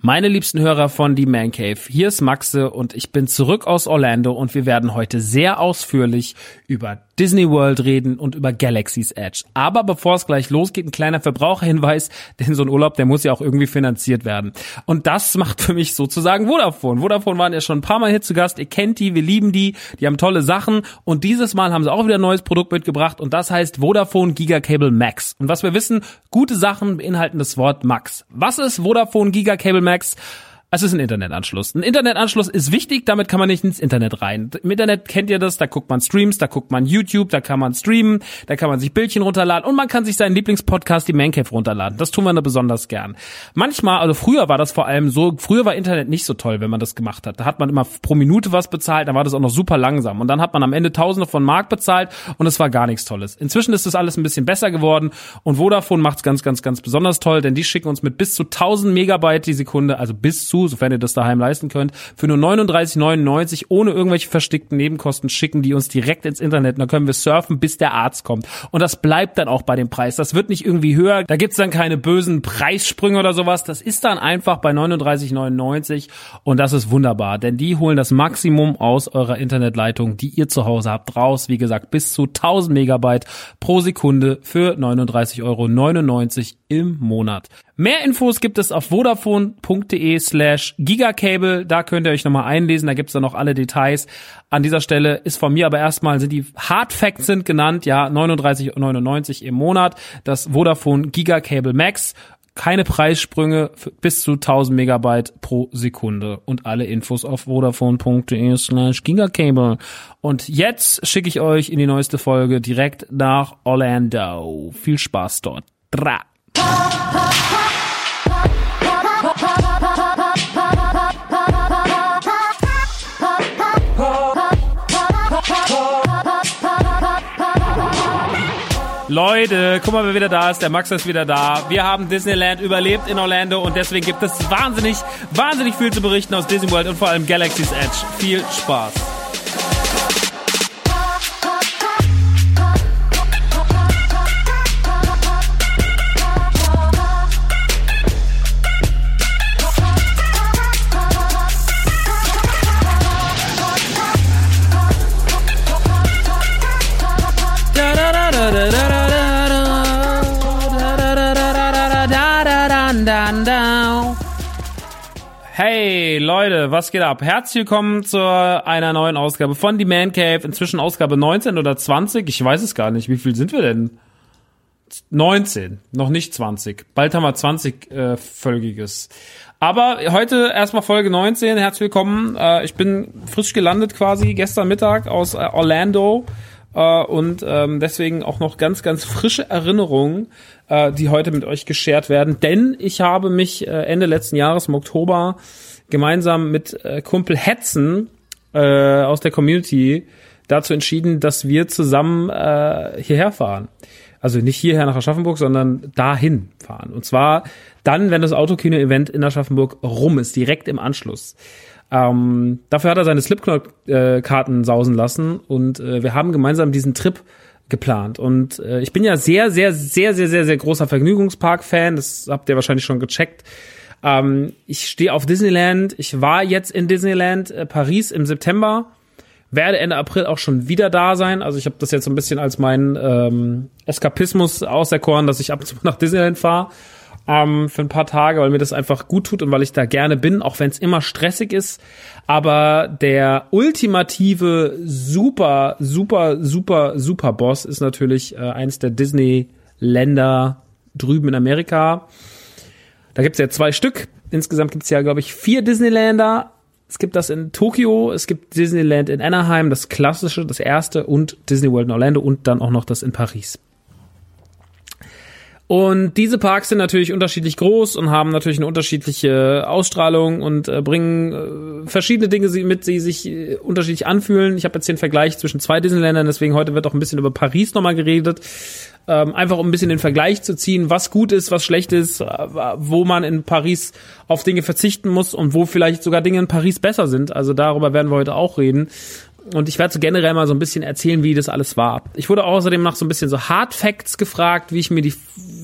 Meine liebsten Hörer von Die Man Cave, hier ist Maxe und ich bin zurück aus Orlando und wir werden heute sehr ausführlich über Disney World reden und über Galaxy's Edge. Aber bevor es gleich losgeht, ein kleiner Verbraucherhinweis, denn so ein Urlaub, der muss ja auch irgendwie finanziert werden. Und das macht für mich sozusagen Vodafone. Vodafone waren ja schon ein paar Mal hier zu Gast, ihr kennt die, wir lieben die, die haben tolle Sachen und dieses Mal haben sie auch wieder ein neues Produkt mitgebracht und das heißt Vodafone Gigacable Max. Und was wir wissen, gute Sachen beinhalten das Wort Max. Was ist Vodafone Gigacable Max? Es ist ein Internetanschluss. Ein Internetanschluss ist wichtig, damit kann man nicht ins Internet rein. Im Internet kennt ihr das, da guckt man Streams, da guckt man YouTube, da kann man streamen, da kann man sich Bildchen runterladen und man kann sich seinen Lieblingspodcast, die Mancave, runterladen. Das tun wir da besonders gern. Manchmal, also früher war das vor allem so, früher war Internet nicht so toll, wenn man das gemacht hat. Da hat man immer pro Minute was bezahlt, dann war das auch noch super langsam. Und dann hat man am Ende Tausende von Mark bezahlt und es war gar nichts Tolles. Inzwischen ist das alles ein bisschen besser geworden und Vodafone macht's ganz, ganz, ganz besonders toll, denn die schicken uns mit bis zu 1000 Megabyte die Sekunde, also bis zu, sofern ihr das daheim leisten könnt, für nur 39,99 ohne irgendwelche verstickten Nebenkosten schicken die uns direkt ins Internet. Und dann können wir surfen, bis der Arzt kommt. Und das bleibt dann auch bei dem Preis. Das wird nicht irgendwie höher. Da gibt's dann keine bösen Preissprünge oder sowas. Das ist dann einfach bei 39,99 und das ist wunderbar, denn die holen das Maximum aus eurer Internetleitung, die ihr zu Hause habt, raus. Wie gesagt, bis zu 1000 Megabyte pro Sekunde für 39,99 Euro im Monat. Mehr Infos gibt es auf vodafone.de slash gigacable. Da könnt ihr euch nochmal einlesen. Da gibt's dann noch alle Details. An dieser Stelle ist von mir aber erstmal sind die Hard Facts sind genannt. Ja, 39,99 im Monat. Das Vodafone Gigacable Max. Keine Preissprünge bis zu 1000 Megabyte pro Sekunde und alle Infos auf vodafone.de slash gigacable. Und jetzt schicke ich euch in die neueste Folge direkt nach Orlando. Viel Spaß dort. Dra. Leute, guck mal, wer wieder da ist. Der Max ist wieder da. Wir haben Disneyland überlebt in Orlando und deswegen gibt es wahnsinnig, wahnsinnig viel zu berichten aus Disney World und vor allem Galaxy's Edge. Viel Spaß. Hey Leute, was geht ab? Herzlich willkommen zu einer neuen Ausgabe von The Man Cave. Inzwischen Ausgabe 19 oder 20. Ich weiß es gar nicht. Wie viel sind wir denn? 19, noch nicht 20. Bald haben wir 20 äh, Völgiges. Aber heute erstmal Folge 19. Herzlich willkommen. Äh, ich bin frisch gelandet quasi gestern Mittag aus äh, Orlando äh, und ähm, deswegen auch noch ganz, ganz frische Erinnerungen, äh, die heute mit euch geshared werden. Denn ich habe mich äh, Ende letzten Jahres im Oktober gemeinsam mit äh, Kumpel Hetzen äh, aus der Community dazu entschieden, dass wir zusammen äh, hierher fahren. Also nicht hierher nach Aschaffenburg, sondern dahin fahren. Und zwar dann, wenn das Autokino-Event in Aschaffenburg rum ist, direkt im Anschluss. Ähm, dafür hat er seine Slipknot-Karten sausen lassen und äh, wir haben gemeinsam diesen Trip geplant. Und äh, ich bin ja sehr, sehr, sehr, sehr, sehr, sehr großer Vergnügungspark-Fan. Das habt ihr wahrscheinlich schon gecheckt. Ähm, ich stehe auf Disneyland. Ich war jetzt in Disneyland äh, Paris im September. Werde Ende April auch schon wieder da sein. Also ich habe das jetzt so ein bisschen als meinen ähm, Eskapismus auserkoren, dass ich ab und zu nach Disneyland fahre ähm, für ein paar Tage, weil mir das einfach gut tut und weil ich da gerne bin, auch wenn es immer stressig ist. Aber der ultimative super, super, super, super Boss ist natürlich äh, eins der Disney-Länder drüben in Amerika. Da gibt's ja zwei Stück. Insgesamt gibt's ja, glaube ich, vier Disneyländer. Es gibt das in Tokio, es gibt Disneyland in Anaheim, das klassische, das erste und Disney World in Orlando und dann auch noch das in Paris. Und diese Parks sind natürlich unterschiedlich groß und haben natürlich eine unterschiedliche Ausstrahlung und äh, bringen äh, verschiedene Dinge mit, die sich äh, unterschiedlich anfühlen. Ich habe jetzt den Vergleich zwischen zwei Disneyländern, deswegen heute wird auch ein bisschen über Paris nochmal geredet. Ähm, einfach um ein bisschen den Vergleich zu ziehen, was gut ist, was schlecht ist, äh, wo man in Paris auf Dinge verzichten muss und wo vielleicht sogar Dinge in Paris besser sind. Also darüber werden wir heute auch reden. Und ich werde so generell mal so ein bisschen erzählen, wie das alles war. Ich wurde außerdem nach so ein bisschen so Hard Facts gefragt, wie ich mir die,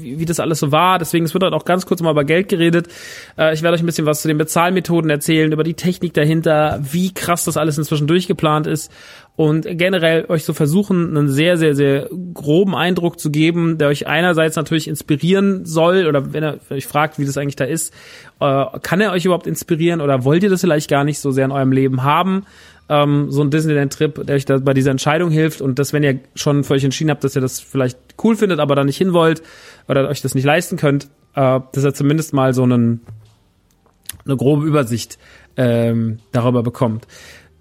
wie das alles so war. Deswegen, es wird halt auch ganz kurz mal über Geld geredet. Äh, ich werde euch ein bisschen was zu den Bezahlmethoden erzählen, über die Technik dahinter, wie krass das alles inzwischen durchgeplant ist. Und generell euch so versuchen, einen sehr, sehr, sehr groben Eindruck zu geben, der euch einerseits natürlich inspirieren soll, oder wenn er euch fragt, wie das eigentlich da ist, äh, kann er euch überhaupt inspirieren oder wollt ihr das vielleicht gar nicht so sehr in eurem Leben haben? Ähm, so ein Disneyland-Trip, der euch da bei dieser Entscheidung hilft und dass, wenn ihr schon für euch entschieden habt, dass ihr das vielleicht cool findet, aber da nicht hin wollt oder euch das nicht leisten könnt, äh, dass ihr zumindest mal so einen, eine grobe Übersicht ähm, darüber bekommt.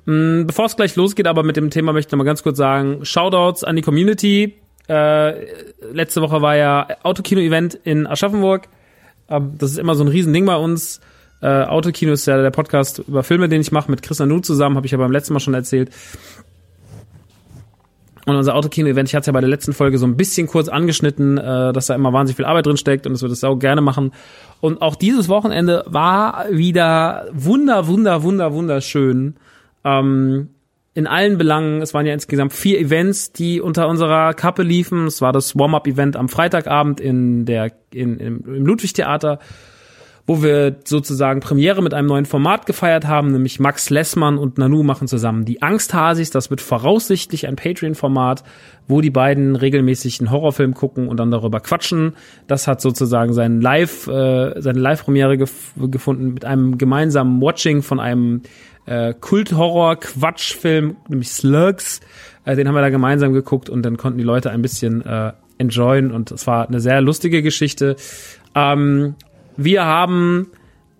Mm, bevor es gleich losgeht, aber mit dem Thema möchte ich noch mal ganz kurz sagen, Shoutouts an die Community. Äh, letzte Woche war ja Autokino-Event in Aschaffenburg. Äh, das ist immer so ein Riesending bei uns. Äh, Autokino ist ja der Podcast über Filme, den ich mache mit Chris Nanu zusammen, habe ich ja beim letzten Mal schon erzählt. Und unser Autokino-Event, ich hatte es ja bei der letzten Folge so ein bisschen kurz angeschnitten, äh, dass da immer wahnsinnig viel Arbeit drin steckt und dass wir das auch gerne machen. Und auch dieses Wochenende war wieder wunder, wunder, wunder, wunderschön. Ähm, in allen Belangen. Es waren ja insgesamt vier Events, die unter unserer Kappe liefen. Es war das Warm-up-Event am Freitagabend in der in, im, im Ludwig-Theater wo wir sozusagen Premiere mit einem neuen Format gefeiert haben, nämlich Max Lessmann und Nanu machen zusammen die Angsthasis. Das wird voraussichtlich ein Patreon-Format, wo die beiden regelmäßig einen Horrorfilm gucken und dann darüber quatschen. Das hat sozusagen seinen Live, äh, seine Live-Premiere gef gefunden mit einem gemeinsamen Watching von einem äh, Kult-Horror-Quatschfilm, nämlich Slugs. Äh, den haben wir da gemeinsam geguckt und dann konnten die Leute ein bisschen äh, enjoyen und es war eine sehr lustige Geschichte. Ähm, wir haben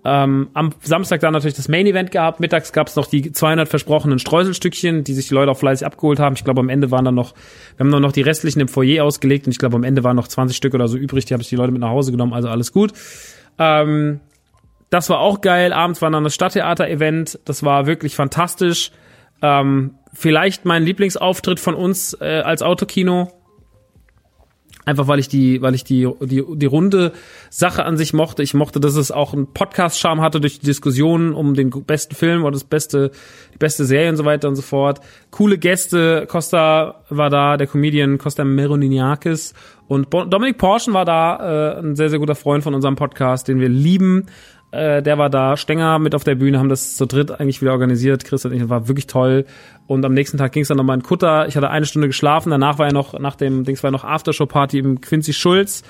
ähm, am Samstag dann natürlich das Main Event gehabt. Mittags gab es noch die 200 versprochenen Streuselstückchen, die sich die Leute auch fleißig abgeholt haben. Ich glaube, am Ende waren dann noch, wir haben nur noch die restlichen im Foyer ausgelegt und ich glaube, am Ende waren noch 20 Stück oder so übrig. Die habe ich die Leute mit nach Hause genommen, also alles gut. Ähm, das war auch geil. Abends war dann das Stadttheater-Event. Das war wirklich fantastisch. Ähm, vielleicht mein Lieblingsauftritt von uns äh, als Autokino. Einfach weil ich die, weil ich die, die, die runde Sache an sich mochte. Ich mochte, dass es auch einen Podcast-Charme hatte durch die Diskussionen um den besten Film oder das beste, die beste Serie und so weiter und so fort. Coole Gäste. Costa war da, der Comedian Costa Meroniniakis. Und Dominik Porschen war da, äh, ein sehr, sehr guter Freund von unserem Podcast, den wir lieben äh, der war da, Stenger mit auf der Bühne, haben das zu dritt eigentlich wieder organisiert. Chris und ich, das war wirklich toll. Und am nächsten Tag ging es dann nochmal in Kutter. Ich hatte eine Stunde geschlafen, danach war ja noch, nach dem Dings war ja noch Aftershow-Party im Quincy Schulz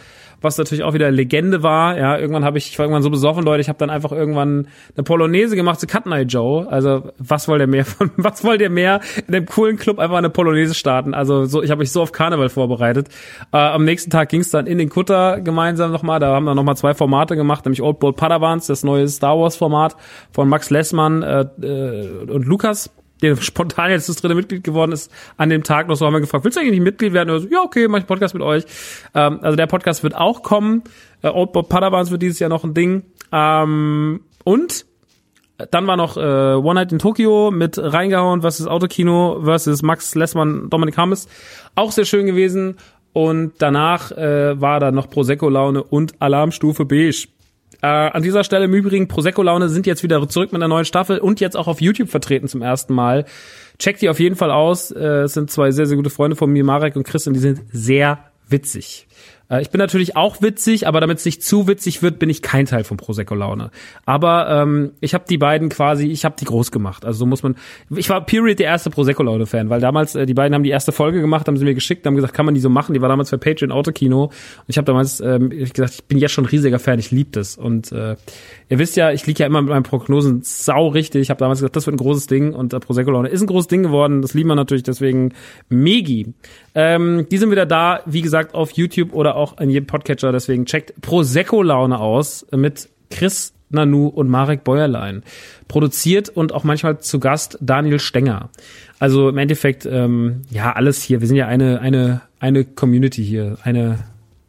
was natürlich auch wieder Legende war. Ja, irgendwann habe ich, ich war irgendwann so besoffen, Leute, ich habe dann einfach irgendwann eine Polonaise gemacht zu Cut Night Joe. Also was wollt ihr mehr von, was wollt ihr mehr in dem coolen Club einfach eine Polonaise starten? Also so, ich habe mich so auf Karneval vorbereitet. Äh, am nächsten Tag ging es dann in den Kutter gemeinsam nochmal. Da haben wir nochmal zwei Formate gemacht, nämlich Old Bold Padawans, das neue Star Wars Format von Max Lessmann äh, äh, und Lukas der spontan jetzt das dritte Mitglied geworden ist, an dem Tag noch so haben wir gefragt, willst du eigentlich Mitglied werden? So, ja, okay, mach ich Podcast mit euch. Ähm, also der Podcast wird auch kommen. Äh, Old Bob Padawans wird dieses Jahr noch ein Ding. Ähm, und dann war noch äh, One Night in Tokyo mit reingehauen versus Autokino versus Max Lessmann, Dominik Hammes. Auch sehr schön gewesen. Und danach äh, war da noch Prosecco-Laune und Alarmstufe Beige. Äh, an dieser Stelle im Übrigen, Prosecco-Laune sind jetzt wieder zurück mit einer neuen Staffel und jetzt auch auf YouTube vertreten zum ersten Mal. Checkt die auf jeden Fall aus. Äh, es sind zwei sehr, sehr gute Freunde von mir, Marek und Chris, und die sind sehr witzig. Äh, ich bin natürlich auch witzig, aber damit es nicht zu witzig wird, bin ich kein Teil von Prosecco Laune. Aber ähm, ich habe die beiden quasi, ich habe die groß gemacht. Also so muss man. Ich war Period der erste Prosecco Laune Fan, weil damals äh, die beiden haben die erste Folge gemacht, haben sie mir geschickt, haben gesagt, kann man die so machen. Die war damals für Patreon Autokino und ich habe damals ähm, ich gesagt, ich bin jetzt schon ein riesiger Fan, ich liebe das und äh, ihr wisst ja, ich liege ja immer mit meinen Prognosen sau richtig. Ich habe damals gesagt, das wird ein großes Ding und äh, Prosecco Laune ist ein großes Ding geworden. Das lieben wir natürlich deswegen Megi. Ähm, die sind wieder da, wie gesagt, auf YouTube oder auch in jedem Podcatcher. Deswegen checkt Prosecco-Laune aus mit Chris Nanu und Marek Bäuerlein. Produziert und auch manchmal zu Gast Daniel Stenger. Also im Endeffekt, ähm, ja, alles hier. Wir sind ja eine, eine, eine Community hier. Eine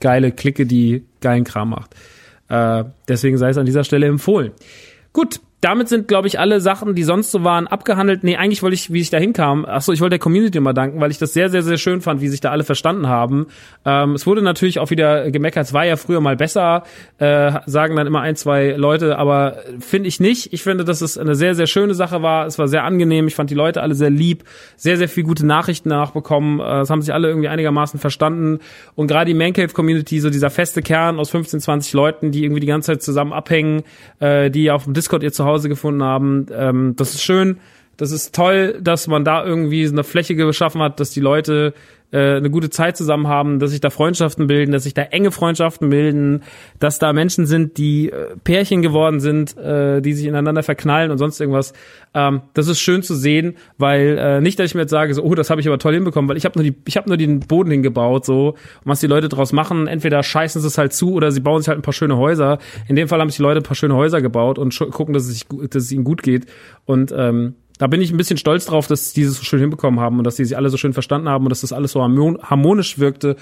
geile Clique, die geilen Kram macht. Äh, deswegen sei es an dieser Stelle empfohlen. Gut, damit sind, glaube ich, alle Sachen, die sonst so waren, abgehandelt. Nee, eigentlich wollte ich, wie ich da hinkam, achso, ich wollte der Community mal danken, weil ich das sehr, sehr, sehr schön fand, wie sich da alle verstanden haben. Ähm, es wurde natürlich auch wieder gemeckert, es war ja früher mal besser, äh, sagen dann immer ein, zwei Leute, aber finde ich nicht. Ich finde, dass es eine sehr, sehr schöne Sache war. Es war sehr angenehm. Ich fand die Leute alle sehr lieb, sehr, sehr viel gute Nachrichten danach bekommen. Äh, es haben sich alle irgendwie einigermaßen verstanden. Und gerade die Mancave-Community, so dieser feste Kern aus 15, 20 Leuten, die irgendwie die ganze Zeit zusammen abhängen, äh, die auf dem Discord ihr Zuhause Hause gefunden haben. Ähm, das ist schön. Das ist toll, dass man da irgendwie eine Fläche geschaffen hat, dass die Leute äh, eine gute Zeit zusammen haben, dass sich da Freundschaften bilden, dass sich da enge Freundschaften bilden, dass da Menschen sind, die äh, Pärchen geworden sind, äh, die sich ineinander verknallen und sonst irgendwas. Ähm, das ist schön zu sehen, weil äh, nicht, dass ich mir jetzt sage, so, oh, das habe ich aber toll hinbekommen, weil ich habe nur die, ich habe nur den Boden hingebaut, so und was die Leute draus machen, entweder scheißen sie es halt zu oder sie bauen sich halt ein paar schöne Häuser. In dem Fall haben sich die Leute ein paar schöne Häuser gebaut und gucken, dass es, sich, dass es ihnen gut geht und ähm, da bin ich ein bisschen stolz drauf, dass die das so schön hinbekommen haben und dass die sich alle so schön verstanden haben und dass das alles so harmonisch wirkte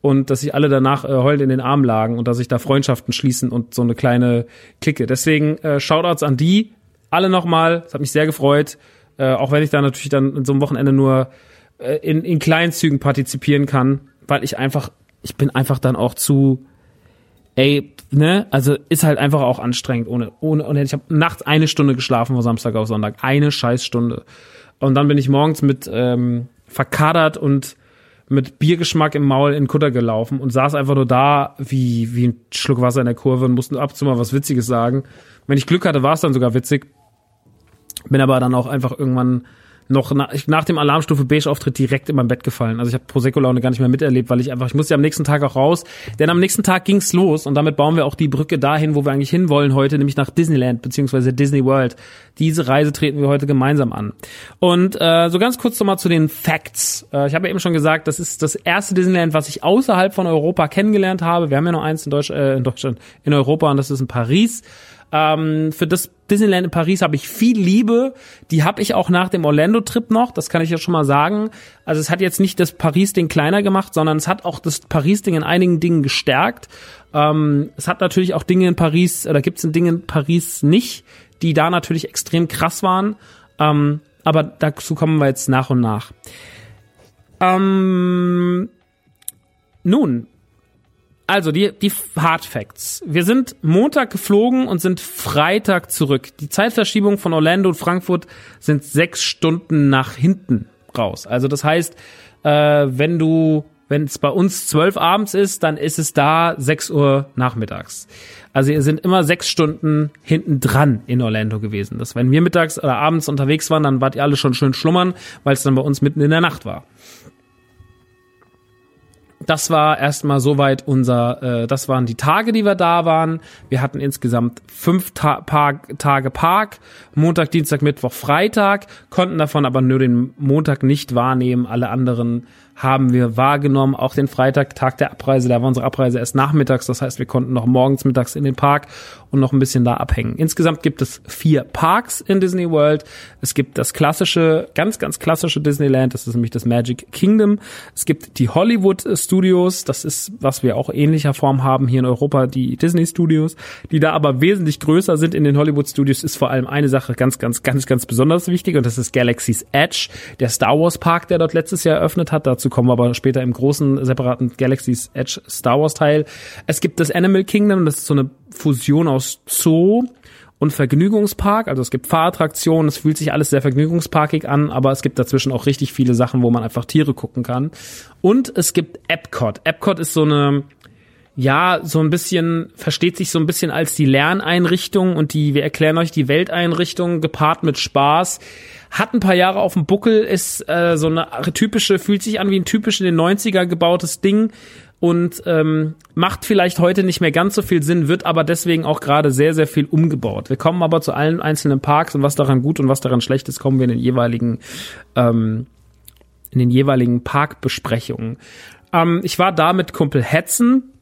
und dass sich alle danach äh, heulend in den Armen lagen und dass sich da Freundschaften schließen und so eine kleine Clique. Deswegen äh, Shoutouts an die alle nochmal. Es hat mich sehr gefreut, äh, auch wenn ich da natürlich dann in so einem Wochenende nur äh, in, in kleinen Zügen partizipieren kann, weil ich einfach, ich bin einfach dann auch zu ey, ne, also ist halt einfach auch anstrengend ohne, ohne, und ich habe nachts eine Stunde geschlafen von Samstag auf Sonntag, eine Scheißstunde. Und dann bin ich morgens mit ähm, verkadert und mit Biergeschmack im Maul in Kutter gelaufen und saß einfach nur da wie, wie ein Schluck Wasser in der Kurve und musste ab und zu mal was Witziges sagen. Wenn ich Glück hatte, war es dann sogar witzig. Bin aber dann auch einfach irgendwann noch nach, nach dem Alarmstufe Beige Auftritt direkt in mein Bett gefallen. Also ich habe Prosecco Laune gar nicht mehr miterlebt, weil ich einfach ich musste ja am nächsten Tag auch raus, denn am nächsten Tag ging's los und damit bauen wir auch die Brücke dahin, wo wir eigentlich hinwollen heute, nämlich nach Disneyland beziehungsweise Disney World. Diese Reise treten wir heute gemeinsam an. Und äh, so ganz kurz nochmal zu den Facts. Äh, ich habe ja eben schon gesagt, das ist das erste Disneyland, was ich außerhalb von Europa kennengelernt habe. Wir haben ja noch eins in, Deutsch, äh, in Deutschland, in Europa und das ist in Paris. Ähm, für das Disneyland in Paris habe ich viel Liebe. Die habe ich auch nach dem Orlando-Trip noch. Das kann ich ja schon mal sagen. Also es hat jetzt nicht das Paris-Ding kleiner gemacht, sondern es hat auch das Paris-Ding in einigen Dingen gestärkt. Ähm, es hat natürlich auch Dinge in Paris, oder gibt es Dinge in Paris nicht, die da natürlich extrem krass waren. Ähm, aber dazu kommen wir jetzt nach und nach. Ähm, nun, also die, die Hard Facts. Wir sind Montag geflogen und sind Freitag zurück. Die Zeitverschiebung von Orlando und Frankfurt sind sechs Stunden nach hinten raus. Also das heißt, äh, wenn du, wenn es bei uns zwölf abends ist, dann ist es da sechs Uhr nachmittags. Also ihr sind immer sechs Stunden hinten dran in Orlando gewesen. Das, wenn wir mittags oder abends unterwegs waren, dann wart ihr alle schon schön schlummern, weil es dann bei uns mitten in der Nacht war. Das war erstmal soweit unser, äh, das waren die Tage, die wir da waren. Wir hatten insgesamt fünf Ta Park, Tage Park, Montag, Dienstag, Mittwoch, Freitag, konnten davon aber nur den Montag nicht wahrnehmen. Alle anderen haben wir wahrgenommen. Auch den Freitag, Tag der Abreise, da war unsere Abreise erst nachmittags. Das heißt, wir konnten noch morgens, mittags in den Park und noch ein bisschen da abhängen. Insgesamt gibt es vier Parks in Disney World. Es gibt das klassische, ganz, ganz klassische Disneyland. Das ist nämlich das Magic Kingdom. Es gibt die Hollywood Studios. Das ist, was wir auch ähnlicher Form haben hier in Europa, die Disney Studios, die da aber wesentlich größer sind in den Hollywood Studios, ist vor allem eine Sache ganz, ganz, ganz, ganz besonders wichtig und das ist Galaxy's Edge, der Star Wars Park, der dort letztes Jahr eröffnet hat. Dazu kommen wir aber später im großen separaten Galaxy's Edge Star Wars Teil. Es gibt das Animal Kingdom, das ist so eine Fusion aus Zoo und Vergnügungspark. Also es gibt Fahrattraktionen, es fühlt sich alles sehr vergnügungsparkig an, aber es gibt dazwischen auch richtig viele Sachen, wo man einfach Tiere gucken kann. Und es gibt Epcot. Epcot ist so eine ja, so ein bisschen, versteht sich so ein bisschen als die Lerneinrichtung und die, wir erklären euch die Welteinrichtung gepaart mit Spaß. Hat ein paar Jahre auf dem Buckel, ist äh, so eine typische, fühlt sich an wie ein typisch in den 90er gebautes Ding und ähm, macht vielleicht heute nicht mehr ganz so viel Sinn, wird aber deswegen auch gerade sehr, sehr viel umgebaut. Wir kommen aber zu allen einzelnen Parks und was daran gut und was daran schlecht ist, kommen wir in den jeweiligen, ähm, in den jeweiligen Parkbesprechungen. Ähm, ich war da mit Kumpel Hetzen,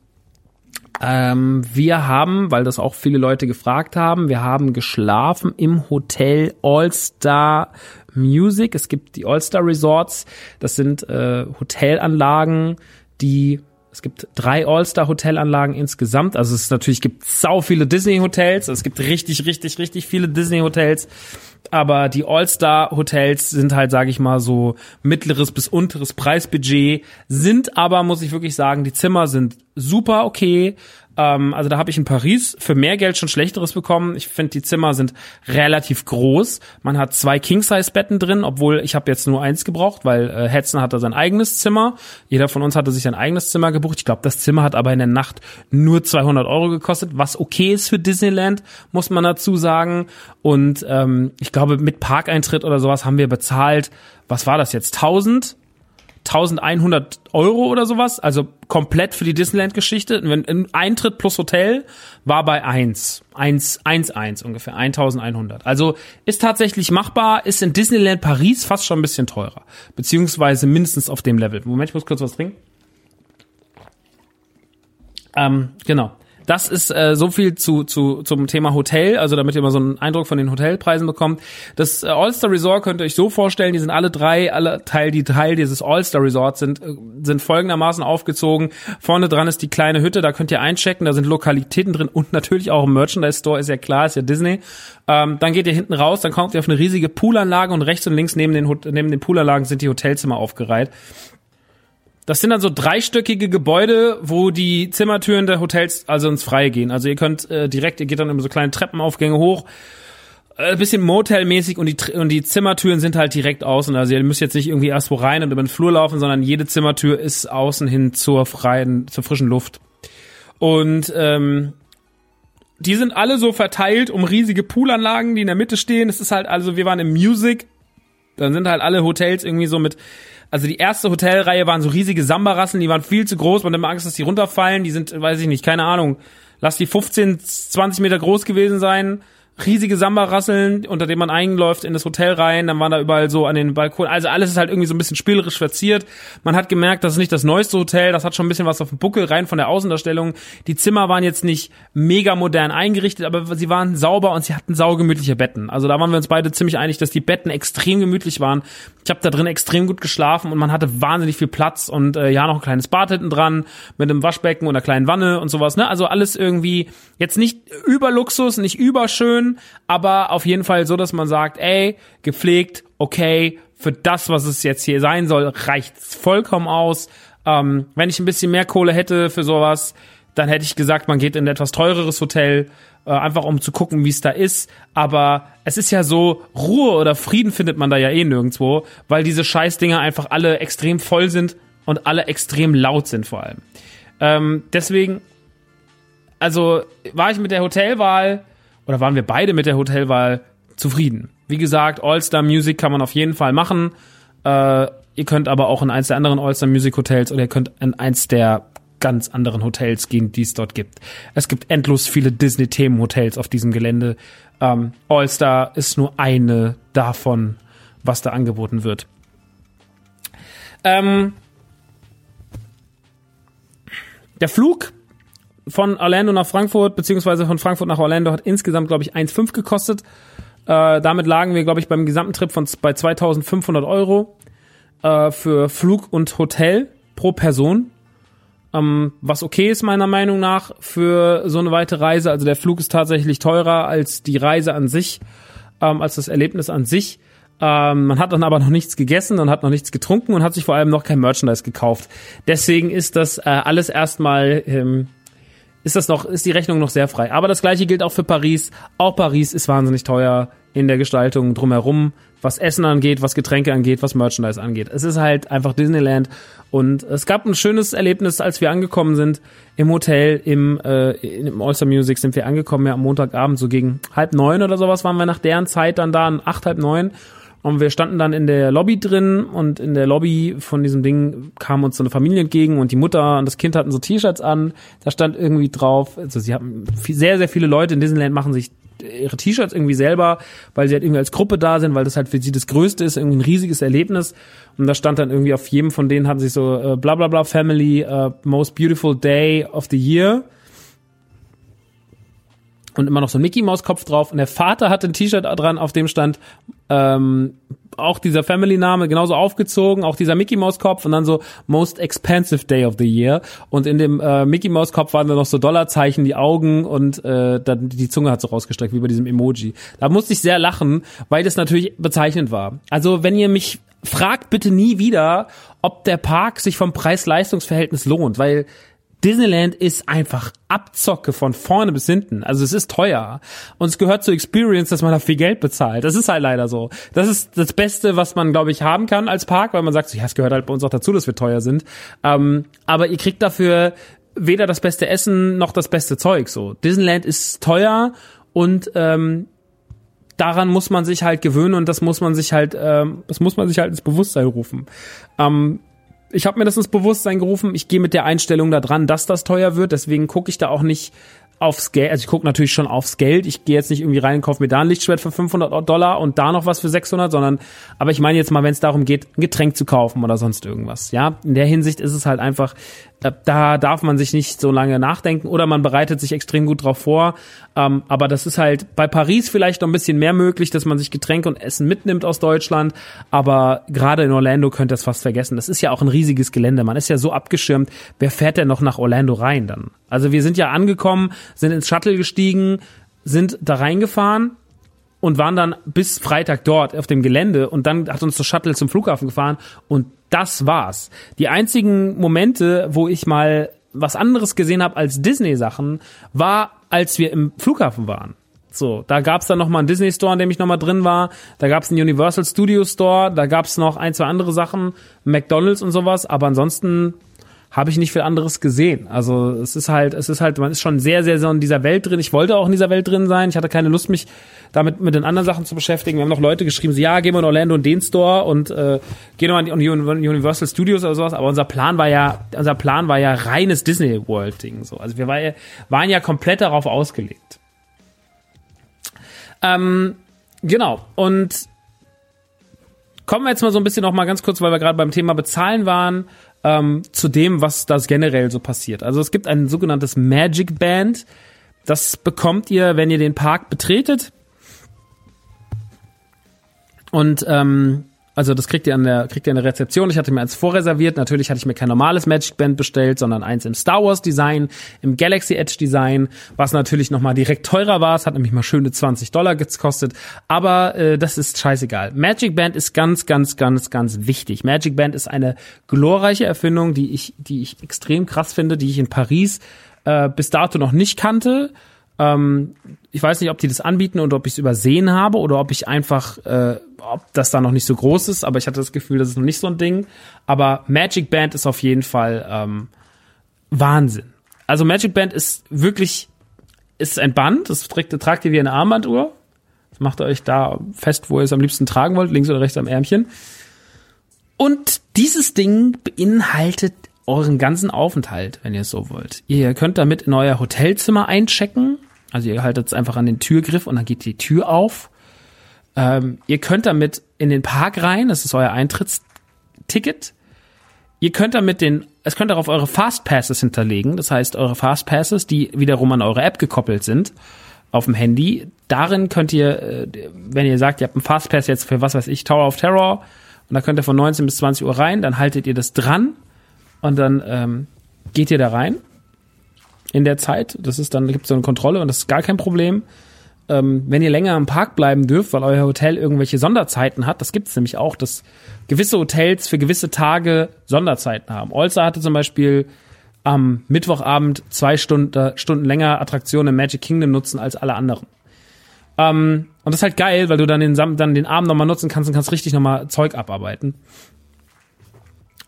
ähm, wir haben, weil das auch viele Leute gefragt haben, wir haben geschlafen im Hotel All-Star Music. Es gibt die All-Star Resorts. Das sind äh, Hotelanlagen, die es gibt drei All-Star-Hotelanlagen insgesamt. Also es natürlich gibt sau viele Disney-Hotels. Es gibt richtig, richtig, richtig viele Disney-Hotels. Aber die All-Star-Hotels sind halt, sage ich mal, so mittleres bis unteres Preisbudget. Sind aber, muss ich wirklich sagen, die Zimmer sind super okay. Ähm, also da habe ich in Paris für mehr Geld schon schlechteres bekommen. Ich finde, die Zimmer sind relativ groß. Man hat zwei King-Size-Betten drin, obwohl ich habe jetzt nur eins gebraucht, weil äh, Hetzen hatte sein eigenes Zimmer. Jeder von uns hatte sich ein eigenes Zimmer gebucht. Ich glaube, das Zimmer hat aber in der Nacht nur 200 Euro gekostet, was okay ist für Disneyland, muss man dazu sagen. Und ähm, ich glaube, mit Parkeintritt oder sowas haben wir bezahlt, was war das jetzt, 1000? 1100 Euro oder sowas, also komplett für die Disneyland-Geschichte. Eintritt plus Hotel war bei 1, 1, 1, 1 ungefähr, 1100. Also ist tatsächlich machbar, ist in Disneyland Paris fast schon ein bisschen teurer, beziehungsweise mindestens auf dem Level. Moment, ich muss kurz was trinken. Ähm, genau. Das ist äh, so viel zu, zu, zum Thema Hotel, also damit ihr mal so einen Eindruck von den Hotelpreisen bekommt. Das äh, All-Star Resort könnt ihr euch so vorstellen, die sind alle drei, alle Teil, die Teil dieses All-Star Resorts sind, äh, sind folgendermaßen aufgezogen. Vorne dran ist die kleine Hütte, da könnt ihr einchecken, da sind Lokalitäten drin und natürlich auch ein Merchandise-Store, ist ja klar, ist ja Disney. Ähm, dann geht ihr hinten raus, dann kommt ihr auf eine riesige Poolanlage und rechts und links neben den, neben den Poolanlagen sind die Hotelzimmer aufgereiht. Das sind dann so dreistöckige Gebäude, wo die Zimmertüren der Hotels also ins Freie gehen. Also ihr könnt äh, direkt, ihr geht dann über so kleine Treppenaufgänge hoch, äh, bisschen Motel-mäßig und die, und die Zimmertüren sind halt direkt außen. Also ihr müsst jetzt nicht irgendwie erst wo rein und über den Flur laufen, sondern jede Zimmertür ist außen hin zur freien, zur frischen Luft. Und ähm, die sind alle so verteilt um riesige Poolanlagen, die in der Mitte stehen. Es ist halt, also wir waren im Music, dann sind halt alle Hotels irgendwie so mit also die erste Hotelreihe waren so riesige Samba-Rassen, die waren viel zu groß, man hat immer Angst, dass die runterfallen. Die sind, weiß ich nicht, keine Ahnung, lass die 15, 20 Meter groß gewesen sein riesige Samba-Rasseln, unter denen man einläuft in das Hotel rein, dann waren da überall so an den Balkonen, also alles ist halt irgendwie so ein bisschen spielerisch verziert. Man hat gemerkt, das ist nicht das neueste Hotel, das hat schon ein bisschen was auf dem Buckel, rein von der Außendarstellung. Die Zimmer waren jetzt nicht mega modern eingerichtet, aber sie waren sauber und sie hatten saugemütliche Betten. Also da waren wir uns beide ziemlich einig, dass die Betten extrem gemütlich waren. Ich habe da drin extrem gut geschlafen und man hatte wahnsinnig viel Platz und äh, ja, noch ein kleines Bad hinten dran mit einem Waschbecken und einer kleinen Wanne und sowas, ne? Also alles irgendwie jetzt nicht über Luxus, nicht überschön, schön, aber auf jeden Fall so, dass man sagt, ey, gepflegt, okay, für das, was es jetzt hier sein soll, reicht's vollkommen aus. Ähm, wenn ich ein bisschen mehr Kohle hätte für sowas, dann hätte ich gesagt, man geht in ein etwas teureres Hotel, äh, einfach um zu gucken, wie es da ist. Aber es ist ja so, Ruhe oder Frieden findet man da ja eh nirgendwo, weil diese Scheißdinger einfach alle extrem voll sind und alle extrem laut sind vor allem. Ähm, deswegen, also war ich mit der Hotelwahl oder waren wir beide mit der Hotelwahl zufrieden? Wie gesagt, All-Star Music kann man auf jeden Fall machen. Äh, Ihr könnt aber auch in eins der anderen All-Star Music Hotels oder ihr könnt in eins der ganz anderen Hotels gehen, die es dort gibt. Es gibt endlos viele Disney-Themen-Hotels auf diesem Gelände. Ähm, All-Star ist nur eine davon, was da angeboten wird. Ähm, der Flug von Orlando nach Frankfurt, beziehungsweise von Frankfurt nach Orlando hat insgesamt, glaube ich, 1,5 gekostet. Äh, damit lagen wir, glaube ich, beim gesamten Trip von bei 2500 Euro äh, für Flug und Hotel pro Person. Ähm, was okay ist meiner Meinung nach für so eine weite Reise. Also der Flug ist tatsächlich teurer als die Reise an sich, ähm, als das Erlebnis an sich. Ähm, man hat dann aber noch nichts gegessen und hat noch nichts getrunken und hat sich vor allem noch kein Merchandise gekauft. Deswegen ist das äh, alles erstmal ähm, ist das noch, ist die Rechnung noch sehr frei. Aber das gleiche gilt auch für Paris. Auch Paris ist wahnsinnig teuer in der Gestaltung drumherum, was Essen angeht, was Getränke angeht, was Merchandise angeht. Es ist halt einfach Disneyland und es gab ein schönes Erlebnis, als wir angekommen sind im Hotel im, äh, im All-Star Music sind wir angekommen, ja am Montagabend so gegen halb neun oder sowas waren wir nach deren Zeit dann da, acht, halb neun und wir standen dann in der Lobby drin und in der Lobby von diesem Ding kam uns so eine Familie entgegen und die Mutter und das Kind hatten so T-Shirts an. Da stand irgendwie drauf, also sie haben sehr, sehr viele Leute in Disneyland machen sich ihre T-Shirts irgendwie selber, weil sie halt irgendwie als Gruppe da sind, weil das halt für sie das Größte ist, irgendwie ein riesiges Erlebnis. Und da stand dann irgendwie auf jedem von denen hatten sich so äh, bla bla bla Family, uh, most beautiful day of the year und immer noch so ein Mickey Maus Kopf drauf und der Vater hatte ein T-Shirt dran, auf dem stand ähm, auch dieser Family Name genauso aufgezogen, auch dieser Mickey Maus Kopf und dann so Most Expensive Day of the Year und in dem äh, Mickey Maus Kopf waren dann noch so Dollarzeichen, die Augen und äh, dann die Zunge hat so rausgestreckt wie bei diesem Emoji. Da musste ich sehr lachen, weil das natürlich bezeichnend war. Also wenn ihr mich fragt bitte nie wieder, ob der Park sich vom Preis-Leistungs-Verhältnis lohnt, weil Disneyland ist einfach Abzocke von vorne bis hinten. Also es ist teuer. Und es gehört zur Experience, dass man da viel Geld bezahlt. Das ist halt leider so. Das ist das Beste, was man, glaube ich, haben kann als Park, weil man sagt, so, ja, es gehört halt bei uns auch dazu, dass wir teuer sind. Ähm, aber ihr kriegt dafür weder das beste Essen noch das beste Zeug. So Disneyland ist teuer und ähm, daran muss man sich halt gewöhnen und das muss man sich halt, ähm, das muss man sich halt ins Bewusstsein rufen. Ähm, ich habe mir das ins Bewusstsein gerufen. Ich gehe mit der Einstellung da dran, dass das teuer wird. Deswegen gucke ich da auch nicht aufs Geld, also ich gucke natürlich schon aufs Geld. Ich gehe jetzt nicht irgendwie rein und kaufe mir da ein Lichtschwert für 500 Dollar und da noch was für 600, sondern, aber ich meine jetzt mal, wenn es darum geht, ein Getränk zu kaufen oder sonst irgendwas. Ja, in der Hinsicht ist es halt einfach, da darf man sich nicht so lange nachdenken oder man bereitet sich extrem gut drauf vor. Ähm, aber das ist halt bei Paris vielleicht noch ein bisschen mehr möglich, dass man sich Getränke und Essen mitnimmt aus Deutschland. Aber gerade in Orlando könnt ihr es fast vergessen. Das ist ja auch ein riesiges Gelände. Man ist ja so abgeschirmt. Wer fährt denn noch nach Orlando rein dann? Also wir sind ja angekommen, sind ins Shuttle gestiegen, sind da reingefahren und waren dann bis Freitag dort auf dem Gelände und dann hat uns das Shuttle zum Flughafen gefahren und das war's. Die einzigen Momente, wo ich mal was anderes gesehen habe als Disney-Sachen, war, als wir im Flughafen waren. So, da gab's dann noch mal einen Disney Store, in dem ich noch mal drin war. Da gab's einen Universal Studio Store. Da gab's noch ein, zwei andere Sachen, McDonald's und sowas. Aber ansonsten habe ich nicht viel anderes gesehen. Also es ist halt, es ist halt, man ist schon sehr, sehr so in dieser Welt drin. Ich wollte auch in dieser Welt drin sein. Ich hatte keine Lust, mich damit mit den anderen Sachen zu beschäftigen. Wir haben noch Leute geschrieben, so, ja, gehen wir in Orlando in den Store und äh, gehen wir in Universal Studios oder sowas. Aber unser Plan war ja, unser Plan war ja reines Disney World Ding. So, also wir war waren ja komplett darauf ausgelegt. Ähm, genau. Und kommen wir jetzt mal so ein bisschen noch mal ganz kurz, weil wir gerade beim Thema Bezahlen waren ähm, zu dem, was das generell so passiert. Also es gibt ein sogenanntes Magic Band. Das bekommt ihr, wenn ihr den Park betretet. Und ähm, also das kriegt ihr an der kriegt ihr an der Rezeption. Ich hatte mir eins vorreserviert. Natürlich hatte ich mir kein normales Magic Band bestellt, sondern eins im Star Wars Design, im Galaxy Edge Design, was natürlich noch mal direkt teurer war. Es hat nämlich mal schöne 20 Dollar gekostet. Aber äh, das ist scheißegal. Magic Band ist ganz, ganz, ganz, ganz wichtig. Magic Band ist eine glorreiche Erfindung, die ich, die ich extrem krass finde, die ich in Paris äh, bis dato noch nicht kannte. Ähm, ich weiß nicht, ob die das anbieten und ob ich es übersehen habe oder ob ich einfach, äh, ob das da noch nicht so groß ist, aber ich hatte das Gefühl, das ist noch nicht so ein Ding. Aber Magic Band ist auf jeden Fall ähm, Wahnsinn. Also Magic Band ist wirklich, ist ein Band, das trägt, tragt ihr wie eine Armbanduhr. Das macht ihr euch da fest, wo ihr es am liebsten tragen wollt, links oder rechts am Ärmchen. Und dieses Ding beinhaltet euren ganzen Aufenthalt, wenn ihr es so wollt. Ihr könnt damit in euer Hotelzimmer einchecken. Also ihr haltet es einfach an den Türgriff und dann geht die Tür auf. Ähm, ihr könnt damit in den Park rein, das ist euer Eintrittsticket. Ihr könnt damit den, es könnt darauf eure Fastpasses hinterlegen, das heißt eure Fastpasses, die wiederum an eure App gekoppelt sind auf dem Handy. Darin könnt ihr, äh, wenn ihr sagt, ihr habt einen Fastpass jetzt für was weiß ich, Tower of Terror und da könnt ihr von 19 bis 20 Uhr rein, dann haltet ihr das dran und dann ähm, geht ihr da rein in der Zeit. Das ist dann, gibt es so eine Kontrolle und das ist gar kein Problem. Ähm, wenn ihr länger im Park bleiben dürft, weil euer Hotel irgendwelche Sonderzeiten hat, das gibt es nämlich auch, dass gewisse Hotels für gewisse Tage Sonderzeiten haben. Olsa hatte zum Beispiel am Mittwochabend zwei Stunden, Stunden länger Attraktionen im Magic Kingdom nutzen als alle anderen. Ähm, und das ist halt geil, weil du dann den, dann den Abend nochmal nutzen kannst und kannst richtig nochmal Zeug abarbeiten.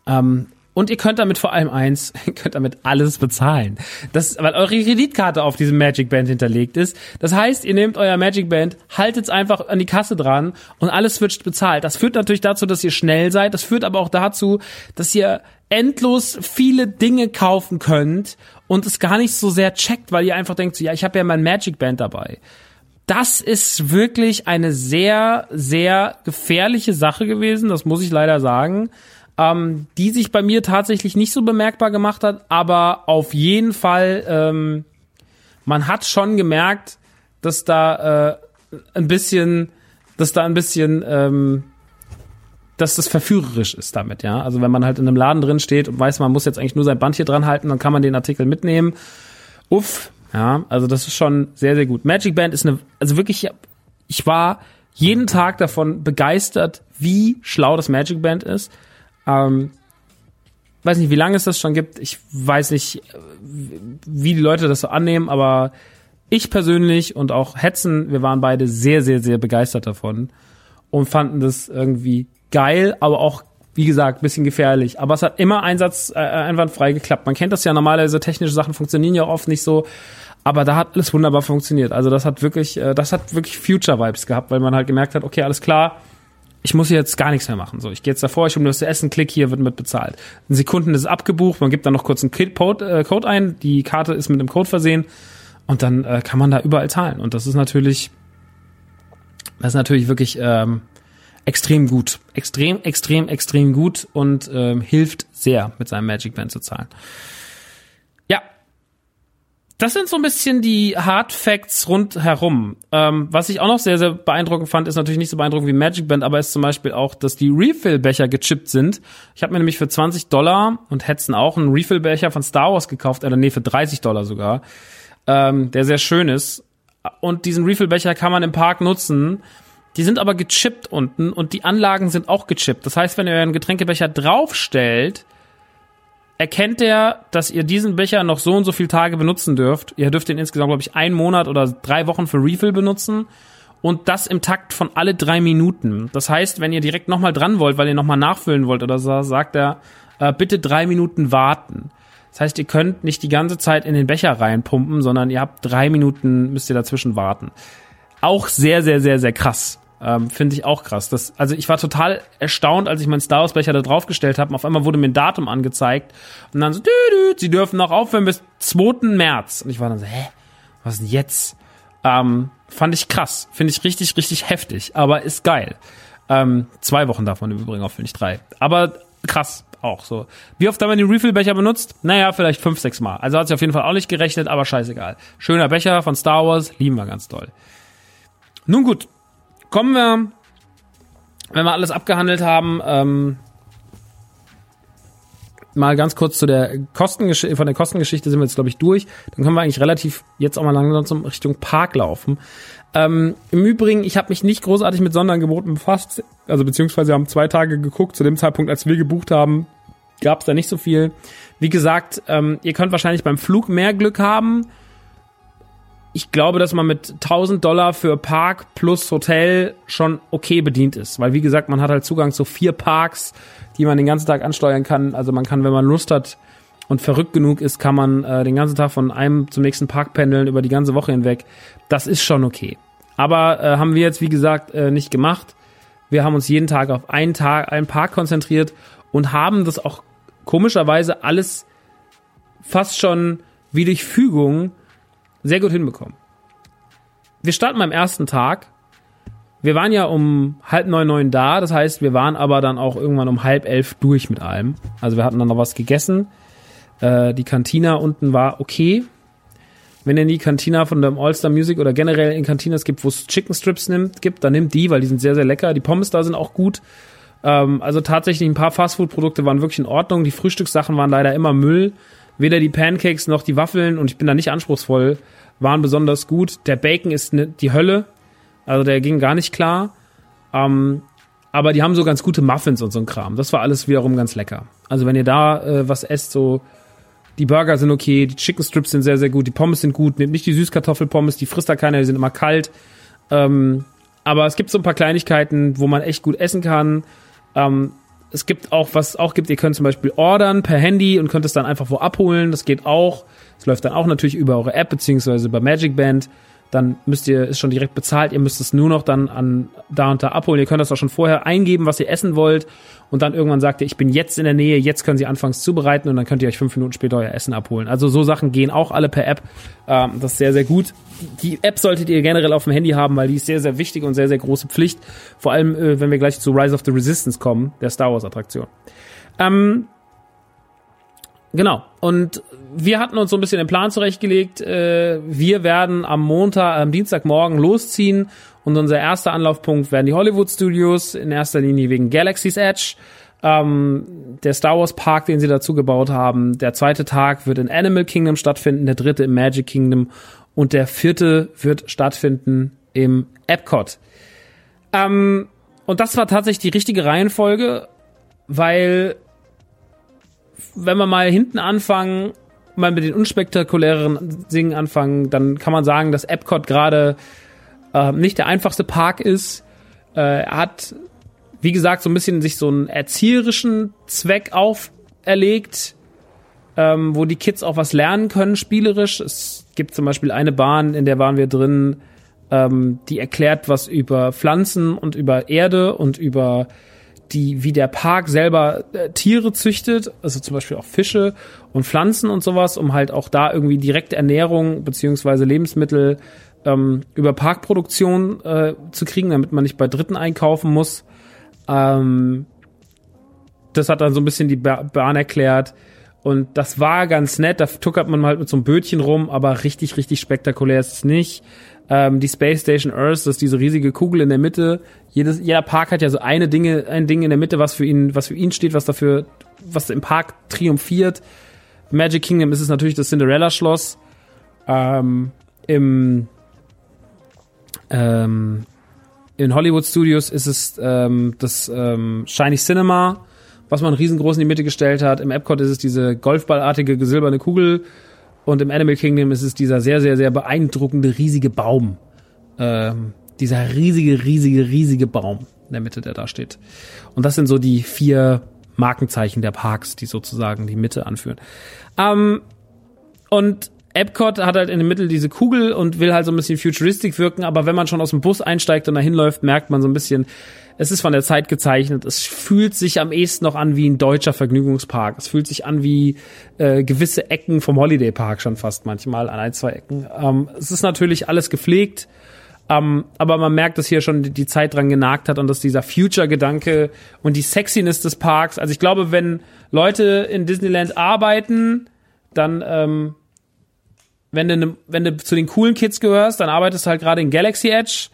Ähm, und ihr könnt damit vor allem eins, ihr könnt damit alles bezahlen. Das, weil eure Kreditkarte auf diesem Magic Band hinterlegt ist. Das heißt, ihr nehmt euer Magic Band, haltet es einfach an die Kasse dran und alles wird bezahlt. Das führt natürlich dazu, dass ihr schnell seid. Das führt aber auch dazu, dass ihr endlos viele Dinge kaufen könnt und es gar nicht so sehr checkt, weil ihr einfach denkt, so, ja, ich habe ja mein Magic Band dabei. Das ist wirklich eine sehr, sehr gefährliche Sache gewesen, das muss ich leider sagen ähm, die sich bei mir tatsächlich nicht so bemerkbar gemacht hat, aber auf jeden Fall, ähm, man hat schon gemerkt, dass da äh, ein bisschen, dass da ein bisschen, ähm, dass das verführerisch ist damit, ja. Also wenn man halt in einem Laden drin steht und weiß, man muss jetzt eigentlich nur sein Band hier dran halten, dann kann man den Artikel mitnehmen. Uff, ja, also das ist schon sehr, sehr gut. Magic Band ist eine, also wirklich, ich war jeden Tag davon begeistert, wie schlau das Magic Band ist. Ähm, weiß nicht, wie lange es das schon gibt. Ich weiß nicht, wie die Leute das so annehmen, aber ich persönlich und auch Hetzen, wir waren beide sehr, sehr, sehr begeistert davon und fanden das irgendwie geil, aber auch, wie gesagt, bisschen gefährlich. Aber es hat immer Einsatz äh, einwandfrei geklappt. Man kennt das ja normalerweise, technische Sachen funktionieren ja oft nicht so. Aber da hat alles wunderbar funktioniert. Also das hat wirklich, äh, das hat wirklich Future-Vibes gehabt, weil man halt gemerkt hat, okay, alles klar, ich muss jetzt gar nichts mehr machen. So, ich gehe jetzt davor, ich hole mir das zu essen, klick hier, wird mit bezahlt. In Sekunden ist es abgebucht, man gibt dann noch kurz einen Code, äh, Code ein, die Karte ist mit einem Code versehen und dann äh, kann man da überall zahlen. Und das ist natürlich, das ist natürlich wirklich ähm, extrem gut. Extrem, extrem, extrem gut und ähm, hilft sehr, mit seinem Magic Band zu zahlen das sind so ein bisschen die Hard Facts rundherum. Ähm, was ich auch noch sehr, sehr beeindruckend fand, ist natürlich nicht so beeindruckend wie Magic Band, aber ist zum Beispiel auch, dass die Refill-Becher gechippt sind. Ich habe mir nämlich für 20 Dollar und Hetzen auch einen Refill-Becher von Star Wars gekauft, oder nee, für 30 Dollar sogar, ähm, der sehr schön ist. Und diesen Refill-Becher kann man im Park nutzen. Die sind aber gechippt unten und die Anlagen sind auch gechippt. Das heißt, wenn ihr euren Getränkebecher draufstellt, erkennt er, dass ihr diesen Becher noch so und so viele Tage benutzen dürft. Ihr dürft den insgesamt, glaube ich, einen Monat oder drei Wochen für Refill benutzen. Und das im Takt von alle drei Minuten. Das heißt, wenn ihr direkt nochmal dran wollt, weil ihr nochmal nachfüllen wollt oder so, sagt er, äh, bitte drei Minuten warten. Das heißt, ihr könnt nicht die ganze Zeit in den Becher reinpumpen, sondern ihr habt drei Minuten, müsst ihr dazwischen warten. Auch sehr, sehr, sehr, sehr krass. Ähm, Finde ich auch krass. Das, also ich war total erstaunt, als ich meinen Star Wars Becher da draufgestellt habe. Auf einmal wurde mir ein Datum angezeigt und dann so, dü, dü, sie dürfen noch aufhören bis 2. März. Und ich war dann so, hä, was ist denn jetzt? Ähm, fand ich krass. Finde ich richtig, richtig heftig. Aber ist geil. Ähm, zwei Wochen davon im Übrigen auf, nicht drei. Aber krass auch so. Wie oft haben wir den Refill-Becher benutzt? Naja, vielleicht fünf, sechs Mal. Also hat sich auf jeden Fall auch nicht gerechnet, aber scheißegal. Schöner Becher von Star Wars, lieben wir ganz toll. Nun gut, kommen wir, wenn wir alles abgehandelt haben, ähm, mal ganz kurz zu der Kostengeschichte, von der Kostengeschichte sind wir jetzt, glaube ich, durch. Dann können wir eigentlich relativ jetzt auch mal langsam Richtung Park laufen. Ähm, Im Übrigen, ich habe mich nicht großartig mit Sonderangeboten befasst, also beziehungsweise haben zwei Tage geguckt. Zu dem Zeitpunkt, als wir gebucht haben, gab es da nicht so viel. Wie gesagt, ähm, ihr könnt wahrscheinlich beim Flug mehr Glück haben ich glaube, dass man mit 1000 Dollar für Park plus Hotel schon okay bedient ist. Weil, wie gesagt, man hat halt Zugang zu vier Parks, die man den ganzen Tag ansteuern kann. Also man kann, wenn man Lust hat und verrückt genug ist, kann man äh, den ganzen Tag von einem zum nächsten Park pendeln über die ganze Woche hinweg. Das ist schon okay. Aber äh, haben wir jetzt, wie gesagt, äh, nicht gemacht, Wir haben uns jeden Tag auf einen Tag, einen Park konzentriert und haben das auch komischerweise alles fast schon wie durch Fügung sehr gut hinbekommen. Wir starten beim ersten Tag. Wir waren ja um halb neun, neun da. Das heißt, wir waren aber dann auch irgendwann um halb elf durch mit allem. Also wir hatten dann noch was gegessen. Äh, die Kantina unten war okay. Wenn ihr in die Kantina von dem All-Star Music oder generell in Kantinas gibt, wo es Chicken Strips nimmt, gibt, dann nimmt die, weil die sind sehr, sehr lecker. Die Pommes da sind auch gut. Ähm, also tatsächlich ein paar Fastfood-Produkte waren wirklich in Ordnung. Die Frühstückssachen waren leider immer Müll. Weder die Pancakes noch die Waffeln, und ich bin da nicht anspruchsvoll, waren besonders gut. Der Bacon ist ne, die Hölle. Also der ging gar nicht klar. Ähm, aber die haben so ganz gute Muffins und so ein Kram. Das war alles wiederum ganz lecker. Also wenn ihr da äh, was esst, so die Burger sind okay, die Chicken Strips sind sehr, sehr gut, die Pommes sind gut. Nehmt nicht die Süßkartoffelpommes, die frisst da keiner, die sind immer kalt. Ähm, aber es gibt so ein paar Kleinigkeiten, wo man echt gut essen kann. Ähm, es gibt auch, was auch gibt, ihr könnt zum Beispiel ordern per Handy und könnt es dann einfach wo abholen. Das geht auch. Es läuft dann auch natürlich über eure App beziehungsweise über Magic Band dann müsst ihr es schon direkt bezahlt. Ihr müsst es nur noch dann an da und da abholen. Ihr könnt das auch schon vorher eingeben, was ihr essen wollt. Und dann irgendwann sagt ihr, ich bin jetzt in der Nähe, jetzt können Sie anfangs zubereiten und dann könnt ihr euch fünf Minuten später euer Essen abholen. Also so Sachen gehen auch alle per App. Ähm, das ist sehr, sehr gut. Die App solltet ihr generell auf dem Handy haben, weil die ist sehr, sehr wichtig und sehr, sehr große Pflicht. Vor allem, äh, wenn wir gleich zu Rise of the Resistance kommen, der Star Wars Attraktion. Ähm, Genau. Und wir hatten uns so ein bisschen den Plan zurechtgelegt. Äh, wir werden am Montag, am Dienstagmorgen losziehen und unser erster Anlaufpunkt werden die Hollywood Studios, in erster Linie wegen Galaxy's Edge. Ähm, der Star Wars Park, den sie dazu gebaut haben. Der zweite Tag wird in Animal Kingdom stattfinden, der dritte im Magic Kingdom und der vierte wird stattfinden im Epcot. Ähm, und das war tatsächlich die richtige Reihenfolge, weil wenn wir mal hinten anfangen, mal mit den unspektakuläreren Dingen anfangen, dann kann man sagen, dass Epcot gerade äh, nicht der einfachste Park ist. Äh, er hat, wie gesagt, so ein bisschen sich so einen erzieherischen Zweck auferlegt, ähm, wo die Kids auch was lernen können, spielerisch. Es gibt zum Beispiel eine Bahn, in der waren wir drin, ähm, die erklärt was über Pflanzen und über Erde und über die, wie der Park selber äh, Tiere züchtet, also zum Beispiel auch Fische und Pflanzen und sowas, um halt auch da irgendwie direkte Ernährung beziehungsweise Lebensmittel ähm, über Parkproduktion äh, zu kriegen, damit man nicht bei Dritten einkaufen muss. Ähm, das hat dann so ein bisschen die Bahn erklärt. Und das war ganz nett, da tuckert man halt mit so einem Bötchen rum, aber richtig, richtig spektakulär ist es nicht. Ähm, die Space Station Earth, das ist diese riesige Kugel in der Mitte. Jedes, jeder Park hat ja so eine Dinge, ein Ding in der Mitte, was für ihn, was für ihn steht, was dafür, was im Park triumphiert. Magic Kingdom ist es natürlich das Cinderella Schloss. Ähm, Im ähm, in Hollywood Studios ist es ähm, das ähm, Shiny Cinema, was man riesengroß in die Mitte gestellt hat. Im Epcot ist es diese golfballartige silberne Kugel und im Animal Kingdom ist es dieser sehr, sehr, sehr beeindruckende, riesige Baum. Ähm, dieser riesige, riesige, riesige Baum in der Mitte, der da steht. Und das sind so die vier Markenzeichen der Parks, die sozusagen die Mitte anführen. Ähm, und Epcot hat halt in der Mitte diese Kugel und will halt so ein bisschen futuristic wirken, aber wenn man schon aus dem Bus einsteigt und dahin läuft, merkt man so ein bisschen, es ist von der Zeit gezeichnet. Es fühlt sich am ehesten noch an wie ein deutscher Vergnügungspark. Es fühlt sich an wie äh, gewisse Ecken vom Holiday Park schon fast manchmal an ein, zwei Ecken. Ähm, es ist natürlich alles gepflegt. Um, ähm, aber man merkt, dass hier schon die, die Zeit dran genagt hat und dass dieser Future-Gedanke und die Sexiness des Parks, also ich glaube, wenn Leute in Disneyland arbeiten, dann, ähm, wenn du, ne, wenn du zu den coolen Kids gehörst, dann arbeitest du halt gerade in Galaxy Edge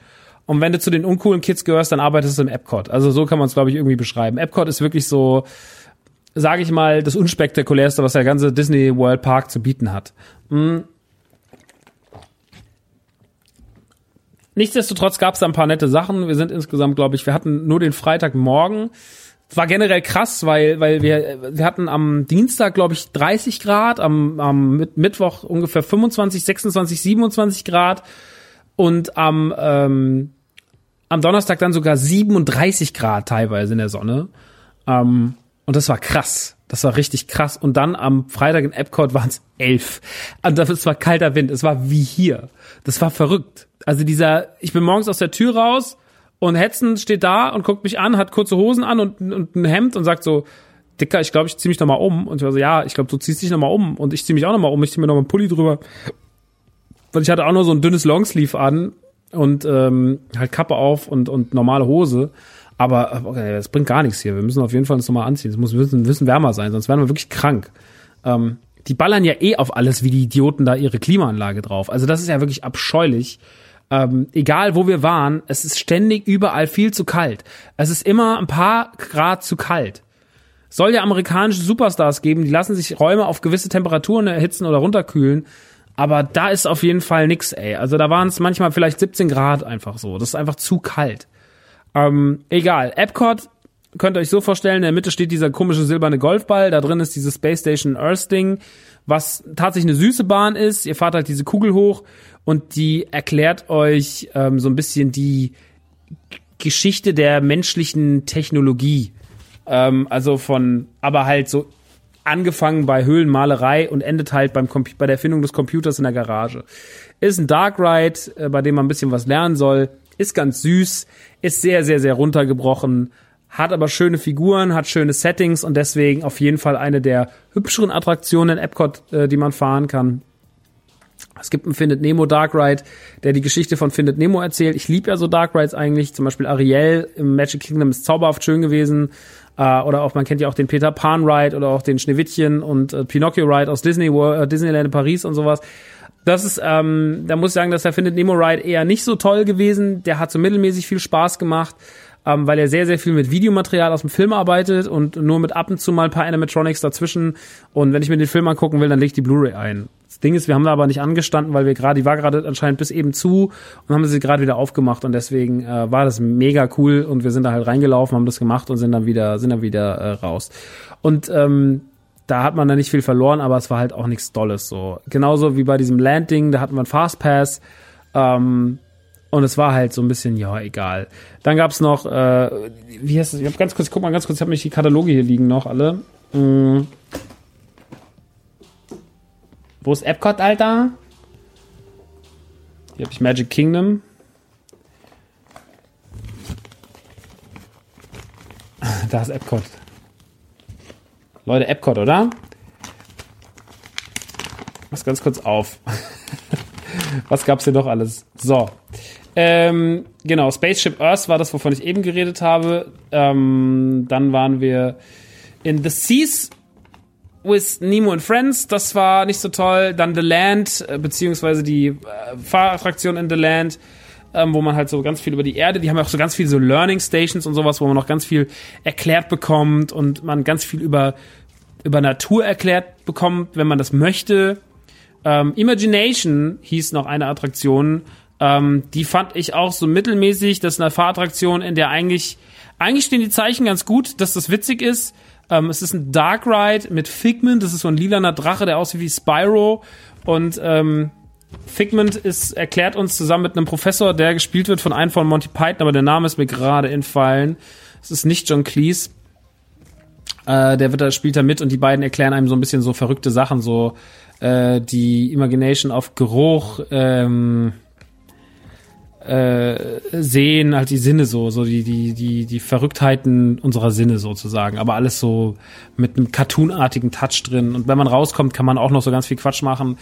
und wenn du zu den uncoolen Kids gehörst, dann arbeitest du im Epcot. Also so kann man es, glaube ich, irgendwie beschreiben. Epcot ist wirklich so, sage ich mal, das unspektakulärste, was der ganze Disney World Park zu bieten hat. Hm. Nichtsdestotrotz gab es da ein paar nette Sachen. Wir sind insgesamt, glaube ich, wir hatten nur den Freitagmorgen. War generell krass, weil, weil wir, wir hatten am Dienstag, glaube ich, 30 Grad, am, am Mittwoch ungefähr 25, 26, 27 Grad und am, ähm, am Donnerstag dann sogar 37 Grad teilweise in der Sonne. Ähm, und das war krass. Das war richtig krass. Und dann am Freitag in Epcot waren es elf. Und das war kalter Wind. Es war wie hier. Das war verrückt. Also dieser, ich bin morgens aus der Tür raus Und Hetzen steht da und guckt mich an, hat kurze Hosen an und, und ein Hemd und sagt so, Dicker, ich glaube, ich zieh mich noch mal um. Und ich war so, ja, ich glaube, du ziehst dich noch mal um. Und ich zieh mich auch noch mal um. Ich zieh mir noch mal einen Pulli drüber. Weil ich hatte auch nur so ein dünnes Longsleeve an und ähm, halt Kappe auf und, und normale Hose. Aber okay, das bringt gar nichts hier. Wir müssen auf jeden Fall uns nochmal anziehen. Es muss ein bisschen, wärmer sein, sonst werden wir wirklich krank. Ähm, die ballern ja eh auf alles wie die Idioten da ihre Klimaanlage drauf. Also das ist ja wirklich abscheulich. Ähm, egal wo wir waren, es ist ständig überall viel zu kalt. Es ist immer ein paar Grad zu kalt. Soll ja amerikanische Superstars geben, die lassen sich Räume auf gewisse Temperaturen erhitzen oder runterkühlen. Aber da ist auf jeden Fall nix, ey. Also da waren es manchmal vielleicht 17 Grad einfach so. Das ist einfach zu kalt. Ähm, egal. Epcot könnt ihr euch so vorstellen, in der Mitte steht dieser komische silberne Golfball, da drin ist dieses Space Station Earth Ding, was tatsächlich eine süße Bahn ist. Ihr fahrt halt diese Kugel hoch und die erklärt euch ähm, so ein bisschen die Geschichte der menschlichen Technologie. Ähm, also von, aber halt so angefangen bei Höhlenmalerei und endet halt beim Compu bei der Erfindung des Computers in der Garage. Ist ein Dark Ride, äh, bei dem man ein bisschen was lernen soll. Ist ganz süß, ist sehr, sehr, sehr runtergebrochen, hat aber schöne Figuren, hat schöne Settings und deswegen auf jeden Fall eine der hübscheren Attraktionen in Epcot, äh, die man fahren kann. Es gibt einen Findet Nemo Dark Ride, der die Geschichte von Findet Nemo erzählt. Ich liebe ja so Dark Rides eigentlich. Zum Beispiel Ariel im Magic Kingdom ist zauberhaft schön gewesen. Äh, oder auch, man kennt ja auch den Peter Pan Ride oder auch den Schneewittchen und äh, Pinocchio Ride aus Disney World, äh, Disneyland Paris und sowas. Das ist, ähm, da muss ich sagen, dass der Findet Nemo Ride eher nicht so toll gewesen. Der hat so mittelmäßig viel Spaß gemacht, ähm, weil er sehr, sehr viel mit Videomaterial aus dem Film arbeitet und nur mit ab und zu mal ein paar Animatronics dazwischen. Und wenn ich mir den Film angucken will, dann leg ich die Blu-ray ein. Das Ding ist, wir haben da aber nicht angestanden, weil wir gerade, die war gerade anscheinend bis eben zu und haben sie gerade wieder aufgemacht und deswegen äh, war das mega cool und wir sind da halt reingelaufen, haben das gemacht und sind dann wieder, sind dann wieder äh, raus. Und ähm, da hat man da nicht viel verloren, aber es war halt auch nichts Dolles so. Genauso wie bei diesem Landing, da hatten wir einen Fastpass. Ähm, und es war halt so ein bisschen, ja, egal. Dann gab's noch, äh, wie heißt das? Ich hab ganz kurz, guck mal ganz kurz, ich habe mich die Kataloge hier liegen noch alle. Mhm. Wo ist Epcot, Alter? Hier habe ich Magic Kingdom. Da ist Epcot. Leute, Epcot, oder? Mach's ganz kurz auf. Was gab's hier noch alles? So. Ähm, genau, Spaceship Earth war das, wovon ich eben geredet habe. Ähm, dann waren wir in The Seas with Nemo and Friends, das war nicht so toll. Dann The Land, äh, beziehungsweise die äh, Fahrattraktion in The Land, ähm, wo man halt so ganz viel über die Erde, die haben ja auch so ganz viele so Learning Stations und sowas, wo man noch ganz viel erklärt bekommt und man ganz viel über, über Natur erklärt bekommt, wenn man das möchte. Ähm, Imagination hieß noch eine Attraktion, ähm, die fand ich auch so mittelmäßig. Das ist eine Fahrattraktion, in der eigentlich, eigentlich stehen die Zeichen ganz gut, dass das witzig ist ähm, es ist ein Dark Ride mit Figment. Das ist so ein lilaner Drache, der aussieht wie Spyro. Und ähm, Figment ist, erklärt uns zusammen mit einem Professor, der gespielt wird von einem von Monty Python, aber der Name ist mir gerade entfallen. Es ist nicht John Cleese. Äh, der wird da, spielt da mit und die beiden erklären einem so ein bisschen so verrückte Sachen, so äh, die Imagination auf Geruch, ähm, äh, sehen, halt die Sinne so, so die, die, die, die Verrücktheiten unserer Sinne sozusagen, aber alles so mit einem cartoonartigen Touch drin. Und wenn man rauskommt, kann man auch noch so ganz viel Quatsch machen.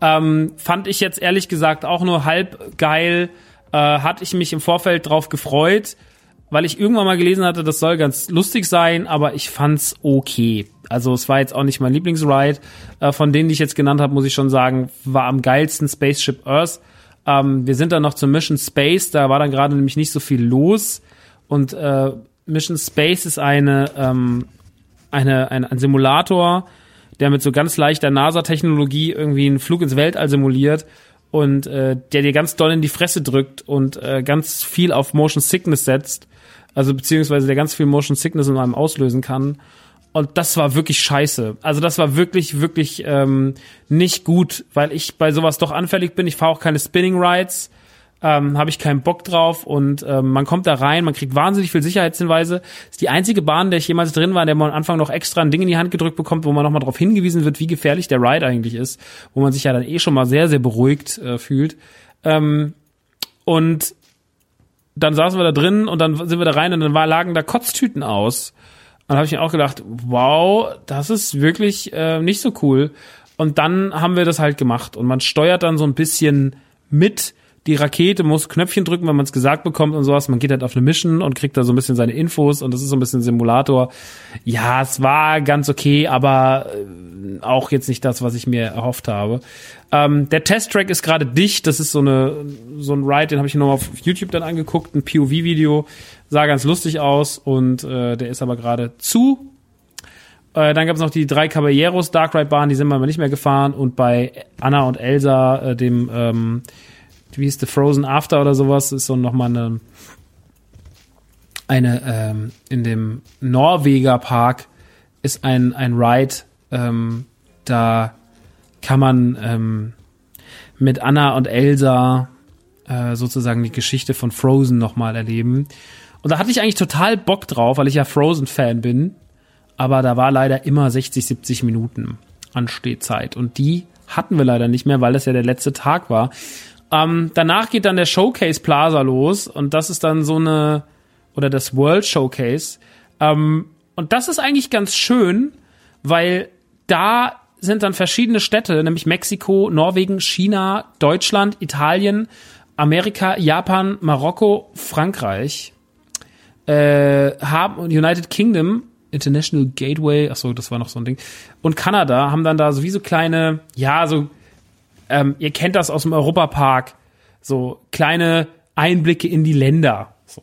Ähm, fand ich jetzt ehrlich gesagt auch nur halb geil. Äh, hatte ich mich im Vorfeld drauf gefreut, weil ich irgendwann mal gelesen hatte, das soll ganz lustig sein, aber ich fand's okay. Also es war jetzt auch nicht mein Lieblingsride. Äh, von denen, die ich jetzt genannt habe, muss ich schon sagen, war am geilsten Spaceship Earth ähm, wir sind dann noch zur Mission Space, da war dann gerade nämlich nicht so viel los. Und äh, Mission Space ist eine, ähm, eine, ein, ein Simulator, der mit so ganz leichter NASA-Technologie irgendwie einen Flug ins Weltall simuliert und äh, der dir ganz doll in die Fresse drückt und äh, ganz viel auf Motion Sickness setzt. Also beziehungsweise der ganz viel Motion Sickness in einem auslösen kann. Und das war wirklich scheiße. Also das war wirklich, wirklich ähm, nicht gut, weil ich bei sowas doch anfällig bin. Ich fahre auch keine Spinning Rides, ähm, habe ich keinen Bock drauf. Und ähm, man kommt da rein, man kriegt wahnsinnig viel Sicherheitshinweise. Das ist die einzige Bahn, der ich jemals drin war, in der man am Anfang noch extra ein Ding in die Hand gedrückt bekommt, wo man nochmal darauf hingewiesen wird, wie gefährlich der Ride eigentlich ist, wo man sich ja dann eh schon mal sehr, sehr beruhigt äh, fühlt. Ähm, und dann saßen wir da drin und dann sind wir da rein und dann war, lagen da Kotztüten aus. Und dann habe ich mir auch gedacht, wow, das ist wirklich äh, nicht so cool. Und dann haben wir das halt gemacht und man steuert dann so ein bisschen mit. Die Rakete muss Knöpfchen drücken, wenn man es gesagt bekommt und sowas. Man geht halt auf eine Mission und kriegt da so ein bisschen seine Infos und das ist so ein bisschen Simulator. Ja, es war ganz okay, aber äh, auch jetzt nicht das, was ich mir erhofft habe. Ähm, der Testtrack ist gerade dicht. Das ist so eine so ein Ride, den habe ich nochmal auf YouTube dann angeguckt, ein POV-Video. Sah ganz lustig aus und äh, der ist aber gerade zu. Äh, dann gab es noch die drei Caballeros Dark Ride Bahn, die sind wir aber nicht mehr gefahren. Und bei Anna und Elsa, äh, dem, ähm, wie hieß der Frozen After oder sowas, ist so nochmal eine, eine ähm, in dem Norweger Park ist ein, ein Ride, ähm, da kann man ähm, mit Anna und Elsa äh, sozusagen die Geschichte von Frozen nochmal erleben. Und da hatte ich eigentlich total Bock drauf, weil ich ja Frozen-Fan bin. Aber da war leider immer 60, 70 Minuten Anstehzeit. Und die hatten wir leider nicht mehr, weil das ja der letzte Tag war. Ähm, danach geht dann der Showcase Plaza los und das ist dann so eine, oder das World Showcase. Ähm, und das ist eigentlich ganz schön, weil da sind dann verschiedene Städte, nämlich Mexiko, Norwegen, China, Deutschland, Italien, Amerika, Japan, Marokko, Frankreich, äh, haben United Kingdom, International Gateway, ach so, das war noch so ein Ding, und Kanada haben dann da so wie so kleine, ja, so, ähm, ihr kennt das aus dem Europapark, so kleine Einblicke in die Länder, so.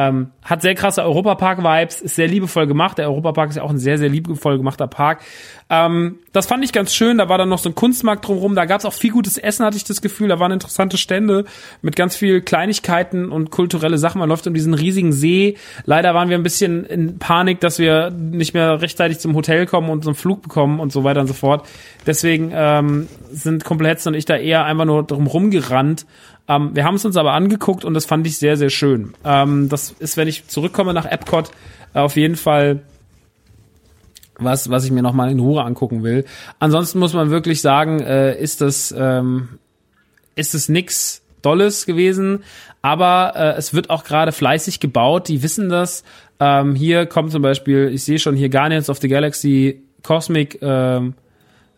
Ähm, hat sehr krasse Europapark-Vibes, ist sehr liebevoll gemacht. Der Europapark ist ja auch ein sehr, sehr liebevoll gemachter Park. Ähm, das fand ich ganz schön. Da war dann noch so ein Kunstmarkt drumherum. Da gab es auch viel gutes Essen, hatte ich das Gefühl. Da waren interessante Stände mit ganz viel Kleinigkeiten und kulturelle Sachen. Man läuft um diesen riesigen See. Leider waren wir ein bisschen in Panik, dass wir nicht mehr rechtzeitig zum Hotel kommen und so einen Flug bekommen und so weiter und so fort. Deswegen ähm, sind Kompletz und ich da eher einfach nur drum rumgerannt ähm, wir haben es uns aber angeguckt und das fand ich sehr, sehr schön. Ähm, das ist, wenn ich zurückkomme nach Epcot, äh, auf jeden Fall was, was ich mir nochmal in Ruhe angucken will. Ansonsten muss man wirklich sagen, äh, ist das, ähm, ist es nix Dolles gewesen, aber äh, es wird auch gerade fleißig gebaut, die wissen das. Ähm, hier kommt zum Beispiel, ich sehe schon hier Guardians of the Galaxy Cosmic, ähm,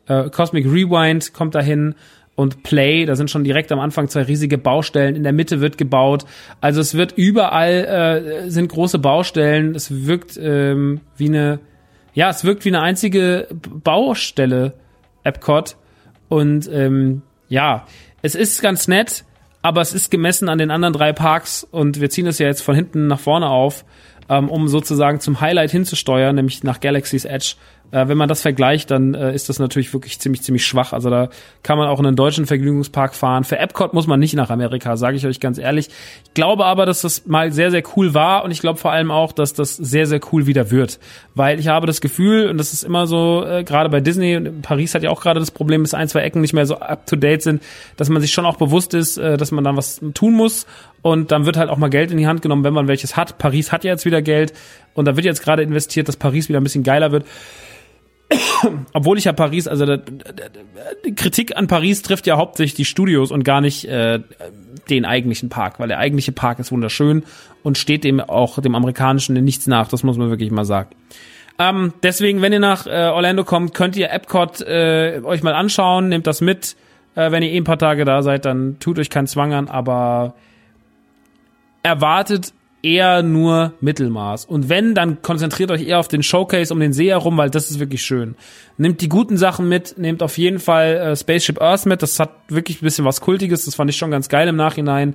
äh, Cosmic Rewind kommt dahin und Play. Da sind schon direkt am Anfang zwei riesige Baustellen. In der Mitte wird gebaut. Also es wird überall äh, sind große Baustellen. Es wirkt ähm, wie eine, ja, es wirkt wie eine einzige Baustelle, Epcot. Und ähm, ja, es ist ganz nett, aber es ist gemessen an den anderen drei Parks und wir ziehen es ja jetzt von hinten nach vorne auf, ähm, um sozusagen zum Highlight hinzusteuern, nämlich nach Galaxy's Edge. Äh, wenn man das vergleicht, dann äh, ist das natürlich wirklich ziemlich, ziemlich schwach. Also da kann man auch in einen deutschen Vergnügungspark fahren. Für Epcot muss man nicht nach Amerika, sage ich euch ganz ehrlich. Ich glaube aber, dass das mal sehr, sehr cool war und ich glaube vor allem auch, dass das sehr, sehr cool wieder wird. Weil ich habe das Gefühl, und das ist immer so, äh, gerade bei Disney, Paris hat ja auch gerade das Problem, dass ein, zwei Ecken nicht mehr so up-to-date sind, dass man sich schon auch bewusst ist, äh, dass man dann was tun muss und dann wird halt auch mal Geld in die Hand genommen, wenn man welches hat. Paris hat ja jetzt wieder Geld und da wird jetzt gerade investiert, dass Paris wieder ein bisschen geiler wird. obwohl ich ja Paris, also da, die Kritik an Paris trifft ja hauptsächlich die Studios und gar nicht äh, den eigentlichen Park, weil der eigentliche Park ist wunderschön und steht dem auch dem amerikanischen in nichts nach, das muss man wirklich mal sagen. Ähm, deswegen, wenn ihr nach äh, Orlando kommt, könnt ihr Epcot äh, euch mal anschauen, nehmt das mit. Äh, wenn ihr eh ein paar Tage da seid, dann tut euch keinen Zwang an, aber erwartet eher nur Mittelmaß. Und wenn, dann konzentriert euch eher auf den Showcase um den See herum, weil das ist wirklich schön. Nehmt die guten Sachen mit, nehmt auf jeden Fall äh, Spaceship Earth mit, das hat wirklich ein bisschen was Kultiges, das fand ich schon ganz geil im Nachhinein.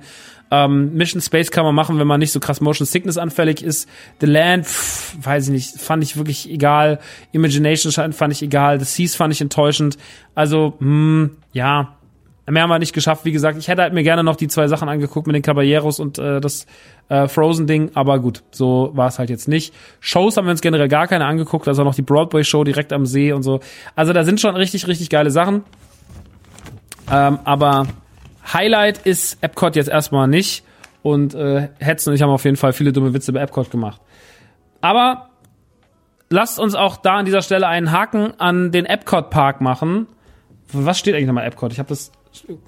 Ähm, Mission Space kann man machen, wenn man nicht so krass Motion Sickness anfällig ist. The Land, pff, weiß ich nicht, fand ich wirklich egal. Imagination fand ich egal. The Seas fand ich enttäuschend. Also, hm, ja, Mehr haben wir nicht geschafft. Wie gesagt, ich hätte halt mir gerne noch die zwei Sachen angeguckt mit den Caballeros und äh, das äh, Frozen-Ding, aber gut, so war es halt jetzt nicht. Shows haben wir uns generell gar keine angeguckt, also noch die Broadway-Show direkt am See und so. Also da sind schon richtig, richtig geile Sachen. Ähm, aber Highlight ist Epcot jetzt erstmal nicht. Und äh, Hetz und ich haben auf jeden Fall viele dumme Witze bei Epcot gemacht. Aber lasst uns auch da an dieser Stelle einen Haken an den Epcot-Park machen. Was steht eigentlich nochmal Epcot? Ich habe das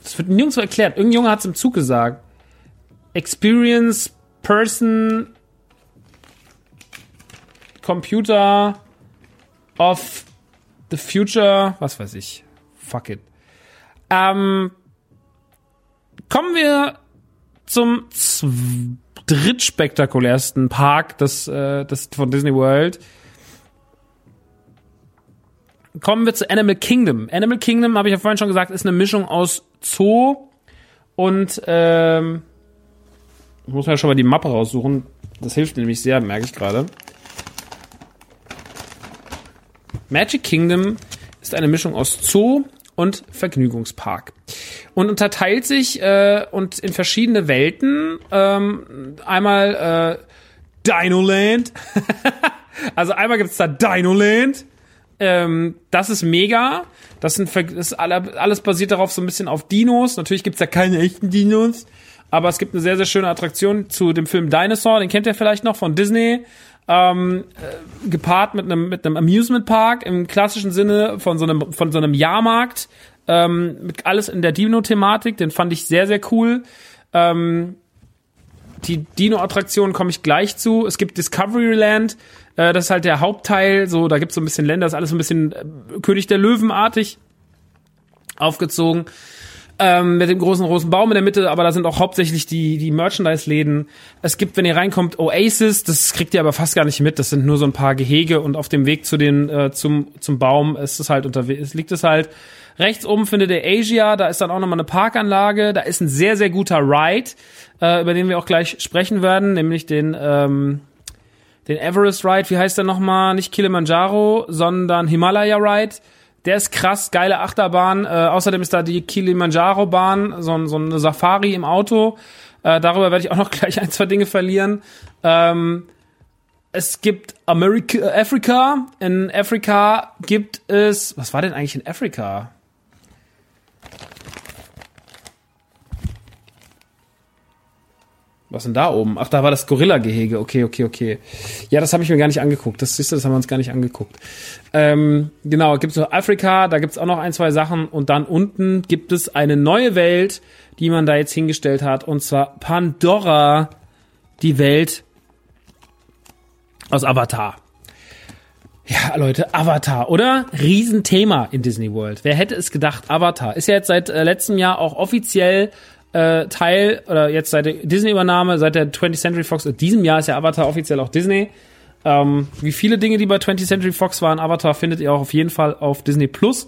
das wird nirgendwo erklärt. Irgendein Junge hat es im Zug gesagt. Experience Person Computer of the Future, was weiß ich. Fuck it. Ähm, kommen wir zum drittspektakulärsten Park des, äh, des, von Disney World. Kommen wir zu Animal Kingdom. Animal Kingdom, habe ich ja vorhin schon gesagt, ist eine Mischung aus Zoo und ähm, ich muss mir ja schon mal die Mappe raussuchen. Das hilft nämlich sehr, merke ich gerade. Magic Kingdom ist eine Mischung aus Zoo und Vergnügungspark und unterteilt sich äh, und in verschiedene Welten. Ähm, einmal äh, Dinoland, also einmal gibt's da Dinoland. Ähm, das ist mega. Das sind das ist alle, alles basiert darauf so ein bisschen auf Dinos. Natürlich gibt's da keine echten Dinos, aber es gibt eine sehr sehr schöne Attraktion zu dem Film Dinosaur. Den kennt ihr vielleicht noch von Disney ähm, äh, gepaart mit einem mit einem Amusement Park im klassischen Sinne von so einem von so einem Jahrmarkt ähm, mit alles in der Dino-Thematik. Den fand ich sehr sehr cool. Ähm, die Dino-Attraktion komme ich gleich zu. Es gibt Discoveryland, äh, das ist halt der Hauptteil. So, da gibt's so ein bisschen Länder, ist alles so ein bisschen äh, König der Löwen-artig aufgezogen ähm, mit dem großen großen Baum in der Mitte, aber da sind auch hauptsächlich die die Merchandise-Läden. Es gibt, wenn ihr reinkommt, Oasis, das kriegt ihr aber fast gar nicht mit. Das sind nur so ein paar Gehege und auf dem Weg zu den äh, zum zum Baum ist es halt unterwegs. Liegt es halt rechts oben findet ihr Asia, da ist dann auch nochmal eine Parkanlage. Da ist ein sehr sehr guter Ride, äh, über den wir auch gleich sprechen werden, nämlich den ähm, den Everest Ride. Wie heißt der nochmal? Nicht Kilimanjaro, sondern Himalaya Ride. Der ist krass, geile Achterbahn. Äh, außerdem ist da die Kilimanjaro-Bahn, so, so eine Safari im Auto. Äh, darüber werde ich auch noch gleich ein, zwei Dinge verlieren. Ähm, es gibt America, Afrika. In Afrika gibt es. Was war denn eigentlich in Afrika? Was denn da oben? Ach, da war das Gorilla-Gehege. Okay, okay, okay. Ja, das habe ich mir gar nicht angeguckt. Das siehst du, das haben wir uns gar nicht angeguckt. Ähm, genau, gibt's noch Afrika, da gibt's auch noch ein, zwei Sachen. Und dann unten gibt es eine neue Welt, die man da jetzt hingestellt hat. Und zwar Pandora, die Welt aus Avatar. Ja, Leute, Avatar, oder? Riesenthema in Disney World. Wer hätte es gedacht? Avatar ist ja jetzt seit äh, letztem Jahr auch offiziell äh, Teil, oder jetzt seit der Disney-Übernahme, seit der 20th Century Fox, in diesem Jahr ist ja Avatar offiziell auch Disney. Ähm, wie viele Dinge, die bei 20th Century Fox waren, Avatar findet ihr auch auf jeden Fall auf Disney Plus.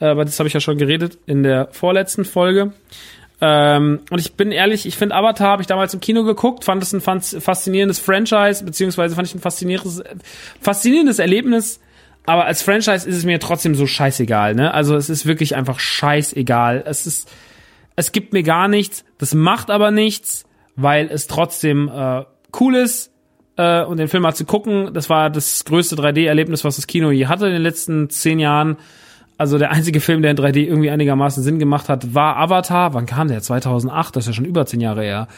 Äh, aber das habe ich ja schon geredet in der vorletzten Folge. Ähm, und ich bin ehrlich, ich finde Avatar habe ich damals im Kino geguckt, fand es ein fas- faszinierendes Franchise, beziehungsweise fand ich ein faszinierendes, faszinierendes Erlebnis. Aber als Franchise ist es mir trotzdem so scheißegal, ne? Also es ist wirklich einfach scheißegal. Es ist, es gibt mir gar nichts. Das macht aber nichts, weil es trotzdem äh, cool ist äh, und den Film mal zu gucken. Das war das größte 3D-Erlebnis, was das Kino je hatte in den letzten zehn Jahren. Also der einzige Film, der in 3D irgendwie einigermaßen Sinn gemacht hat, war Avatar. Wann kam der? 2008, das ist ja schon über zehn Jahre her.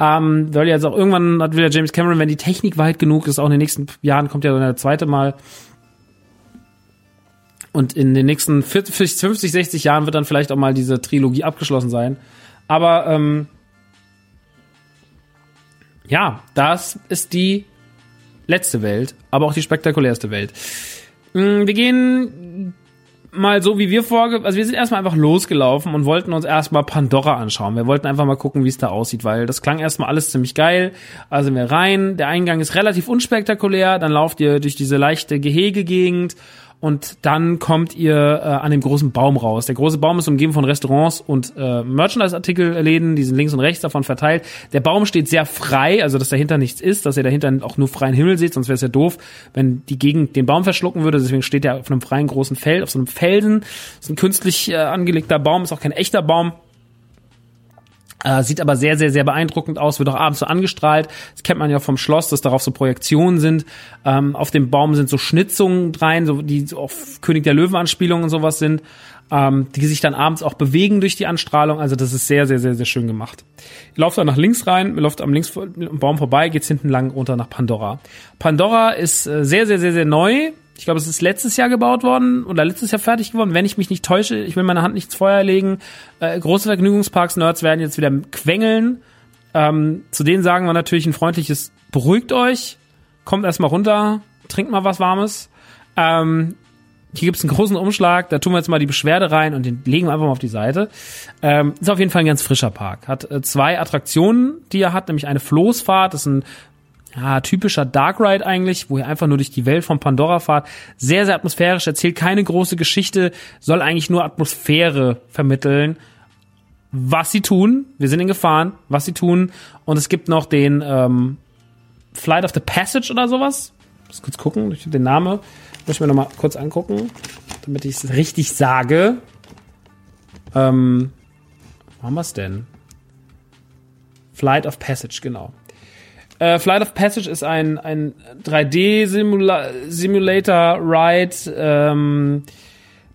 Ähm, soll jetzt auch irgendwann hat wieder James Cameron, wenn die Technik weit genug ist, auch in den nächsten Jahren kommt ja dann der zweite Mal. Und in den nächsten 40, 50, 60 Jahren wird dann vielleicht auch mal diese Trilogie abgeschlossen sein. Aber ähm, ja, das ist die letzte Welt, aber auch die spektakulärste Welt. Mm, Wir gehen mal so, wie wir vorge... Also wir sind erstmal einfach losgelaufen und wollten uns erstmal Pandora anschauen. Wir wollten einfach mal gucken, wie es da aussieht, weil das klang erstmal alles ziemlich geil. Also sind wir rein, der Eingang ist relativ unspektakulär, dann lauft ihr durch diese leichte Gehegegegend und dann kommt ihr äh, an dem großen Baum raus. Der große Baum ist umgeben von Restaurants und äh, Merchandise-Artikelläden, die sind links und rechts davon verteilt. Der Baum steht sehr frei, also dass dahinter nichts ist, dass ihr dahinter auch nur freien Himmel seht, sonst wäre es ja doof, wenn die Gegend den Baum verschlucken würde. Deswegen steht er auf einem freien großen Feld, auf so einem Felsen. Das ist ein künstlich äh, angelegter Baum, ist auch kein echter Baum. Äh, sieht aber sehr, sehr, sehr beeindruckend aus, wird auch abends so angestrahlt. Das kennt man ja vom Schloss, dass darauf so Projektionen sind. Ähm, auf dem Baum sind so Schnitzungen rein, so, die so auf König der Löwen-Anspielungen und sowas sind, ähm, die sich dann abends auch bewegen durch die Anstrahlung. Also das ist sehr, sehr, sehr, sehr schön gemacht. Ihr lauft dann nach links rein, ihr lauft am links am Baum vorbei, geht's hinten lang runter nach Pandora. Pandora ist äh, sehr, sehr, sehr, sehr neu. Ich glaube, es ist letztes Jahr gebaut worden oder letztes Jahr fertig geworden, wenn ich mich nicht täusche. Ich will meine Hand nicht ins Feuer legen. Äh, große Vergnügungsparks-Nerds werden jetzt wieder quengeln. Ähm, zu denen sagen wir natürlich ein freundliches, beruhigt euch, kommt erstmal runter, trinkt mal was Warmes. Ähm, hier gibt's einen großen Umschlag, da tun wir jetzt mal die Beschwerde rein und den legen wir einfach mal auf die Seite. Ähm, ist auf jeden Fall ein ganz frischer Park. Hat äh, zwei Attraktionen, die er hat, nämlich eine Floßfahrt, das ist ein ja, typischer Dark Ride eigentlich, wo ihr einfach nur durch die Welt von Pandora fahrt. Sehr, sehr atmosphärisch, erzählt keine große Geschichte, soll eigentlich nur Atmosphäre vermitteln. Was sie tun, wir sind in Gefahren, was sie tun. Und es gibt noch den ähm, Flight of the Passage oder sowas. Muss kurz gucken, ich den Namen muss ich mir noch mal kurz angucken, damit ich es richtig sage. Ähm, wo haben wir es denn? Flight of Passage, genau. Äh, Flight of Passage ist ein, ein 3D-Simulator-Ride, ähm,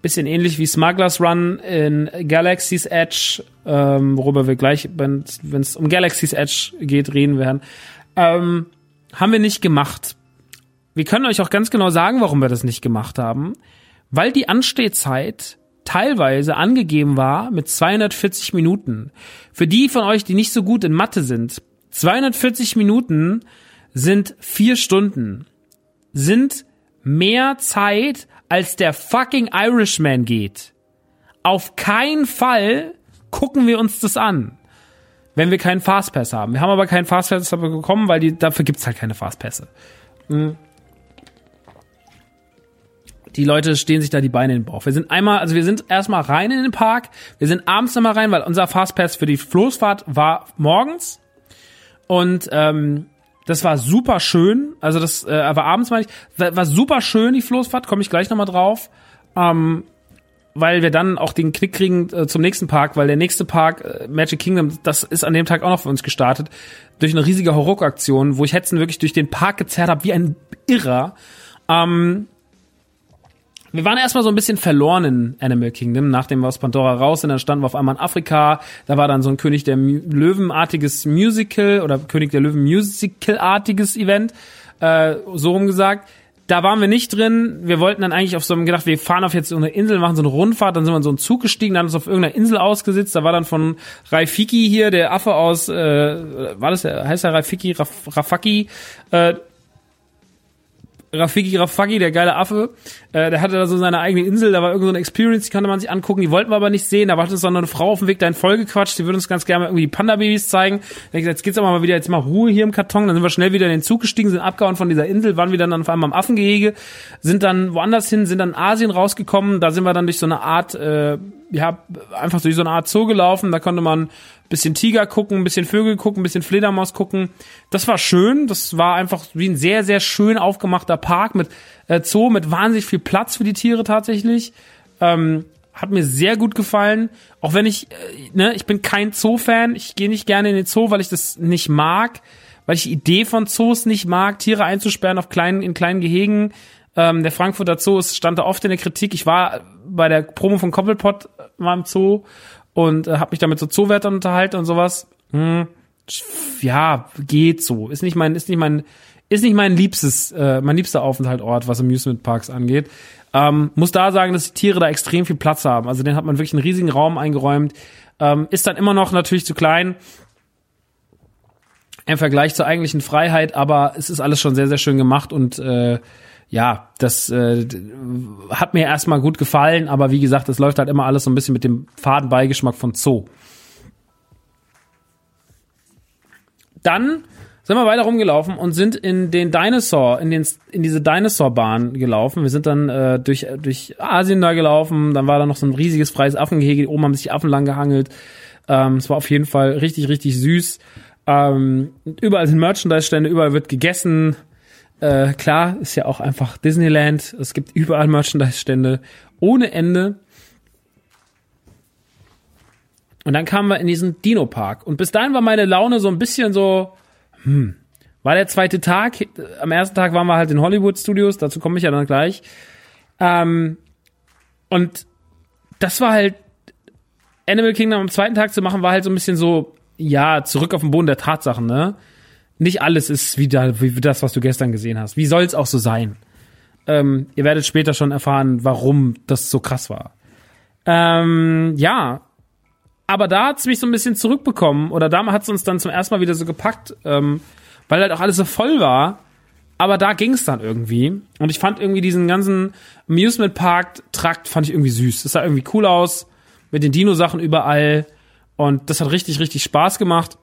bisschen ähnlich wie Smugglers Run in Galaxy's Edge, ähm, worüber wir gleich, wenn es um Galaxy's Edge geht, reden werden. Ähm, haben wir nicht gemacht. Wir können euch auch ganz genau sagen, warum wir das nicht gemacht haben. Weil die Anstehzeit teilweise angegeben war mit 240 Minuten. Für die von euch, die nicht so gut in Mathe sind, 240 Minuten sind vier Stunden. Sind mehr Zeit, als der fucking Irishman geht. Auf keinen Fall gucken wir uns das an, wenn wir keinen Fastpass haben. Wir haben aber keinen Fastpass bekommen, weil die, dafür gibt's halt keine Fastpässe. Mhm die Leute stehen sich da die Beine in den Bauch. Wir sind einmal, also wir sind erstmal rein in den Park, wir sind abends nochmal rein, weil unser Fastpass für die Floßfahrt war morgens und ähm, das war super schön, also das äh, war abends meine ich, war super schön die Floßfahrt, komme ich gleich nochmal drauf, ähm, weil wir dann auch den Knick kriegen äh, zum nächsten Park, weil der nächste Park, äh, Magic Kingdom, das ist an dem Tag auch noch für uns gestartet, durch eine riesige Horror-Aktion, wo ich Hetzen wirklich durch den Park gezerrt habe wie ein Irrer. Ähm, wir waren erstmal so ein bisschen verloren in Animal Kingdom, nachdem wir aus Pandora raus sind, dann standen wir auf einmal in Afrika, da war dann so ein König der Löwenartiges Musical oder König der Löwen Musical-artiges Event, äh, so rum gesagt. Da waren wir nicht drin. Wir wollten dann eigentlich auf so einem gedacht, wir fahren auf jetzt so eine Insel, machen so eine Rundfahrt, dann sind wir in so einen Zug gestiegen, dann uns auf irgendeiner Insel ausgesetzt. Da war dann von Raifiki hier, der Affe aus, äh, war das der, heißt der Raifiki, Raf, Rafaki, äh, Rafiki Rafaki, der geile Affe, äh, der hatte da so seine eigene Insel, da war irgend so eine Experience, die konnte man sich angucken, die wollten wir aber nicht sehen, da war so eine Frau auf dem Weg dahin vollgequatscht, die würde uns ganz gerne irgendwie Panda-Babys zeigen. Da ich jetzt geht's aber mal wieder, jetzt mal Ruhe hier im Karton, dann sind wir schnell wieder in den Zug gestiegen, sind abgehauen von dieser Insel, waren wieder dann auf einmal am Affengehege, sind dann woanders hin, sind dann Asien rausgekommen, da sind wir dann durch so eine Art, äh, ja, einfach durch so eine Art Zoo gelaufen, da konnte man bisschen Tiger gucken, bisschen Vögel gucken, bisschen Fledermaus gucken. Das war schön. Das war einfach wie ein sehr, sehr schön aufgemachter Park mit äh, Zoo, mit wahnsinnig viel Platz für die Tiere tatsächlich. Ähm, hat mir sehr gut gefallen. Auch wenn ich, äh, ne, ich bin kein Zoo-Fan. Ich gehe nicht gerne in den Zoo, weil ich das nicht mag. Weil ich die Idee von Zoos nicht mag, Tiere einzusperren auf kleinen, in kleinen Gehegen. Ähm, der Frankfurter Zoo stand da oft in der Kritik. Ich war bei der Promo von Koppelpot mal im Zoo und äh, habe mich damit so Zoowärtern unterhalten und sowas. Hm, ja, geht so. Ist nicht mein, ist nicht mein, ist nicht mein liebstes, äh, mein liebster Aufenthaltort, was Amusement Parks angeht. Ähm, muss da sagen, dass die Tiere da extrem viel Platz haben. Also den hat man wirklich einen riesigen Raum eingeräumt. Ähm, ist dann immer noch natürlich zu klein im Vergleich zur eigentlichen Freiheit, aber es ist alles schon sehr, sehr schön gemacht und äh, ja, das äh, hat mir erstmal gut gefallen, aber wie gesagt, es läuft halt immer alles so ein bisschen mit dem Fadenbeigeschmack von Zoo. Dann sind wir weiter rumgelaufen und sind in den Dinosaur, in den in diese Dinosaur-Bahn gelaufen. Wir sind dann äh, durch durch Asien da gelaufen. Dann war da noch so ein riesiges freies Affengehege. Oben haben sich Affen lang gehangelt. Ähm, es war auf jeden Fall richtig richtig süß. Ähm, überall sind Merchandise-Stände, überall wird gegessen. Äh, klar, ist ja auch einfach Disneyland. Es gibt überall Merchandise-Stände ohne Ende. Und dann kamen wir in diesen Dino-Park. Und bis dahin war meine Laune so ein bisschen so, hm, war der zweite Tag. Am ersten Tag waren wir halt in Hollywood Studios, dazu komme ich ja dann gleich. Ähm, und das war halt, Animal Kingdom am zweiten Tag zu machen, war halt so ein bisschen so, ja, zurück auf den Boden der Tatsachen, ne? Nicht alles ist wieder wie das, was du gestern gesehen hast. Wie soll es auch so sein? Ähm, ihr werdet später schon erfahren, warum das so krass war. Ähm, ja, aber da hat's mich so ein bisschen zurückbekommen oder da hat's uns dann zum ersten Mal wieder so gepackt, ähm, weil halt auch alles so voll war. Aber da ging's dann irgendwie. Und ich fand irgendwie diesen ganzen Amusement Park Trakt fand ich irgendwie süß. Das sah irgendwie cool aus mit den Dino-Sachen überall. Und das hat richtig, richtig Spaß gemacht.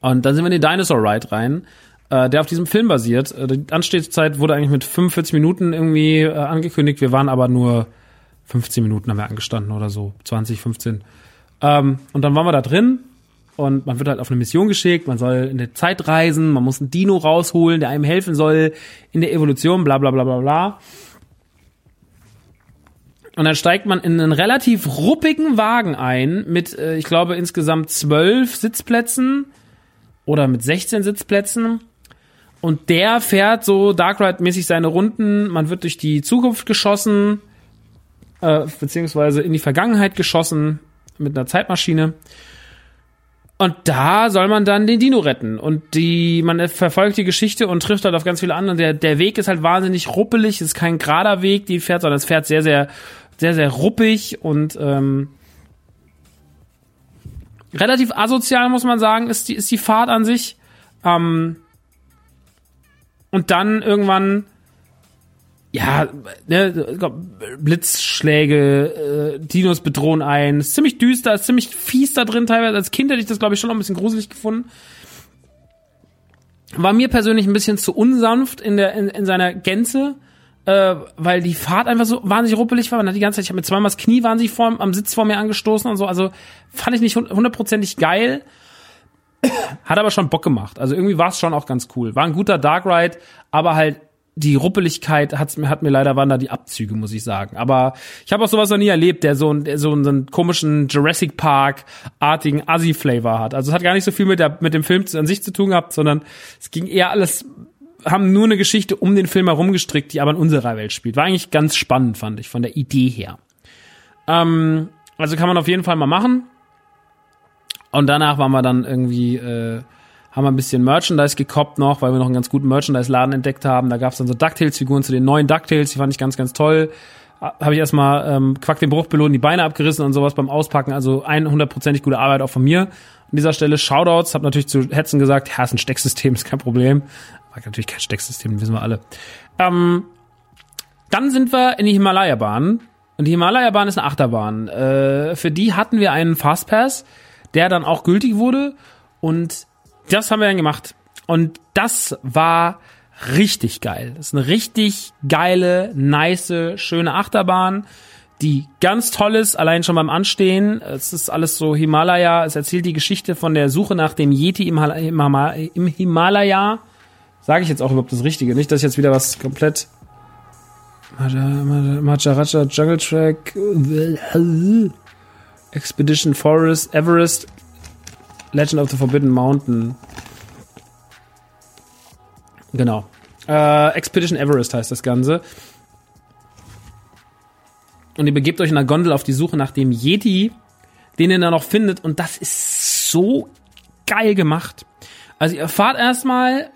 Und dann sind wir in den Dinosaur Ride rein, äh, der auf diesem Film basiert. Äh, die Anstehzeit wurde eigentlich mit 45 Minuten irgendwie äh, angekündigt. Wir waren aber nur 15 Minuten haben wir angestanden oder so. 20, 15. Ähm, und dann waren wir da drin und man wird halt auf eine Mission geschickt, man soll in der Zeit reisen, man muss einen Dino rausholen, der einem helfen soll in der Evolution, bla bla bla bla bla. Und dann steigt man in einen relativ ruppigen Wagen ein mit, äh, ich glaube, insgesamt zwölf Sitzplätzen oder mit 16 Sitzplätzen. Und der fährt so Dark Ride-mäßig seine Runden. Man wird durch die Zukunft geschossen, äh, beziehungsweise in die Vergangenheit geschossen mit einer Zeitmaschine. Und da soll man dann den Dino retten. Und die, man verfolgt die Geschichte und trifft halt auf ganz viele andere. Der, der Weg ist halt wahnsinnig ruppelig, es ist kein gerader Weg, die fährt, sondern es fährt sehr, sehr, sehr, sehr ruppig und ähm, relativ asozial, muss man sagen, ist die, ist die Fahrt an sich. Ähm, und dann irgendwann ja, ne, Blitzschläge, äh, Dinos bedrohen ein. Ist ziemlich düster, ist ziemlich fies da drin teilweise. Als Kind hätte ich das, glaube ich, schon noch ein bisschen gruselig gefunden. War mir persönlich ein bisschen zu unsanft in, der, in, in seiner Gänze, äh, weil die Fahrt einfach so wahnsinnig ruppelig war. Man hat die ganze Zeit, ich habe mir zweimal das Knie wahnsinnig vor, am Sitz vor mir angestoßen und so. Also fand ich nicht hundertprozentig geil. Hat aber schon Bock gemacht. Also irgendwie war es schon auch ganz cool. War ein guter Dark Ride, aber halt die Ruppeligkeit hat's mir, hat mir leider waren da die Abzüge, muss ich sagen. Aber ich habe auch sowas noch nie erlebt, der so, der so einen komischen Jurassic Park-artigen Assi-Flavor hat. Also es hat gar nicht so viel mit, der, mit dem Film an sich zu tun gehabt, sondern es ging eher alles, haben nur eine Geschichte um den Film herum gestrickt, die aber in unserer Welt spielt. War eigentlich ganz spannend, fand ich, von der Idee her. Ähm, also kann man auf jeden Fall mal machen. Und danach waren wir dann irgendwie äh, haben wir ein bisschen Merchandise gekoppt noch, weil wir noch einen ganz guten Merchandise-Laden entdeckt haben. Da gab es dann so DuckTales-Figuren zu den neuen DuckTales, die fand ich ganz, ganz toll. Habe ich erstmal ähm, Quack den Bruchbelohn die Beine abgerissen und sowas beim Auspacken. Also 100%ig gute Arbeit auch von mir. An dieser Stelle Shoutouts, habe natürlich zu Hetzen gesagt, ja, ist ein Stecksystem, ist kein Problem. Natürlich kein Stecksystem, wissen wir alle. Ähm, dann sind wir in die Himalaya-Bahn. Und die Himalaya-Bahn ist eine Achterbahn. Äh, für die hatten wir einen Fastpass, der dann auch gültig wurde. Und das haben wir dann gemacht. Und das war richtig geil. Das ist eine richtig geile, nice, schöne Achterbahn, die ganz toll ist, allein schon beim Anstehen. Es ist alles so Himalaya. Es erzählt die Geschichte von der Suche nach dem Yeti im Himalaya. Sage ich jetzt auch überhaupt das Richtige. Nicht, dass ich jetzt wieder was komplett Maharaja Jungle Track Expedition Forest Everest Legend of the Forbidden Mountain. Genau. Äh, Expedition Everest heißt das Ganze. Und ihr begebt euch in einer Gondel auf die Suche nach dem Yeti, den ihr dann noch findet. Und das ist so geil gemacht. Also ihr fahrt erstmal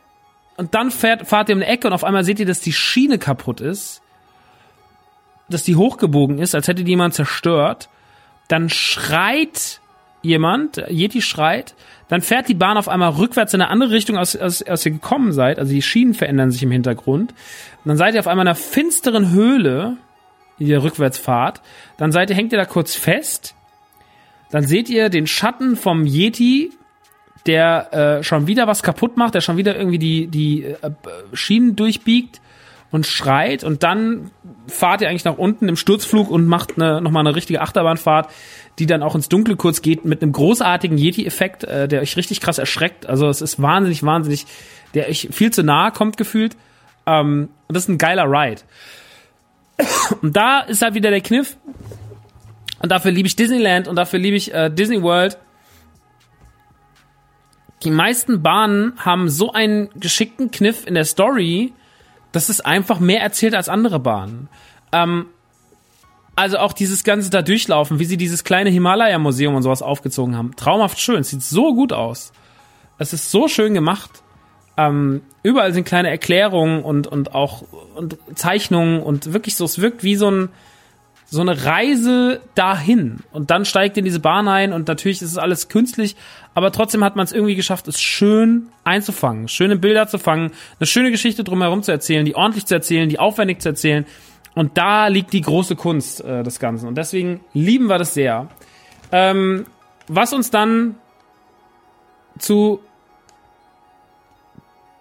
und dann fährt, fahrt ihr um eine Ecke und auf einmal seht ihr, dass die Schiene kaputt ist. Dass die hochgebogen ist, als hätte die jemand zerstört. Dann schreit jemand, Yeti schreit, dann fährt die Bahn auf einmal rückwärts in eine andere Richtung, aus, aus, aus ihr gekommen seid. Also die Schienen verändern sich im Hintergrund. Und dann seid ihr auf einmal in einer finsteren Höhle, in der Rückwärtsfahrt. Dann seid ihr, hängt ihr da kurz fest. Dann seht ihr den Schatten vom Yeti, der äh, schon wieder was kaputt macht, der schon wieder irgendwie die, die äh, Schienen durchbiegt und schreit und dann fahrt ihr eigentlich nach unten im Sturzflug und macht eine, nochmal eine richtige Achterbahnfahrt, die dann auch ins Dunkle kurz geht mit einem großartigen Yeti-Effekt, äh, der euch richtig krass erschreckt. Also es ist wahnsinnig, wahnsinnig, der euch viel zu nahe kommt gefühlt. Ähm, und das ist ein geiler Ride. Und da ist halt wieder der Kniff. Und dafür liebe ich Disneyland und dafür liebe ich äh, Disney World. Die meisten Bahnen haben so einen geschickten Kniff in der Story, das ist einfach mehr erzählt als andere Bahnen. Ähm, also auch dieses ganze da durchlaufen, wie sie dieses kleine Himalaya-Museum und sowas aufgezogen haben. Traumhaft schön. Es sieht so gut aus. Es ist so schön gemacht. Ähm, überall sind kleine Erklärungen und, und auch und Zeichnungen und wirklich so, es wirkt wie so ein, so eine Reise dahin. Und dann steigt in diese Bahn ein und natürlich ist es alles künstlich, aber trotzdem hat man es irgendwie geschafft, es schön einzufangen, schöne Bilder zu fangen, eine schöne Geschichte drumherum zu erzählen, die ordentlich zu erzählen, die aufwendig zu erzählen. Und da liegt die große Kunst äh, des Ganzen. Und deswegen lieben wir das sehr. Ähm, was uns dann zu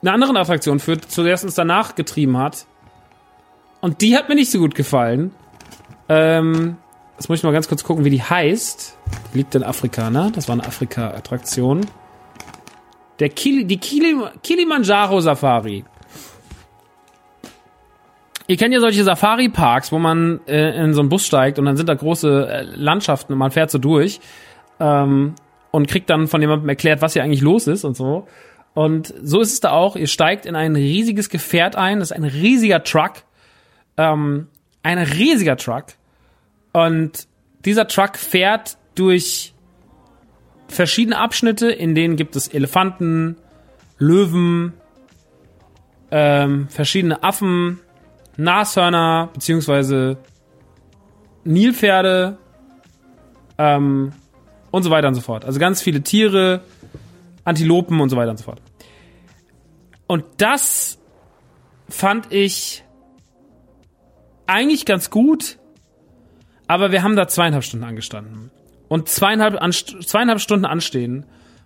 einer anderen Attraktion führt, zu der es uns danach getrieben hat. Und die hat mir nicht so gut gefallen. Ähm, jetzt muss ich mal ganz kurz gucken, wie die heißt. Die liegt in Afrika, ne? Das war eine Afrika-Attraktion. Der Kili, die Kili, Kilimanjaro Safari. Ihr kennt ja solche Safari-Parks, wo man äh, in so einen Bus steigt und dann sind da große äh, Landschaften und man fährt so durch ähm, und kriegt dann von jemandem erklärt, was hier eigentlich los ist und so. Und so ist es da auch. Ihr steigt in ein riesiges Gefährt ein. Das ist ein riesiger Truck. Ähm, ein riesiger Truck. Und dieser Truck fährt durch verschiedene Abschnitte, in denen gibt es Elefanten, Löwen, ähm, verschiedene Affen, Nashörner, beziehungsweise Nilpferde ähm, und so weiter und so fort. Also ganz viele Tiere, Antilopen und so weiter und so fort. Und das fand ich eigentlich ganz gut, aber wir haben da zweieinhalb Stunden angestanden. Und zweieinhalb, zweieinhalb Stunden anstehen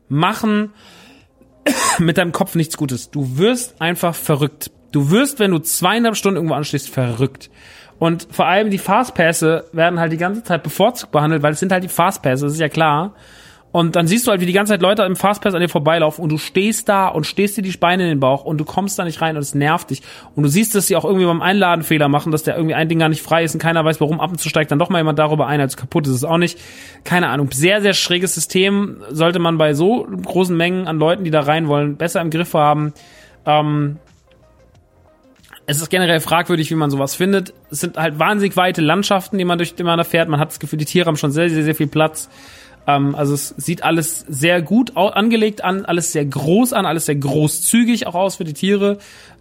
machen mit deinem Kopf nichts Gutes. Du wirst einfach verrückt. Du wirst, wenn du zweieinhalb Stunden irgendwo anstehst, verrückt. Und vor allem die Fastpässe werden halt die ganze Zeit bevorzugt behandelt, weil es sind halt die Fastpässe, das ist ja klar. Und dann siehst du halt, wie die ganze Zeit Leute im Fastpass an dir vorbeilaufen und du stehst da und stehst dir die Beine in den Bauch und du kommst da nicht rein und es nervt dich. Und du siehst, dass sie auch irgendwie beim Einladen Fehler machen, dass der irgendwie ein Ding gar nicht frei ist und keiner weiß, warum ab und zu steigt dann doch mal jemand darüber ein, als kaputt ist es auch nicht. Keine Ahnung. Sehr, sehr schräges System. Sollte man bei so großen Mengen an Leuten, die da rein wollen, besser im Griff haben. Ähm, es ist generell fragwürdig, wie man sowas findet. Es sind halt wahnsinnig weite Landschaften, die man durch die man da fährt. Man hat das Gefühl, die Tiere haben schon sehr, sehr, sehr viel Platz. Ähm, also es sieht alles sehr gut angelegt an, alles sehr groß an, alles sehr großzügig auch aus für die Tiere.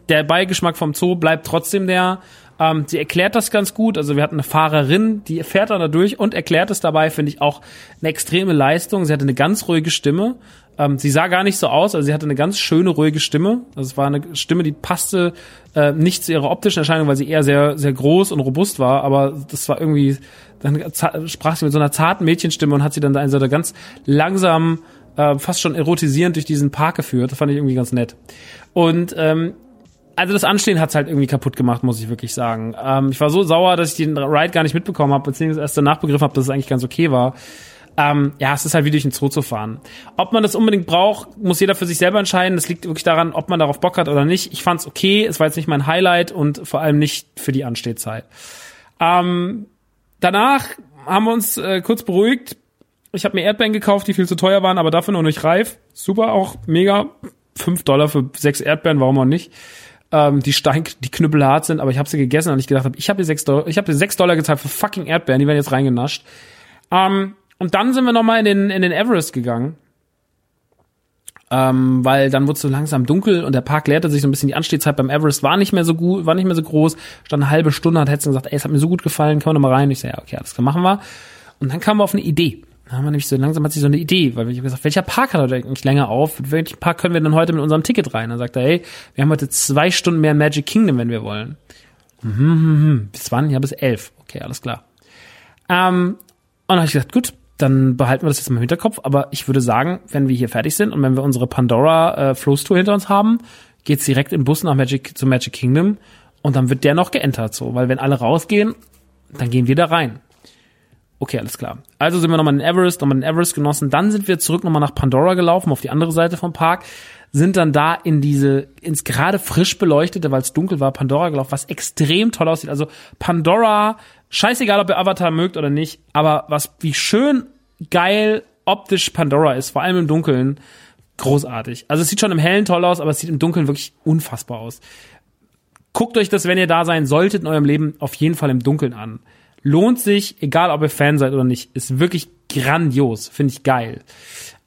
Der Beigeschmack vom Zoo bleibt trotzdem der. Ähm, sie erklärt das ganz gut. Also wir hatten eine Fahrerin, die fährt dann da durch und erklärt es dabei, finde ich auch eine extreme Leistung. Sie hatte eine ganz ruhige Stimme. Ähm, sie sah gar nicht so aus, also sie hatte eine ganz schöne, ruhige Stimme. Also es war eine Stimme, die passte äh, nicht zu ihrer optischen Erscheinung, weil sie eher sehr, sehr groß und robust war, aber das war irgendwie, dann sprach sie mit so einer zarten Mädchenstimme und hat sie dann da in so einer ganz langsam, äh, fast schon erotisierend durch diesen Park geführt. Das fand ich irgendwie ganz nett. Und ähm, also das Anstehen hat's halt irgendwie kaputt gemacht, muss ich wirklich sagen. Ähm, ich war so sauer, dass ich den Ride gar nicht mitbekommen habe, beziehungsweise erst danach begriffen habe, dass es eigentlich ganz okay war. Ähm, ja, es ist halt wie durch den Zoo zu fahren. Ob man das unbedingt braucht, muss jeder für sich selber entscheiden. Das liegt wirklich daran, ob man darauf Bock hat oder nicht. Ich fand's okay, es war jetzt nicht mein Highlight und vor allem nicht für die Anstehzeit. Ähm, danach haben wir uns äh, kurz beruhigt. Ich habe mir Erdbeeren gekauft, die viel zu teuer waren, aber dafür noch nicht reif. Super, auch mega. Fünf Dollar für sechs Erdbeeren, warum auch nicht? Ähm, die Stein, die knüppelhart sind, aber ich habe sie gegessen und ich gedacht habe, ich habe hier sechs Dollar, ich habe hier sechs Dollar gezahlt für fucking Erdbeeren, die werden jetzt reingenascht. Ähm, und dann sind wir nochmal in den, in den Everest gegangen. Ähm, weil dann wurde es so langsam dunkel und der Park leerte sich so ein bisschen. Die Anstehzeit beim Everest war nicht mehr so gut, war nicht mehr so groß. Stand eine halbe Stunde, hat Hetzen gesagt, ey, es hat mir so gut gefallen, können wir nochmal rein? Ich sage, ja, okay, alles klar, machen wir. Und dann kamen wir auf eine Idee. Da haben wir nämlich so langsam hat sich so eine Idee, weil ich habe gesagt, welcher Park hat er eigentlich länger auf? Welchen Park können wir denn heute mit unserem Ticket rein? Dann sagt er, hey, wir haben heute zwei Stunden mehr Magic Kingdom, wenn wir wollen. Mhm, mhm, mhm. Bis wann? Ja, bis elf. Okay, alles klar. Ähm, und dann habe ich gesagt, gut, dann behalten wir das jetzt mal im Hinterkopf. Aber ich würde sagen, wenn wir hier fertig sind und wenn wir unsere Pandora äh, Flows hinter uns haben, geht's direkt im Bus nach Magic zu Magic Kingdom und dann wird der noch geentert so, weil wenn alle rausgehen, dann gehen wir da rein. Okay, alles klar. Also sind wir nochmal in Everest, nochmal in Everest genossen. Dann sind wir zurück nochmal nach Pandora gelaufen, auf die andere Seite vom Park. Sind dann da in diese, ins gerade frisch beleuchtete, weil es dunkel war, Pandora gelaufen, was extrem toll aussieht. Also Pandora scheißegal, ob ihr Avatar mögt oder nicht, aber was, wie schön geil optisch Pandora ist, vor allem im Dunkeln, großartig. Also es sieht schon im Hellen toll aus, aber es sieht im Dunkeln wirklich unfassbar aus. Guckt euch das, wenn ihr da sein solltet in eurem Leben, auf jeden Fall im Dunkeln an. Lohnt sich, egal ob ihr Fan seid oder nicht, ist wirklich grandios, finde ich geil.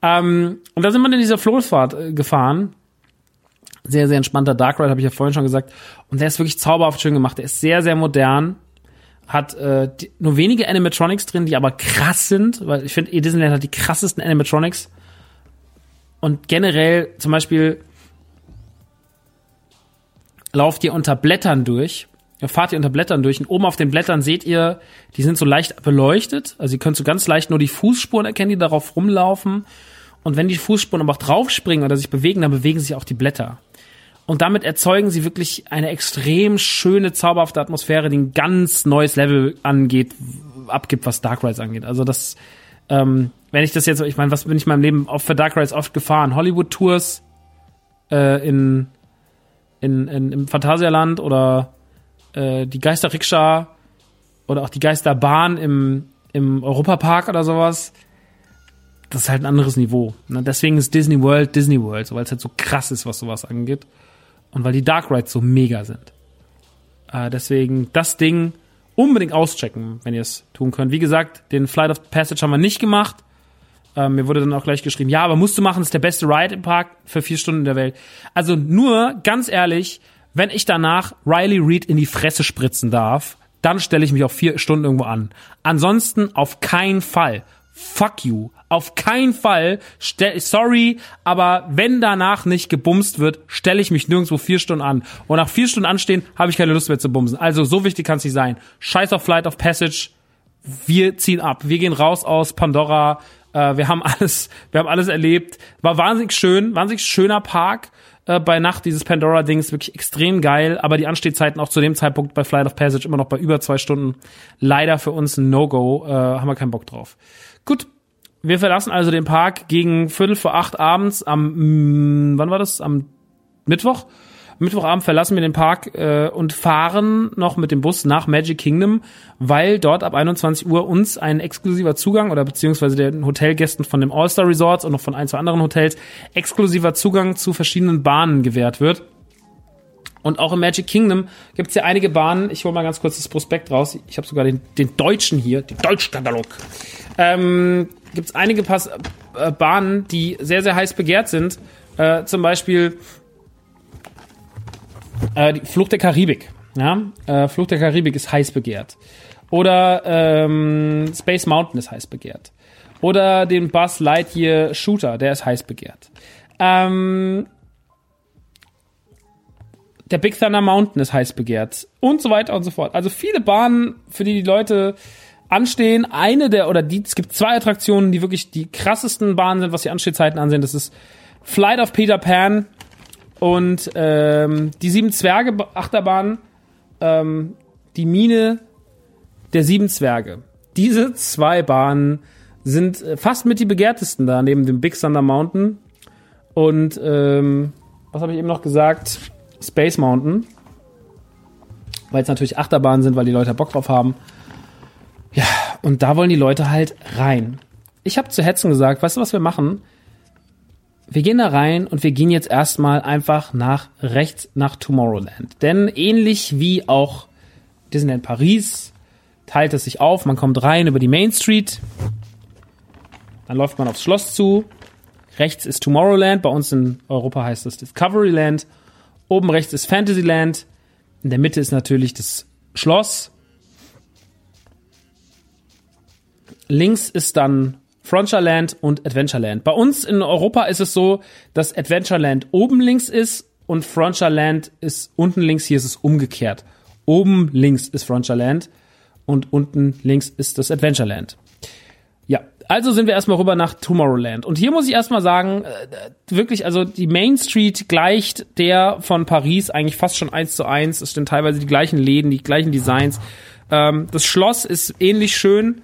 Ähm, und da sind wir in dieser Floßfahrt äh, gefahren. Sehr, sehr entspannter Dark Ride, habe ich ja vorhin schon gesagt. Und der ist wirklich zauberhaft schön gemacht. Der ist sehr, sehr modern hat äh, die, nur wenige Animatronics drin, die aber krass sind, weil ich finde, Disneyland hat die krassesten Animatronics. Und generell zum Beispiel lauft ihr unter Blättern durch, fahrt ihr unter Blättern durch und oben auf den Blättern seht ihr, die sind so leicht beleuchtet, also ihr könnt so ganz leicht nur die Fußspuren erkennen, die darauf rumlaufen. Und wenn die Fußspuren aber auch draufspringen oder sich bewegen, dann bewegen sich auch die Blätter. Und damit erzeugen sie wirklich eine extrem schöne, zauberhafte Atmosphäre, die ein ganz neues Level angeht, abgibt, was Dark Rides angeht. Also das, ähm, wenn ich das jetzt, ich meine, was bin ich in meinem Leben oft für Dark Rides oft gefahren? Hollywood Tours äh, in, in, in, im Phantasialand oder äh, die Geisterrikscha oder auch die Geisterbahn im, im Europapark oder sowas. Das ist halt ein anderes Niveau. Ne? Deswegen ist Disney World Disney World, so, weil es halt so krass ist, was sowas angeht. Und weil die Dark Rides so mega sind. Äh, deswegen das Ding unbedingt auschecken, wenn ihr es tun könnt. Wie gesagt, den Flight of Passage haben wir nicht gemacht. Ähm, mir wurde dann auch gleich geschrieben, ja, aber musst du machen, ist der beste Ride im Park für vier Stunden in der Welt. Also nur, ganz ehrlich, wenn ich danach Riley Reed in die Fresse spritzen darf, dann stelle ich mich auf vier Stunden irgendwo an. Ansonsten auf keinen Fall. Fuck you. Auf keinen Fall. Stell, sorry, aber wenn danach nicht gebumst wird, stelle ich mich nirgendwo vier Stunden an. Und nach vier Stunden anstehen, habe ich keine Lust mehr zu bumsen. Also so wichtig kann es nicht sein. Scheiß auf Flight of Passage. Wir ziehen ab. Wir gehen raus aus Pandora. Äh, wir haben alles, wir haben alles erlebt. War wahnsinnig schön, wahnsinnig schöner Park äh, bei Nacht, dieses Pandora-Dings, wirklich extrem geil, aber die Anstehzeiten auch zu dem Zeitpunkt bei Flight of Passage immer noch bei über zwei Stunden. Leider für uns ein No-Go, äh, haben wir keinen Bock drauf. Gut, wir verlassen also den Park gegen Viertel vor acht abends am, mm, wann war das? Am Mittwoch? Mittwochabend verlassen wir den Park äh, und fahren noch mit dem Bus nach Magic Kingdom, weil dort ab 21 Uhr uns ein exklusiver Zugang oder beziehungsweise den Hotelgästen von dem All-Star Resorts und noch von ein, zwei anderen Hotels exklusiver Zugang zu verschiedenen Bahnen gewährt wird. Und auch im Magic Kingdom gibt es ja einige Bahnen. Ich hole mal ganz kurz das Prospekt raus. Ich habe sogar den, den deutschen hier, den Deutschkatalog. Ähm, gibt es einige Pass äh, Bahnen, die sehr, sehr heiß begehrt sind. Äh, zum Beispiel äh, die Flucht der Karibik. Ja? Äh, Flucht der Karibik ist heiß begehrt. Oder ähm, Space Mountain ist heiß begehrt. Oder den Buzz Lightyear Shooter, der ist heiß begehrt. Ähm, der Big Thunder Mountain ist heiß begehrt und so weiter und so fort. Also viele Bahnen, für die die Leute anstehen. Eine der, oder die, es gibt zwei Attraktionen, die wirklich die krassesten Bahnen sind, was die Anstehzeiten ansehen. Das ist Flight of Peter Pan und ähm, die Sieben Zwerge Achterbahn, ähm, die Mine der Sieben Zwerge. Diese zwei Bahnen sind äh, fast mit die begehrtesten da, neben dem Big Thunder Mountain und ähm, was habe ich eben noch gesagt? Space Mountain. Weil es natürlich Achterbahnen sind, weil die Leute Bock drauf haben. Ja, und da wollen die Leute halt rein. Ich habe zu Hetzen gesagt, weißt du, was wir machen? Wir gehen da rein und wir gehen jetzt erstmal einfach nach rechts nach Tomorrowland. Denn ähnlich wie auch Disneyland Paris teilt es sich auf. Man kommt rein über die Main Street. Dann läuft man aufs Schloss zu. Rechts ist Tomorrowland. Bei uns in Europa heißt es Discoveryland. Oben rechts ist Fantasyland. In der Mitte ist natürlich das Schloss. Links ist dann Frontierland und Adventureland. Bei uns in Europa ist es so, dass Adventureland oben links ist und Frontierland ist unten links. Hier ist es umgekehrt. Oben links ist Frontierland und unten links ist das Adventureland. Also sind wir erstmal rüber nach Tomorrowland. Und hier muss ich erstmal sagen, äh, wirklich, also die Main Street gleicht der von Paris eigentlich fast schon eins zu eins. Es sind teilweise die gleichen Läden, die gleichen Designs. Ähm, das Schloss ist ähnlich schön.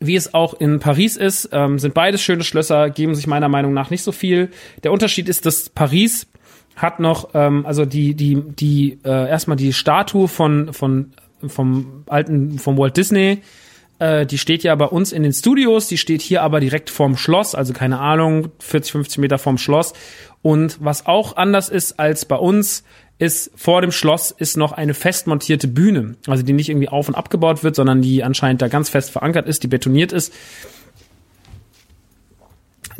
Wie es auch in Paris ist, ähm, sind beides schöne Schlösser, geben sich meiner Meinung nach nicht so viel. Der Unterschied ist, dass Paris hat noch, ähm, also die, die, die, äh, erstmal die Statue von, von vom alten, vom Walt Disney. Äh, die steht ja bei uns in den Studios, die steht hier aber direkt vorm Schloss, also keine Ahnung, 40, 50 Meter vorm Schloss. Und was auch anders ist als bei uns, ist vor dem Schloss ist noch eine fest montierte Bühne, also die nicht irgendwie auf und abgebaut wird, sondern die anscheinend da ganz fest verankert ist, die betoniert ist.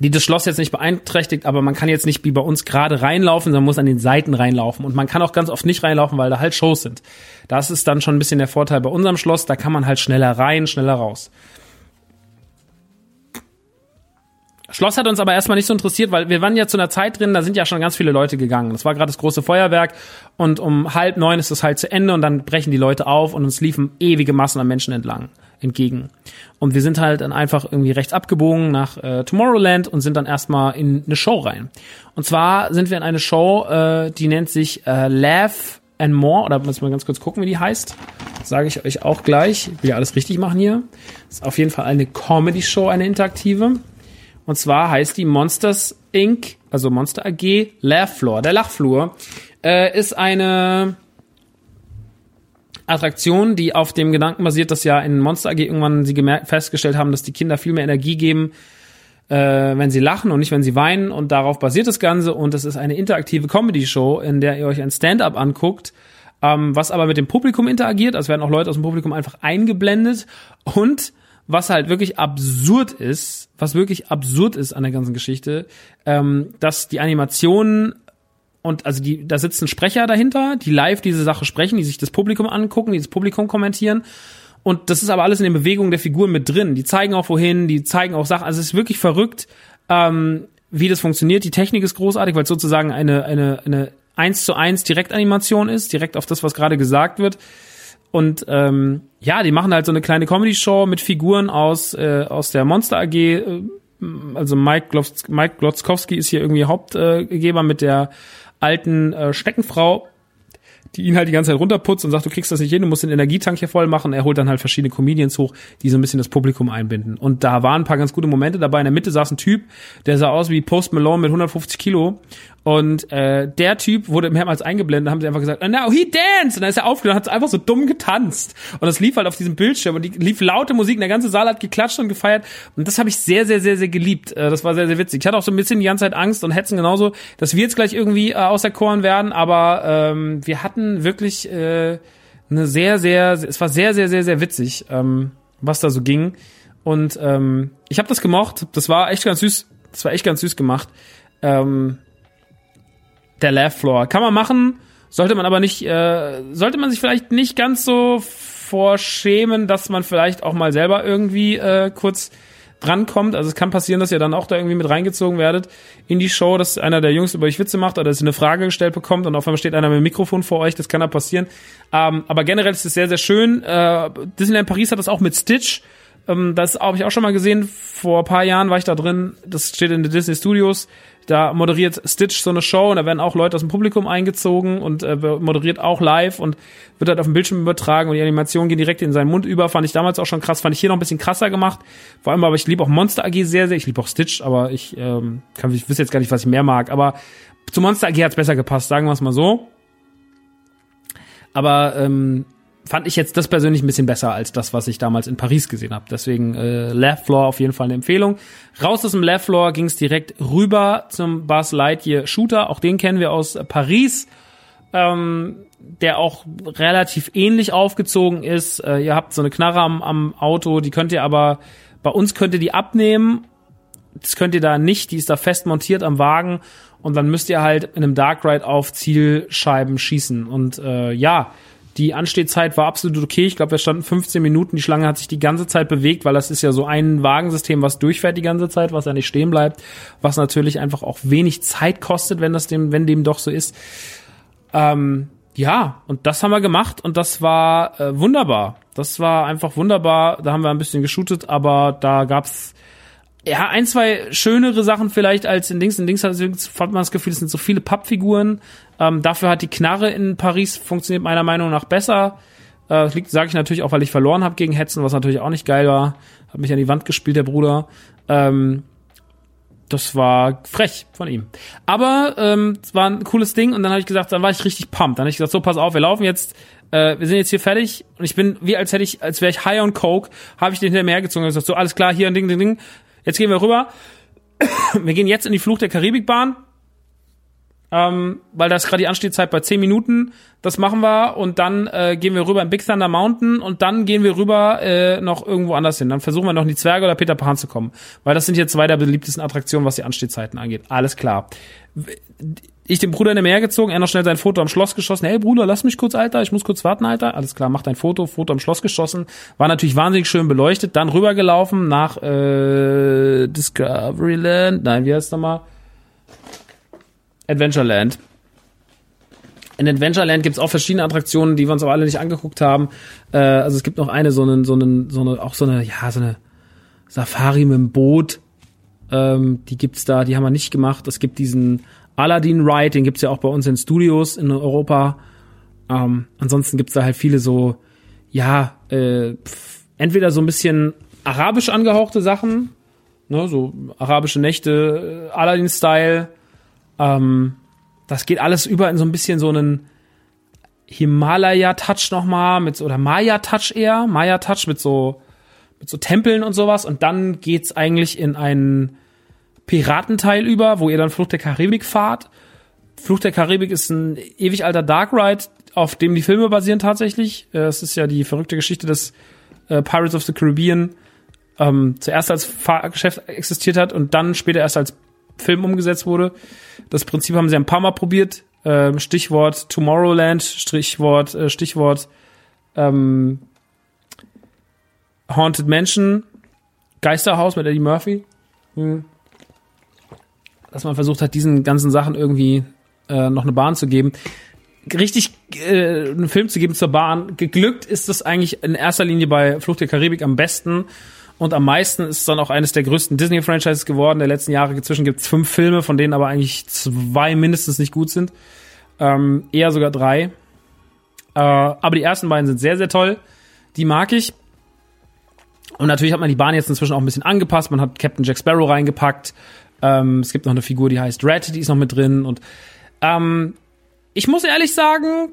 Die das Schloss jetzt nicht beeinträchtigt, aber man kann jetzt nicht wie bei uns gerade reinlaufen, sondern muss an den Seiten reinlaufen. Und man kann auch ganz oft nicht reinlaufen, weil da halt Shows sind. Das ist dann schon ein bisschen der Vorteil bei unserem Schloss, da kann man halt schneller rein, schneller raus. Schloss hat uns aber erstmal nicht so interessiert, weil wir waren ja zu einer Zeit drin, da sind ja schon ganz viele Leute gegangen. Das war gerade das große Feuerwerk und um halb neun ist es halt zu Ende und dann brechen die Leute auf und uns liefen ewige Massen an Menschen entlang, entgegen. Und wir sind halt dann einfach irgendwie rechts abgebogen nach äh, Tomorrowland und sind dann erstmal in eine Show rein. Und zwar sind wir in eine Show, äh, die nennt sich äh, Laugh and More, oder muss mal ganz kurz gucken, wie die heißt. Sage ich euch auch gleich. Ich will ja alles richtig machen hier. Ist auf jeden Fall eine Comedy-Show, eine interaktive. Und zwar heißt die Monsters Inc., also Monster AG, Laugh Floor. Der Lachflur äh, ist eine Attraktion, die auf dem Gedanken basiert, dass ja in Monster AG irgendwann sie gemerkt, festgestellt haben, dass die Kinder viel mehr Energie geben, äh, wenn sie lachen und nicht, wenn sie weinen. Und darauf basiert das Ganze. Und es ist eine interaktive Comedy-Show, in der ihr euch ein Stand-up anguckt, ähm, was aber mit dem Publikum interagiert. Also werden auch Leute aus dem Publikum einfach eingeblendet. Und was halt wirklich absurd ist, was wirklich absurd ist an der ganzen Geschichte, ähm, dass die Animationen und also die, da sitzen Sprecher dahinter, die live diese Sache sprechen, die sich das Publikum angucken, die das Publikum kommentieren. Und das ist aber alles in den Bewegungen der Figuren mit drin. Die zeigen auch wohin, die zeigen auch Sachen. Also es ist wirklich verrückt, ähm, wie das funktioniert. Die Technik ist großartig, weil es sozusagen eine, eine, eine eins zu eins Direktanimation ist, direkt auf das, was gerade gesagt wird. Und ähm, ja, die machen halt so eine kleine Comedy-Show mit Figuren aus, äh, aus der Monster AG. Äh, also Mike Glotzkowski ist hier irgendwie Hauptgeber äh, mit der alten äh, Steckenfrau die ihn halt die ganze Zeit runterputzt und sagt, du kriegst das nicht hin, du musst den Energietank hier voll machen. Er holt dann halt verschiedene Comedians hoch, die so ein bisschen das Publikum einbinden. Und da waren ein paar ganz gute Momente dabei. In der Mitte saß ein Typ, der sah aus wie Post Malone mit 150 Kilo. Und äh, der Typ wurde mehrmals eingeblendet, haben sie einfach gesagt, now he dance! Und dann ist er aufgegangen, hat einfach so dumm getanzt. Und das lief halt auf diesem Bildschirm und die lief laute Musik und der ganze Saal hat geklatscht und gefeiert. Und das habe ich sehr, sehr, sehr, sehr geliebt. Äh, das war sehr, sehr witzig. Ich hatte auch so ein bisschen die ganze Zeit Angst und Hetzen genauso, dass wir jetzt gleich irgendwie äh, auserkoren werden, aber ähm, wir hatten wirklich äh, eine sehr, sehr, es war sehr, sehr, sehr, sehr witzig, ähm, was da so ging. Und ähm, ich habe das gemocht. Das war echt ganz süß. Das war echt ganz süß gemacht. Ähm, der Laugh Floor. Kann man machen, sollte man aber nicht, äh, sollte man sich vielleicht nicht ganz so vorschämen, dass man vielleicht auch mal selber irgendwie äh, kurz drankommt. Also es kann passieren, dass ihr dann auch da irgendwie mit reingezogen werdet in die Show, dass einer der Jungs über euch Witze macht oder dass ihr eine Frage gestellt bekommt und auf einmal steht einer mit dem Mikrofon vor euch. Das kann da passieren. Ähm, aber generell ist es sehr, sehr schön. Äh, Disneyland Paris hat das auch mit Stitch. Ähm, das habe ich auch schon mal gesehen. Vor ein paar Jahren war ich da drin. Das steht in den Disney Studios. Da moderiert Stitch so eine Show und da werden auch Leute aus dem Publikum eingezogen und äh, moderiert auch live und wird halt auf dem Bildschirm übertragen und die Animationen gehen direkt in seinen Mund über. Fand ich damals auch schon krass. Fand ich hier noch ein bisschen krasser gemacht. Vor allem, aber ich liebe auch Monster AG sehr, sehr. Ich liebe auch Stitch, aber ich ähm, kann, ich wüsste jetzt gar nicht, was ich mehr mag. Aber zu Monster AG hat's besser gepasst, sagen wir es mal so. Aber ähm, fand ich jetzt das persönlich ein bisschen besser als das, was ich damals in Paris gesehen habe. Deswegen äh, Left Floor auf jeden Fall eine Empfehlung. Raus aus dem Left Floor ging es direkt rüber zum Buzz Lightyear Shooter. Auch den kennen wir aus Paris, ähm, der auch relativ ähnlich aufgezogen ist. Äh, ihr habt so eine Knarre am, am Auto, die könnt ihr aber bei uns könnt ihr die abnehmen. Das könnt ihr da nicht, die ist da fest montiert am Wagen und dann müsst ihr halt in einem Dark Ride auf Zielscheiben schießen. Und äh, ja, die Anstehzeit war absolut okay. Ich glaube, wir standen 15 Minuten. Die Schlange hat sich die ganze Zeit bewegt, weil das ist ja so ein Wagensystem, was durchfährt die ganze Zeit, was ja nicht stehen bleibt, was natürlich einfach auch wenig Zeit kostet, wenn das dem, wenn dem doch so ist. Ähm, ja, und das haben wir gemacht und das war äh, wunderbar. Das war einfach wunderbar. Da haben wir ein bisschen geshootet, aber da gab's ja, ein, zwei schönere Sachen vielleicht als in Dings. In Dings hat, man das Gefühl, es sind so viele Pappfiguren. Ähm, dafür hat die Knarre in Paris funktioniert meiner Meinung nach besser. Äh, das liegt, sage ich natürlich auch, weil ich verloren habe gegen Hetzen, was natürlich auch nicht geil war. Hat mich an die Wand gespielt, der Bruder. Ähm, das war frech von ihm. Aber ähm, es war ein cooles Ding und dann habe ich gesagt, dann war ich richtig pumped. Dann habe ich gesagt, so pass auf, wir laufen jetzt, äh, wir sind jetzt hier fertig und ich bin wie als hätte ich, als wäre ich high on coke, habe ich den hinterher gezogen und gesagt, so alles klar, hier ein Ding, Ding, Ding. Jetzt gehen wir rüber. Wir gehen jetzt in die Fluch der Karibikbahn. ähm, weil da ist gerade die Anstehzeit bei 10 Minuten. Das machen wir und dann äh, gehen wir rüber in Big Thunder Mountain und dann gehen wir rüber äh, noch irgendwo anders hin. Dann versuchen wir noch in die Zwerge oder Peter Pan zu kommen, weil das sind jetzt zwei der beliebtesten Attraktionen, was die Anstehzeiten angeht. Alles klar. Ich den Bruder in der Meer gezogen, er noch schnell sein Foto am Schloss geschossen. Hey Bruder, lass mich kurz, Alter, ich muss kurz warten, Alter. Alles klar, mach dein Foto, Foto am Schloss geschossen. War natürlich wahnsinnig schön beleuchtet. Dann rübergelaufen nach äh, Discoveryland. Nein, wie heißt nochmal? Adventureland. In Adventureland gibt's auch verschiedene Attraktionen, die wir uns aber alle nicht angeguckt haben. Äh, also es gibt noch eine, so eine, so eine, so eine, auch so eine, ja, so eine Safari mit dem Boot. Ähm, die gibt's da, die haben wir nicht gemacht. Es gibt diesen Aladdin Ride, den gibt's ja auch bei uns in Studios in Europa. Ähm, ansonsten gibt's da halt viele so, ja, äh, pf, entweder so ein bisschen arabisch angehauchte Sachen, ne, so arabische Nächte, äh, Aladdin-Style, ähm, das geht alles über in so ein bisschen so einen Himalaya-Touch nochmal, mit so, oder Maya-Touch eher, Maya-Touch mit so, mit so Tempeln und sowas. Und dann geht's eigentlich in einen Piratenteil über, wo ihr dann Flucht der Karibik fahrt. Flucht der Karibik ist ein ewig alter Dark Ride, auf dem die Filme basieren tatsächlich. Äh, es ist ja die verrückte Geschichte des äh, Pirates of the Caribbean. Ähm, zuerst als Fahrgeschäft existiert hat und dann später erst als Film umgesetzt wurde. Das Prinzip haben sie ein paar Mal probiert. Ähm, Stichwort Tomorrowland, Stichwort, äh, Stichwort ähm, Haunted Mansion, Geisterhaus mit Eddie Murphy. Hm. Dass man versucht hat, diesen ganzen Sachen irgendwie äh, noch eine Bahn zu geben. Richtig äh, einen Film zu geben zur Bahn. Geglückt ist das eigentlich in erster Linie bei Flucht der Karibik am besten. Und am meisten ist es dann auch eines der größten Disney-Franchises geworden der letzten Jahre. Inzwischen gibt es fünf Filme, von denen aber eigentlich zwei mindestens nicht gut sind. Ähm, eher sogar drei. Äh, aber die ersten beiden sind sehr, sehr toll. Die mag ich. Und natürlich hat man die Bahn jetzt inzwischen auch ein bisschen angepasst. Man hat Captain Jack Sparrow reingepackt. Ähm, es gibt noch eine Figur, die heißt Red, die ist noch mit drin. Und ähm, ich muss ehrlich sagen,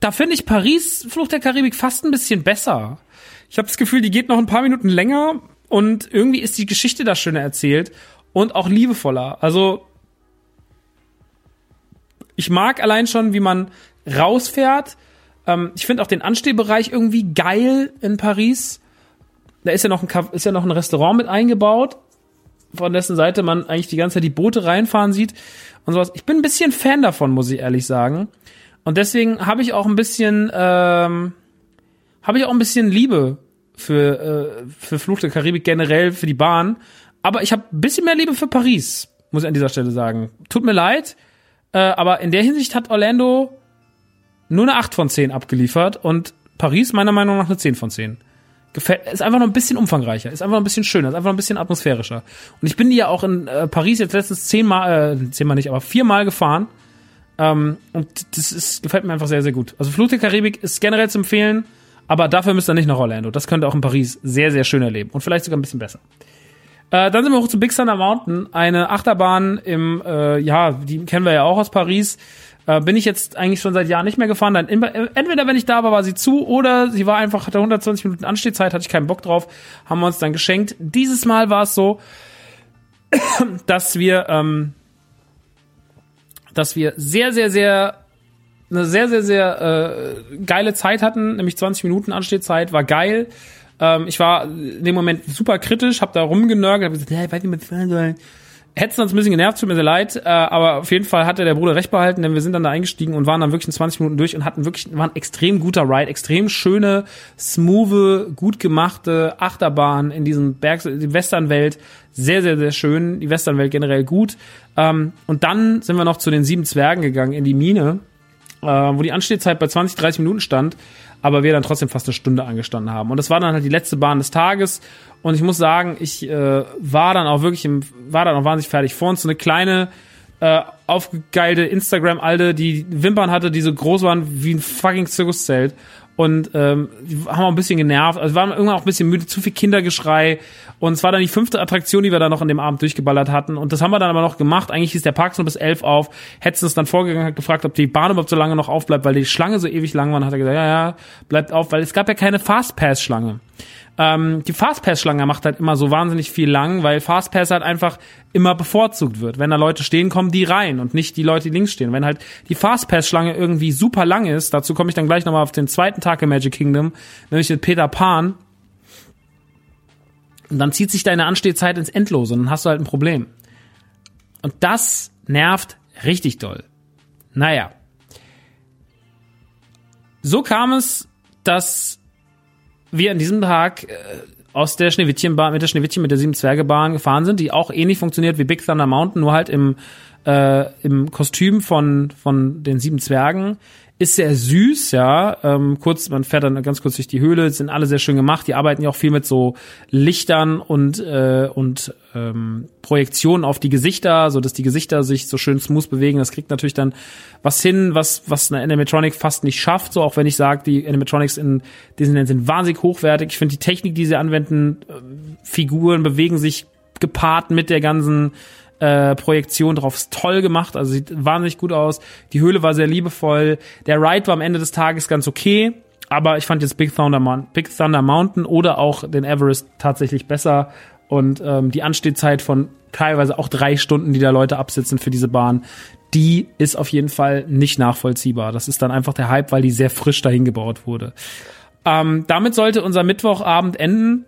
da finde ich Paris Flucht der Karibik fast ein bisschen besser. Ich habe das Gefühl, die geht noch ein paar Minuten länger und irgendwie ist die Geschichte da schöner erzählt und auch liebevoller. Also ich mag allein schon, wie man rausfährt. Ähm, ich finde auch den Anstehbereich irgendwie geil in Paris. Da ist ja noch ein ist ja noch ein Restaurant mit eingebaut, von dessen Seite man eigentlich die ganze Zeit die Boote reinfahren sieht und sowas. Ich bin ein bisschen Fan davon, muss ich ehrlich sagen. Und deswegen habe ich auch ein bisschen ähm, habe ich auch ein bisschen Liebe für, äh, für Fluch der Karibik generell, für die Bahn. Aber ich habe ein bisschen mehr Liebe für Paris, muss ich an dieser Stelle sagen. Tut mir leid, äh, aber in der Hinsicht hat Orlando nur eine 8 von 10 abgeliefert und Paris meiner Meinung nach eine 10 von 10. Gefällt, ist einfach noch ein bisschen umfangreicher, ist einfach noch ein bisschen schöner, ist einfach noch ein bisschen atmosphärischer. Und ich bin ja auch in äh, Paris jetzt letztens zehnmal, äh, zehnmal nicht, aber viermal gefahren. Ähm, und das ist, gefällt mir einfach sehr, sehr gut. Also Fluch der Karibik ist generell zu empfehlen. Aber dafür müsst ihr nicht nach Orlando. Das könnt ihr auch in Paris sehr, sehr schön erleben. Und vielleicht sogar ein bisschen besser. Äh, dann sind wir hoch zu Big Thunder Mountain. Eine Achterbahn im, äh, ja, die kennen wir ja auch aus Paris. Äh, bin ich jetzt eigentlich schon seit Jahren nicht mehr gefahren. Dann entweder, wenn ich da war, war sie zu oder sie war einfach, hatte 120 Minuten Anstehzeit, hatte ich keinen Bock drauf, haben wir uns dann geschenkt. Dieses Mal war es so, dass wir, ähm, dass wir sehr, sehr, sehr eine sehr, sehr, sehr äh, geile Zeit hatten, nämlich 20 Minuten Anstehzeit, war geil. Ähm, ich war in dem Moment super kritisch, hab da rumgenörgelt, hab gesagt, hey, weiß nicht, was fahren sollen. Hätte uns ein bisschen genervt, tut mir sehr leid, äh, aber auf jeden Fall hatte der Bruder recht behalten, denn wir sind dann da eingestiegen und waren dann wirklich in 20 Minuten durch und hatten wirklich, war ein extrem guter Ride, extrem schöne, smooth, gut gemachte Achterbahn in diesem Berg, die Westernwelt, sehr, sehr, sehr schön, die Westernwelt generell gut. Ähm, und dann sind wir noch zu den sieben Zwergen gegangen in die Mine äh, wo die Anstehzeit bei 20, 30 Minuten stand, aber wir dann trotzdem fast eine Stunde angestanden haben. Und das war dann halt die letzte Bahn des Tages. Und ich muss sagen, ich äh, war dann auch wirklich im, war dann auch wahnsinnig fertig. Vor uns so eine kleine, äh, aufgegeilte Instagram-Alde, die Wimpern hatte, die so groß waren wie ein fucking Zirkuszelt und ähm, haben auch ein bisschen genervt. Also waren irgendwann auch ein bisschen müde, zu viel Kindergeschrei. Und es war dann die fünfte Attraktion, die wir da noch an dem Abend durchgeballert hatten. Und das haben wir dann aber noch gemacht. Eigentlich hieß der Park nur bis elf auf. Hätten uns dann vorgegangen, hat gefragt, ob die Bahn überhaupt so lange noch aufbleibt, weil die Schlange so ewig lang war. Und hat er gesagt, ja, ja, bleibt auf, weil es gab ja keine Fastpass-Schlange. Ähm, die Fastpass-Schlange macht halt immer so wahnsinnig viel lang, weil Fastpass halt einfach immer bevorzugt wird. Wenn da Leute stehen, kommen die rein und nicht die Leute, die links stehen. Wenn halt die Fastpass-Schlange irgendwie super lang ist, dazu komme ich dann gleich nochmal auf den zweiten Tag im Magic Kingdom, nämlich mit Peter Pan, und dann zieht sich deine Anstehzeit ins Endlose und dann hast du halt ein Problem. Und das nervt richtig doll. Naja. So kam es, dass wir an diesem Tag äh, aus der Schneewittchenbahn, mit der Schneewittchen, mit der Sieben Zwergebahn gefahren sind, die auch ähnlich funktioniert wie Big Thunder Mountain, nur halt im, äh, im Kostüm von, von den Sieben Zwergen ist sehr süß, ja. Ähm, kurz, man fährt dann ganz kurz durch die Höhle, sind alle sehr schön gemacht. Die arbeiten ja auch viel mit so Lichtern und äh, und ähm, Projektionen auf die Gesichter, so dass die Gesichter sich so schön smooth bewegen. Das kriegt natürlich dann was hin, was was eine Animatronic fast nicht schafft. So auch wenn ich sage, die Animatronics in Disneyland sind wahnsinnig hochwertig. Ich finde die Technik, die sie anwenden, äh, Figuren bewegen sich gepaart mit der ganzen äh, Projektion drauf. Ist toll gemacht, also sieht wahnsinnig gut aus. Die Höhle war sehr liebevoll. Der Ride war am Ende des Tages ganz okay, aber ich fand jetzt Big Thunder, Big Thunder Mountain oder auch den Everest tatsächlich besser. Und ähm, die Anstehzeit von teilweise auch drei Stunden, die da Leute absitzen für diese Bahn, die ist auf jeden Fall nicht nachvollziehbar. Das ist dann einfach der Hype, weil die sehr frisch dahin gebaut wurde. Ähm, damit sollte unser Mittwochabend enden.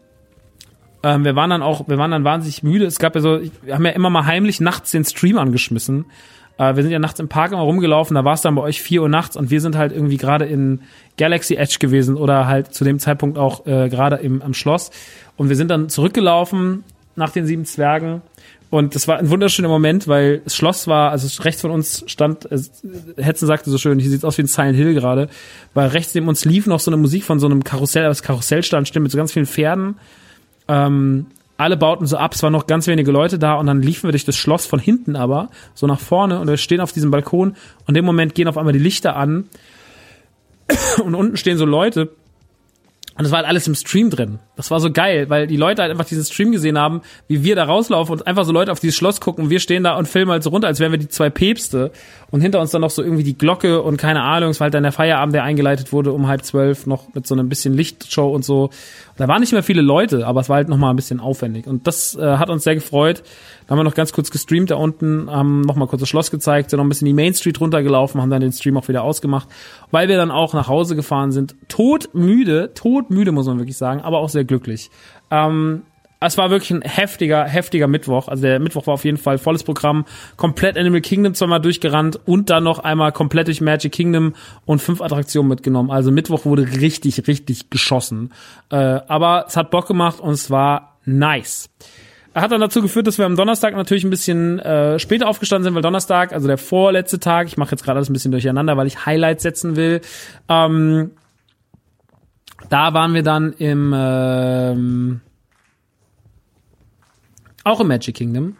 Ähm, wir waren dann auch, wir waren dann wahnsinnig müde. Es gab ja so, wir haben ja immer mal heimlich nachts den Stream angeschmissen. Äh, wir sind ja nachts im Park immer rumgelaufen, da war es dann bei euch vier Uhr nachts und wir sind halt irgendwie gerade in Galaxy Edge gewesen oder halt zu dem Zeitpunkt auch äh, gerade im am Schloss. Und wir sind dann zurückgelaufen nach den sieben Zwergen. Und das war ein wunderschöner Moment, weil das Schloss war, also rechts von uns stand, äh, Hetzen sagte so schön, hier sieht's aus wie ein Silent Hill gerade, weil rechts neben uns lief noch so eine Musik von so einem Karussell, das Karussell stand, stimmt, mit so ganz vielen Pferden ähm, alle bauten so ab, es waren noch ganz wenige Leute da und dann liefen wir durch das Schloss von hinten aber, so nach vorne und wir stehen auf diesem Balkon und in dem Moment gehen auf einmal die Lichter an und unten stehen so Leute und das war halt alles im Stream drin. Das war so geil, weil die Leute halt einfach diesen Stream gesehen haben, wie wir da rauslaufen und einfach so Leute auf dieses Schloss gucken. Und wir stehen da und filmen halt so runter, als wären wir die zwei Päpste. Und hinter uns dann noch so irgendwie die Glocke und keine Ahnung. Es war halt dann der Feierabend, der eingeleitet wurde um halb zwölf, noch mit so einem bisschen Lichtshow und so. Und da waren nicht mehr viele Leute, aber es war halt noch mal ein bisschen aufwendig. Und das äh, hat uns sehr gefreut. Da haben wir noch ganz kurz gestreamt da unten, haben noch mal kurz das Schloss gezeigt, sind noch ein bisschen die Main Street runtergelaufen, haben dann den Stream auch wieder ausgemacht, weil wir dann auch nach Hause gefahren sind. Todmüde, todmüde muss man wirklich sagen, aber auch sehr glücklich. Ähm, es war wirklich ein heftiger, heftiger Mittwoch. Also der Mittwoch war auf jeden Fall volles Programm. Komplett Animal Kingdom zweimal durchgerannt und dann noch einmal komplett durch Magic Kingdom und fünf Attraktionen mitgenommen. Also Mittwoch wurde richtig, richtig geschossen. Äh, aber es hat Bock gemacht und es war nice hat dann dazu geführt, dass wir am Donnerstag natürlich ein bisschen äh, später aufgestanden sind, weil Donnerstag, also der vorletzte Tag, ich mache jetzt gerade alles ein bisschen durcheinander, weil ich Highlights setzen will. Ähm, da waren wir dann im ähm, auch im Magic Kingdom.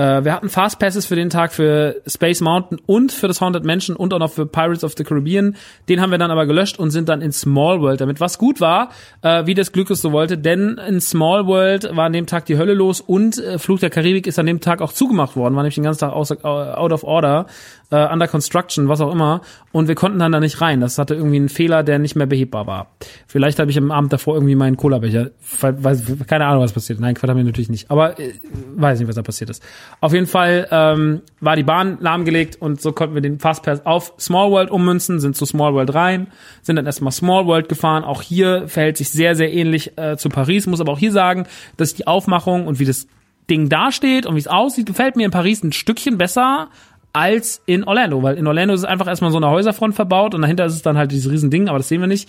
Äh, wir hatten Fastpasses für den Tag für Space Mountain und für das Haunted Mansion und auch noch für Pirates of the Caribbean. Den haben wir dann aber gelöscht und sind dann in Small World damit. Was gut war, äh, wie das Glück es so wollte, denn in Small World war an dem Tag die Hölle los und äh, Fluch der Karibik ist an dem Tag auch zugemacht worden, war nämlich den ganzen Tag out of order äh, under construction, was auch immer. Und wir konnten dann da nicht rein. Das hatte irgendwie einen Fehler, der nicht mehr behebbar war. Vielleicht habe ich am Abend davor irgendwie meinen Cola-Becher, keine Ahnung, was passiert. Nein, Quatsch haben wir natürlich nicht. Aber äh, weiß nicht, was da passiert ist. Auf jeden Fall ähm, war die Bahn lahmgelegt und so konnten wir den Fastpass auf Small World ummünzen, sind zu Small World rein, sind dann erstmal Small World gefahren. Auch hier verhält sich sehr, sehr ähnlich äh, zu Paris. Muss aber auch hier sagen, dass die Aufmachung und wie das Ding dasteht und wie es aussieht, gefällt mir in Paris ein Stückchen besser als in Orlando, weil in Orlando ist es einfach erstmal so eine Häuserfront verbaut und dahinter ist es dann halt dieses Riesending, aber das sehen wir nicht.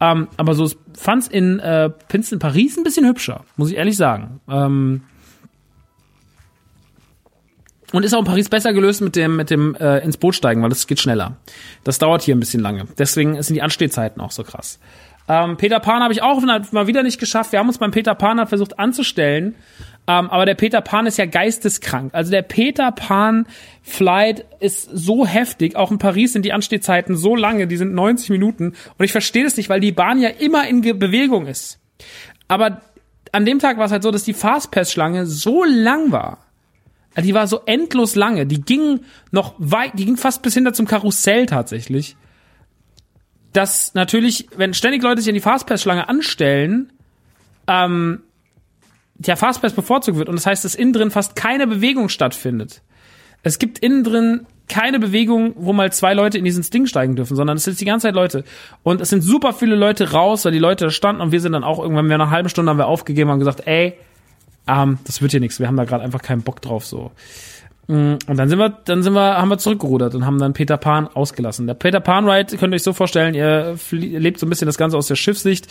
Ähm, aber so fand's in äh, Princeton Paris ein bisschen hübscher, muss ich ehrlich sagen. Ähm, und ist auch in Paris besser gelöst mit dem mit dem äh, ins Boot steigen, weil das geht schneller. Das dauert hier ein bisschen lange. Deswegen sind die Anstehzeiten auch so krass. Ähm, Peter Pan habe ich auch mal wieder nicht geschafft. Wir haben uns beim Peter Pan halt versucht anzustellen, ähm, aber der Peter Pan ist ja geisteskrank. Also der Peter Pan Flight ist so heftig. Auch in Paris sind die Anstehzeiten so lange, die sind 90 Minuten. Und ich verstehe das nicht, weil die Bahn ja immer in Bewegung ist. Aber an dem Tag war es halt so, dass die Fastpass-Schlange so lang war. Also die war so endlos lange. Die ging noch weit, die ging fast bis hinter zum Karussell tatsächlich. Dass natürlich, wenn ständig Leute sich an die Fastpass-Schlange anstellen, ähm, der Fastpass bevorzugt wird und das heißt, dass innen drin fast keine Bewegung stattfindet. Es gibt innen drin keine Bewegung, wo mal zwei Leute in diesen Ding steigen dürfen, sondern es sind die ganze Zeit Leute. Und es sind super viele Leute raus, weil die Leute da standen und wir sind dann auch irgendwann, wir nach einer halben Stunde haben wir aufgegeben und gesagt, ey, ähm, das wird hier nichts, wir haben da gerade einfach keinen Bock drauf so. Mm, Und dann sind wir, dann sind wir, haben wir zurückgerudert und haben dann Peter Pan ausgelassen. Der Peter Pan Ride könnt ihr euch so vorstellen, ihr lebt so ein bisschen das Ganze aus der Schiffssicht,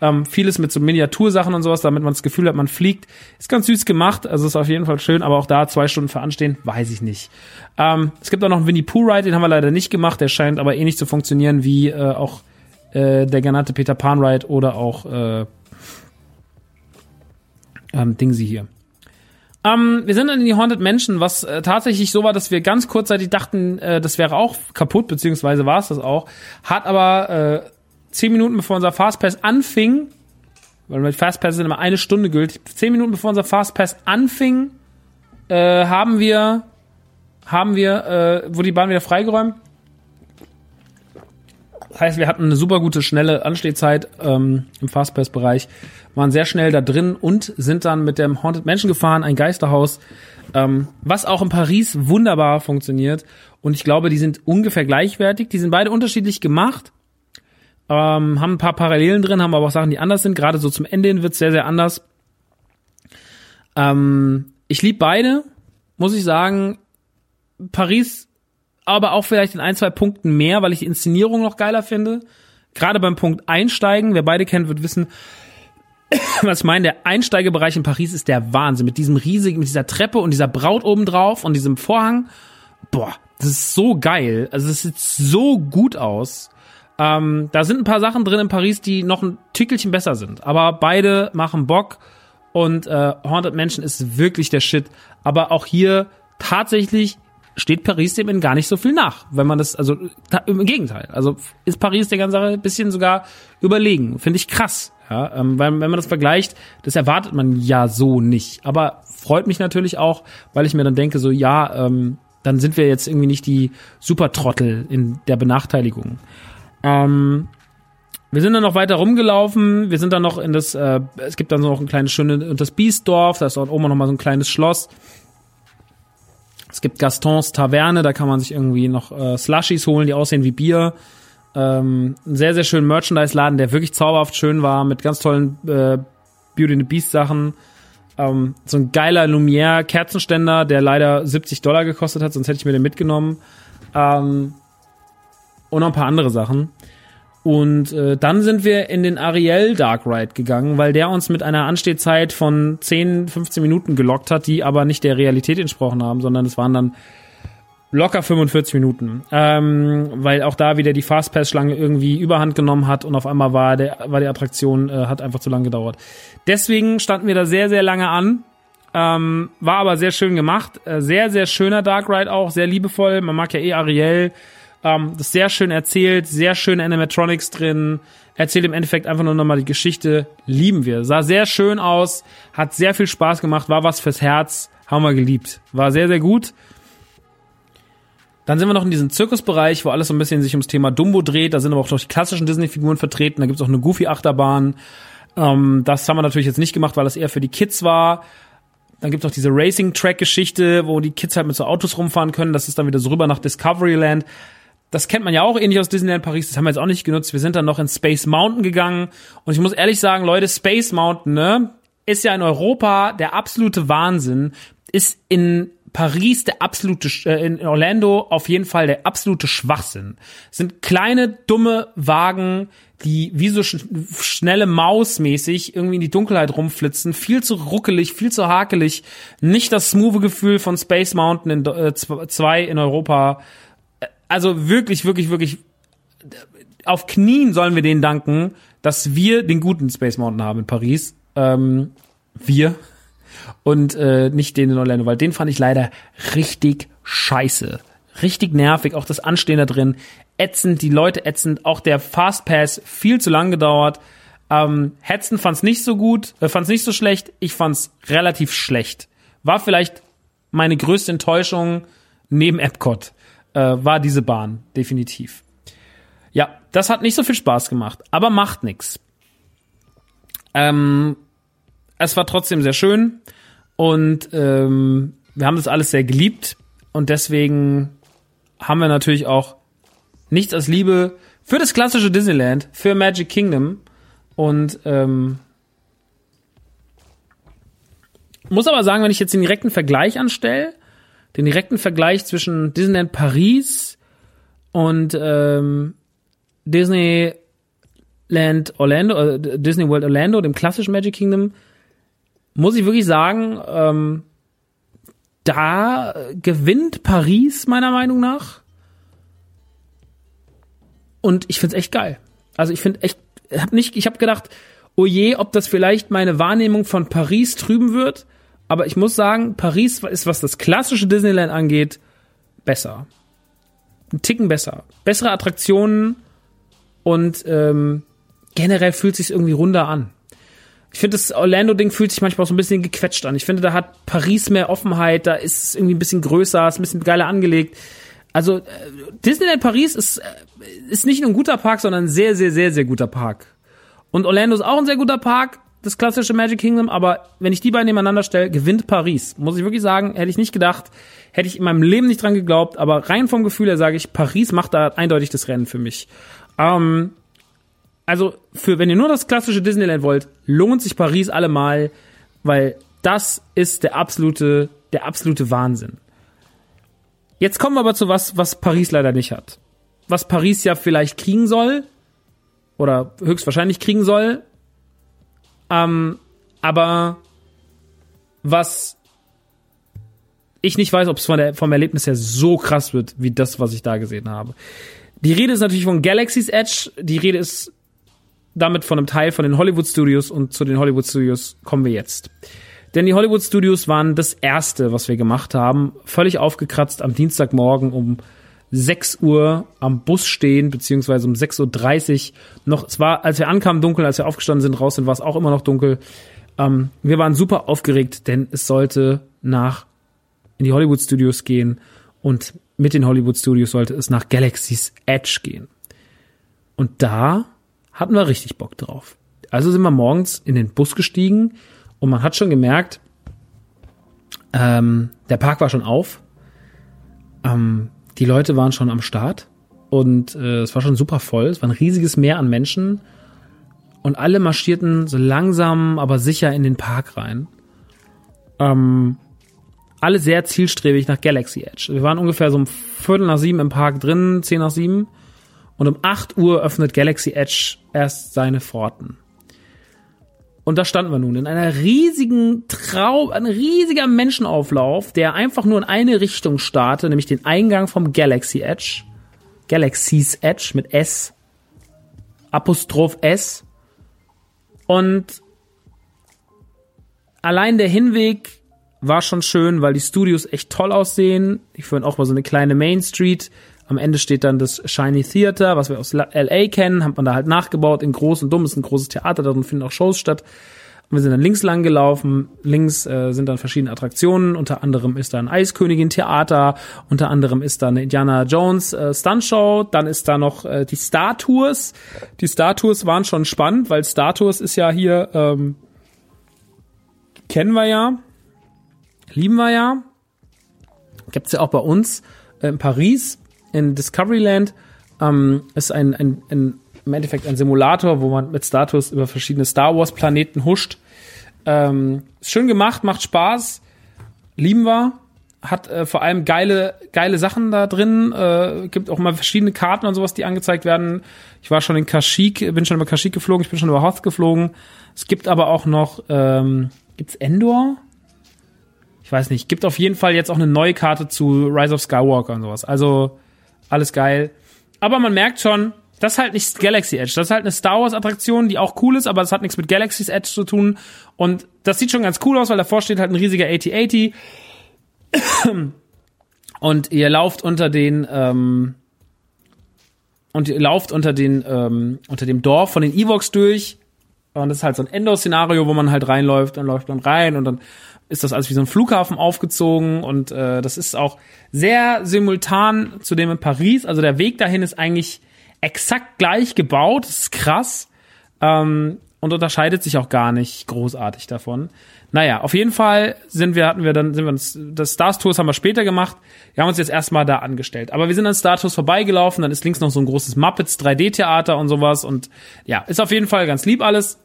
ähm, vieles mit so Miniatursachen und sowas, damit man das Gefühl hat, man fliegt. Ist ganz süß gemacht, also ist auf jeden Fall schön, aber auch da zwei Stunden für anstehen, weiß ich nicht. Ähm, es gibt auch noch einen Winnie Pooh Ride, den haben wir leider nicht gemacht, der scheint aber ähnlich zu funktionieren wie äh, auch äh, der genannte Peter Pan Ride oder auch äh, ähm, Dingsy hier. Ähm, wir sind dann in die Haunted Mansion, was äh, tatsächlich so war, dass wir ganz kurzzeitig dachten, äh, das wäre auch kaputt, beziehungsweise war es das auch. Hat aber äh, zehn Minuten bevor unser Fastpass anfing, weil mit Fastpass sind immer eine Stunde gültig, zehn Minuten bevor unser Fastpass anfing, äh, haben wir, haben wir, äh, wurde die Bahn wieder freigeräumt. Heißt, wir hatten eine super gute, schnelle Anstehzeit ähm, im Fastpass-Bereich, waren sehr schnell da drin und sind dann mit dem Haunted Mansion gefahren, ein Geisterhaus, ähm, was auch in Paris wunderbar funktioniert. Und ich glaube, die sind ungefähr gleichwertig. Die sind beide unterschiedlich gemacht, ähm, haben ein paar Parallelen drin, haben aber auch Sachen, die anders sind. Gerade so zum Ende hin wird sehr, sehr anders. Ähm, ich liebe beide, muss ich sagen. Paris aber auch vielleicht in ein, zwei Punkten mehr, weil ich die Inszenierung noch geiler finde. Gerade beim Punkt Einsteigen, wer beide kennt, wird wissen, was ich meine. Der Einsteigebereich in Paris ist der Wahnsinn. Mit diesem riesigen, mit dieser Treppe und dieser Braut oben drauf und diesem Vorhang. Boah, das ist so geil. Also es sieht so gut aus. Ähm, da sind ein paar Sachen drin in Paris, die noch ein Tückelchen besser sind. Aber beide machen Bock. Und äh, Haunted Mansion ist wirklich der Shit. Aber auch hier tatsächlich steht Paris dem in gar nicht so viel nach, wenn man das, also im Gegenteil. Also ist Paris der ganzen Sache ein bisschen sogar überlegen. Finde ich krass. Ja, ähm, weil, wenn man das vergleicht, das erwartet man ja so nicht. Aber freut mich natürlich auch, weil ich mir dann denke, so ja, ähm, dann sind wir jetzt irgendwie nicht die Supertrottel in der Benachteiligung. Ähm, wir sind dann noch weiter rumgelaufen. Wir sind dann noch in das, äh, es gibt dann noch ein kleines schönes, das Biesdorf, da ist oben noch mal so ein kleines Schloss. Gibt Gastons Taverne, da kann man sich irgendwie noch äh, Slushies holen, die aussehen wie Bier. Ähm, ein sehr, sehr schönen Merchandise-Laden, der wirklich zauberhaft schön war, mit ganz tollen äh, Beauty and the Beast Sachen. Ähm, so ein geiler Lumière-Kerzenständer, der leider 70 Dollar gekostet hat, sonst hätte ich mir den mitgenommen. Ähm, und noch ein paar andere Sachen. Und äh, dann sind wir in den Ariel Dark Ride gegangen, weil der uns mit einer Anstehzeit von 10, 15 Minuten gelockt hat, die aber nicht der Realität entsprochen haben, sondern es waren dann locker 45 Minuten. Ähm, weil auch da wieder die Fastpass-Schlange irgendwie überhand genommen hat und auf einmal war, der, war die Attraktion, äh, hat einfach zu lang gedauert. Deswegen standen wir da sehr, sehr lange an. Ähm, war aber sehr schön gemacht. Äh, sehr, sehr schöner Dark Ride auch, sehr liebevoll. Man mag ja eh Ariel. Ähm, das ist sehr schön erzählt, sehr schöne Animatronics drin. Erzählt im Endeffekt einfach nur nochmal die Geschichte. Lieben wir. Sah sehr schön aus, hat sehr viel Spaß gemacht, war was fürs Herz. Haben wir geliebt. War sehr, sehr gut. Dann sind wir noch in diesem Zirkusbereich, wo alles so ein bisschen sich ums Thema Dumbo dreht. Da sind aber auch noch die klassischen Disney-Figuren vertreten. Da gibt's auch eine Goofy-Achterbahn. Ähm, das haben wir natürlich jetzt nicht gemacht, weil das eher für die Kids war. Dann gibt's auch diese Racing-Track-Geschichte, wo die Kids halt mit so Autos rumfahren können. Das ist dann wieder so rüber nach Discoveryland. Das kennt man ja auch ähnlich aus Disneyland Paris. Das haben wir jetzt auch nicht genutzt. Wir sind dann noch in Space Mountain gegangen. Und ich muss ehrlich sagen, Leute, Space Mountain, ne, ist ja in Europa der absolute Wahnsinn. Ist in Paris der absolute, äh, in Orlando auf jeden Fall der absolute Schwachsinn. Sind kleine, dumme Wagen, die wie so sch schnelle Maus mäßig irgendwie in die Dunkelheit rumflitzen. Viel zu ruckelig, viel zu hakelig. Nicht das smooth Gefühl von Space Mountain in, äh, 2 in Europa. Also wirklich, wirklich, wirklich auf Knien sollen wir denen danken, dass wir den guten Space Mountain haben in Paris. Ähm, wir. Und äh, nicht den in Orlando, weil den fand ich leider richtig scheiße. Richtig nervig, auch das Anstehen da drin. Ätzend, die Leute ätzend, auch der Fastpass viel zu lang gedauert. Ähm, Hetzen fand's nicht so gut, äh, fand's nicht so schlecht. Ich fand's relativ schlecht. War vielleicht meine größte Enttäuschung neben Epcot. Äh, war diese Bahn, definitiv. Ja, das hat nicht so viel Spaß gemacht, aber macht nix. Ähm, es war trotzdem sehr schön und ähm, wir haben das alles sehr geliebt und deswegen haben wir natürlich auch nichts als Liebe für das klassische Disneyland, für Magic Kingdom und ähm, muss aber sagen, wenn ich jetzt den direkten Vergleich anstelle, den direkten Vergleich zwischen Disneyland Paris und ähm, Disneyland Orlando, äh, Disney World Orlando, dem klassischen Magic Kingdom, muss ich wirklich sagen, ähm, da gewinnt Paris meiner Meinung nach. Und ich find's echt geil. Also ich find echt, hab nicht, ich habe gedacht, oh je, ob das vielleicht meine Wahrnehmung von Paris trüben wird. Aber ich muss sagen, Paris ist, was das klassische Disneyland angeht, besser. Ein Ticken besser. Bessere Attraktionen und ähm, generell fühlt sich irgendwie runder an. Ich finde, das Orlando-Ding fühlt sich manchmal auch so ein bisschen gequetscht an. Ich finde, da hat Paris mehr Offenheit, da ist es irgendwie ein bisschen größer, ist ein bisschen geiler angelegt. Also äh, Disneyland Paris ist, äh, ist nicht nur ein guter Park, sondern ein sehr, sehr, sehr, sehr guter Park. Und Orlando ist auch ein sehr guter Park, das klassische Magic Kingdom, aber wenn ich die beiden nebeneinander stelle, gewinnt Paris. Muss ich wirklich sagen, hätte ich nicht gedacht, hätte ich in meinem Leben nicht dran geglaubt, aber rein vom Gefühl her sage ich, Paris macht da eindeutig das Rennen für mich. Ähm, also für wenn ihr nur das klassische Disneyland wollt, lohnt sich Paris allemal, weil das ist der absolute der absolute Wahnsinn. Jetzt kommen wir aber zu was, was Paris leider nicht hat. Was Paris ja vielleicht kriegen soll oder höchstwahrscheinlich kriegen soll, ähm, aber was ich nicht weiß, ob es vom Erlebnis her so krass wird, wie das, was ich da gesehen habe. Die Rede ist natürlich von Galaxy's Edge. Die Rede ist damit von einem Teil von den Hollywood Studios und zu den Hollywood Studios kommen wir jetzt. Denn die Hollywood Studios waren das erste, was wir gemacht haben. Völlig aufgekratzt am Dienstagmorgen um 6 Uhr am Bus stehen, beziehungsweise um 6.30 Uhr noch, es war, als wir ankamen, dunkel, als wir aufgestanden sind, raus sind, war es auch immer noch dunkel. Ähm, wir waren super aufgeregt, denn es sollte nach in die Hollywood Studios gehen und mit den Hollywood Studios sollte es nach Galaxy's Edge gehen. Und da hatten wir richtig Bock drauf. Also sind wir morgens in den Bus gestiegen und man hat schon gemerkt, ähm, der Park war schon auf. Ähm, die Leute waren schon am Start und äh, es war schon super voll. Es war ein riesiges Meer an Menschen und alle marschierten so langsam, aber sicher in den Park rein. Ähm, alle sehr zielstrebig nach Galaxy Edge. Wir waren ungefähr so um Viertel nach sieben im Park drin, zehn nach sieben. Und um acht Uhr öffnet Galaxy Edge erst seine Pforten. Und da standen wir nun in einer riesigen Trau, ein riesiger Menschenauflauf, der einfach nur in eine Richtung starrte, nämlich den Eingang vom Galaxy Edge. Galaxy's Edge mit S. Apostroph S. Und allein der Hinweg war schon schön, weil die Studios echt toll aussehen. Die führen auch mal so eine kleine Main Street am Ende steht dann das Shiny Theater, was wir aus LA kennen, hat man da halt nachgebaut in groß und dumm, ist ein großes Theater, darin finden auch Shows statt. Und wir sind dann links lang gelaufen, links äh, sind dann verschiedene Attraktionen, unter anderem ist da ein Eiskönigin Theater, unter anderem ist da eine Indiana Jones äh, Stunt Show, dann ist da noch äh, die Star Tours. Die Star Tours waren schon spannend, weil Star Tours ist ja hier, ähm, kennen wir ja, lieben wir ja, gibt's ja auch bei uns äh, in Paris in Discoveryland ähm, ist ein, ein, ein, im Endeffekt ein Simulator, wo man mit Status über verschiedene Star Wars Planeten huscht. Ähm, ist schön gemacht, macht Spaß, lieben wir. Hat äh, vor allem geile, geile Sachen da drin. Äh, gibt auch mal verschiedene Karten und sowas, die angezeigt werden. Ich war schon in Kashyyyk, bin schon über Kashyyyk geflogen, ich bin schon über Hoth geflogen. Es gibt aber auch noch, ähm, gibt's Endor? Ich weiß nicht. Gibt auf jeden Fall jetzt auch eine neue Karte zu Rise of Skywalker und sowas. Also alles geil. Aber man merkt schon, das ist halt nicht Galaxy Edge. Das ist halt eine Star Wars Attraktion, die auch cool ist, aber es hat nichts mit Galaxy's Edge zu tun. Und das sieht schon ganz cool aus, weil davor steht halt ein riesiger AT-80. Und ihr lauft unter den, ähm, und ihr lauft unter den, ähm, unter dem Dorf von den Evox durch. Und das ist halt so ein Endor-Szenario, wo man halt reinläuft, dann läuft man rein und dann ist das alles wie so ein Flughafen aufgezogen und äh, das ist auch sehr simultan zu dem in Paris. Also der Weg dahin ist eigentlich exakt gleich gebaut. Das ist krass. Ähm, und unterscheidet sich auch gar nicht großartig davon. Naja, auf jeden Fall sind wir, hatten wir dann, sind wir uns, das Stars Tours haben wir später gemacht. Wir haben uns jetzt erstmal da angestellt. Aber wir sind an Star Tours vorbeigelaufen, dann ist links noch so ein großes Muppets 3D-Theater und sowas und ja, ist auf jeden Fall ganz lieb alles.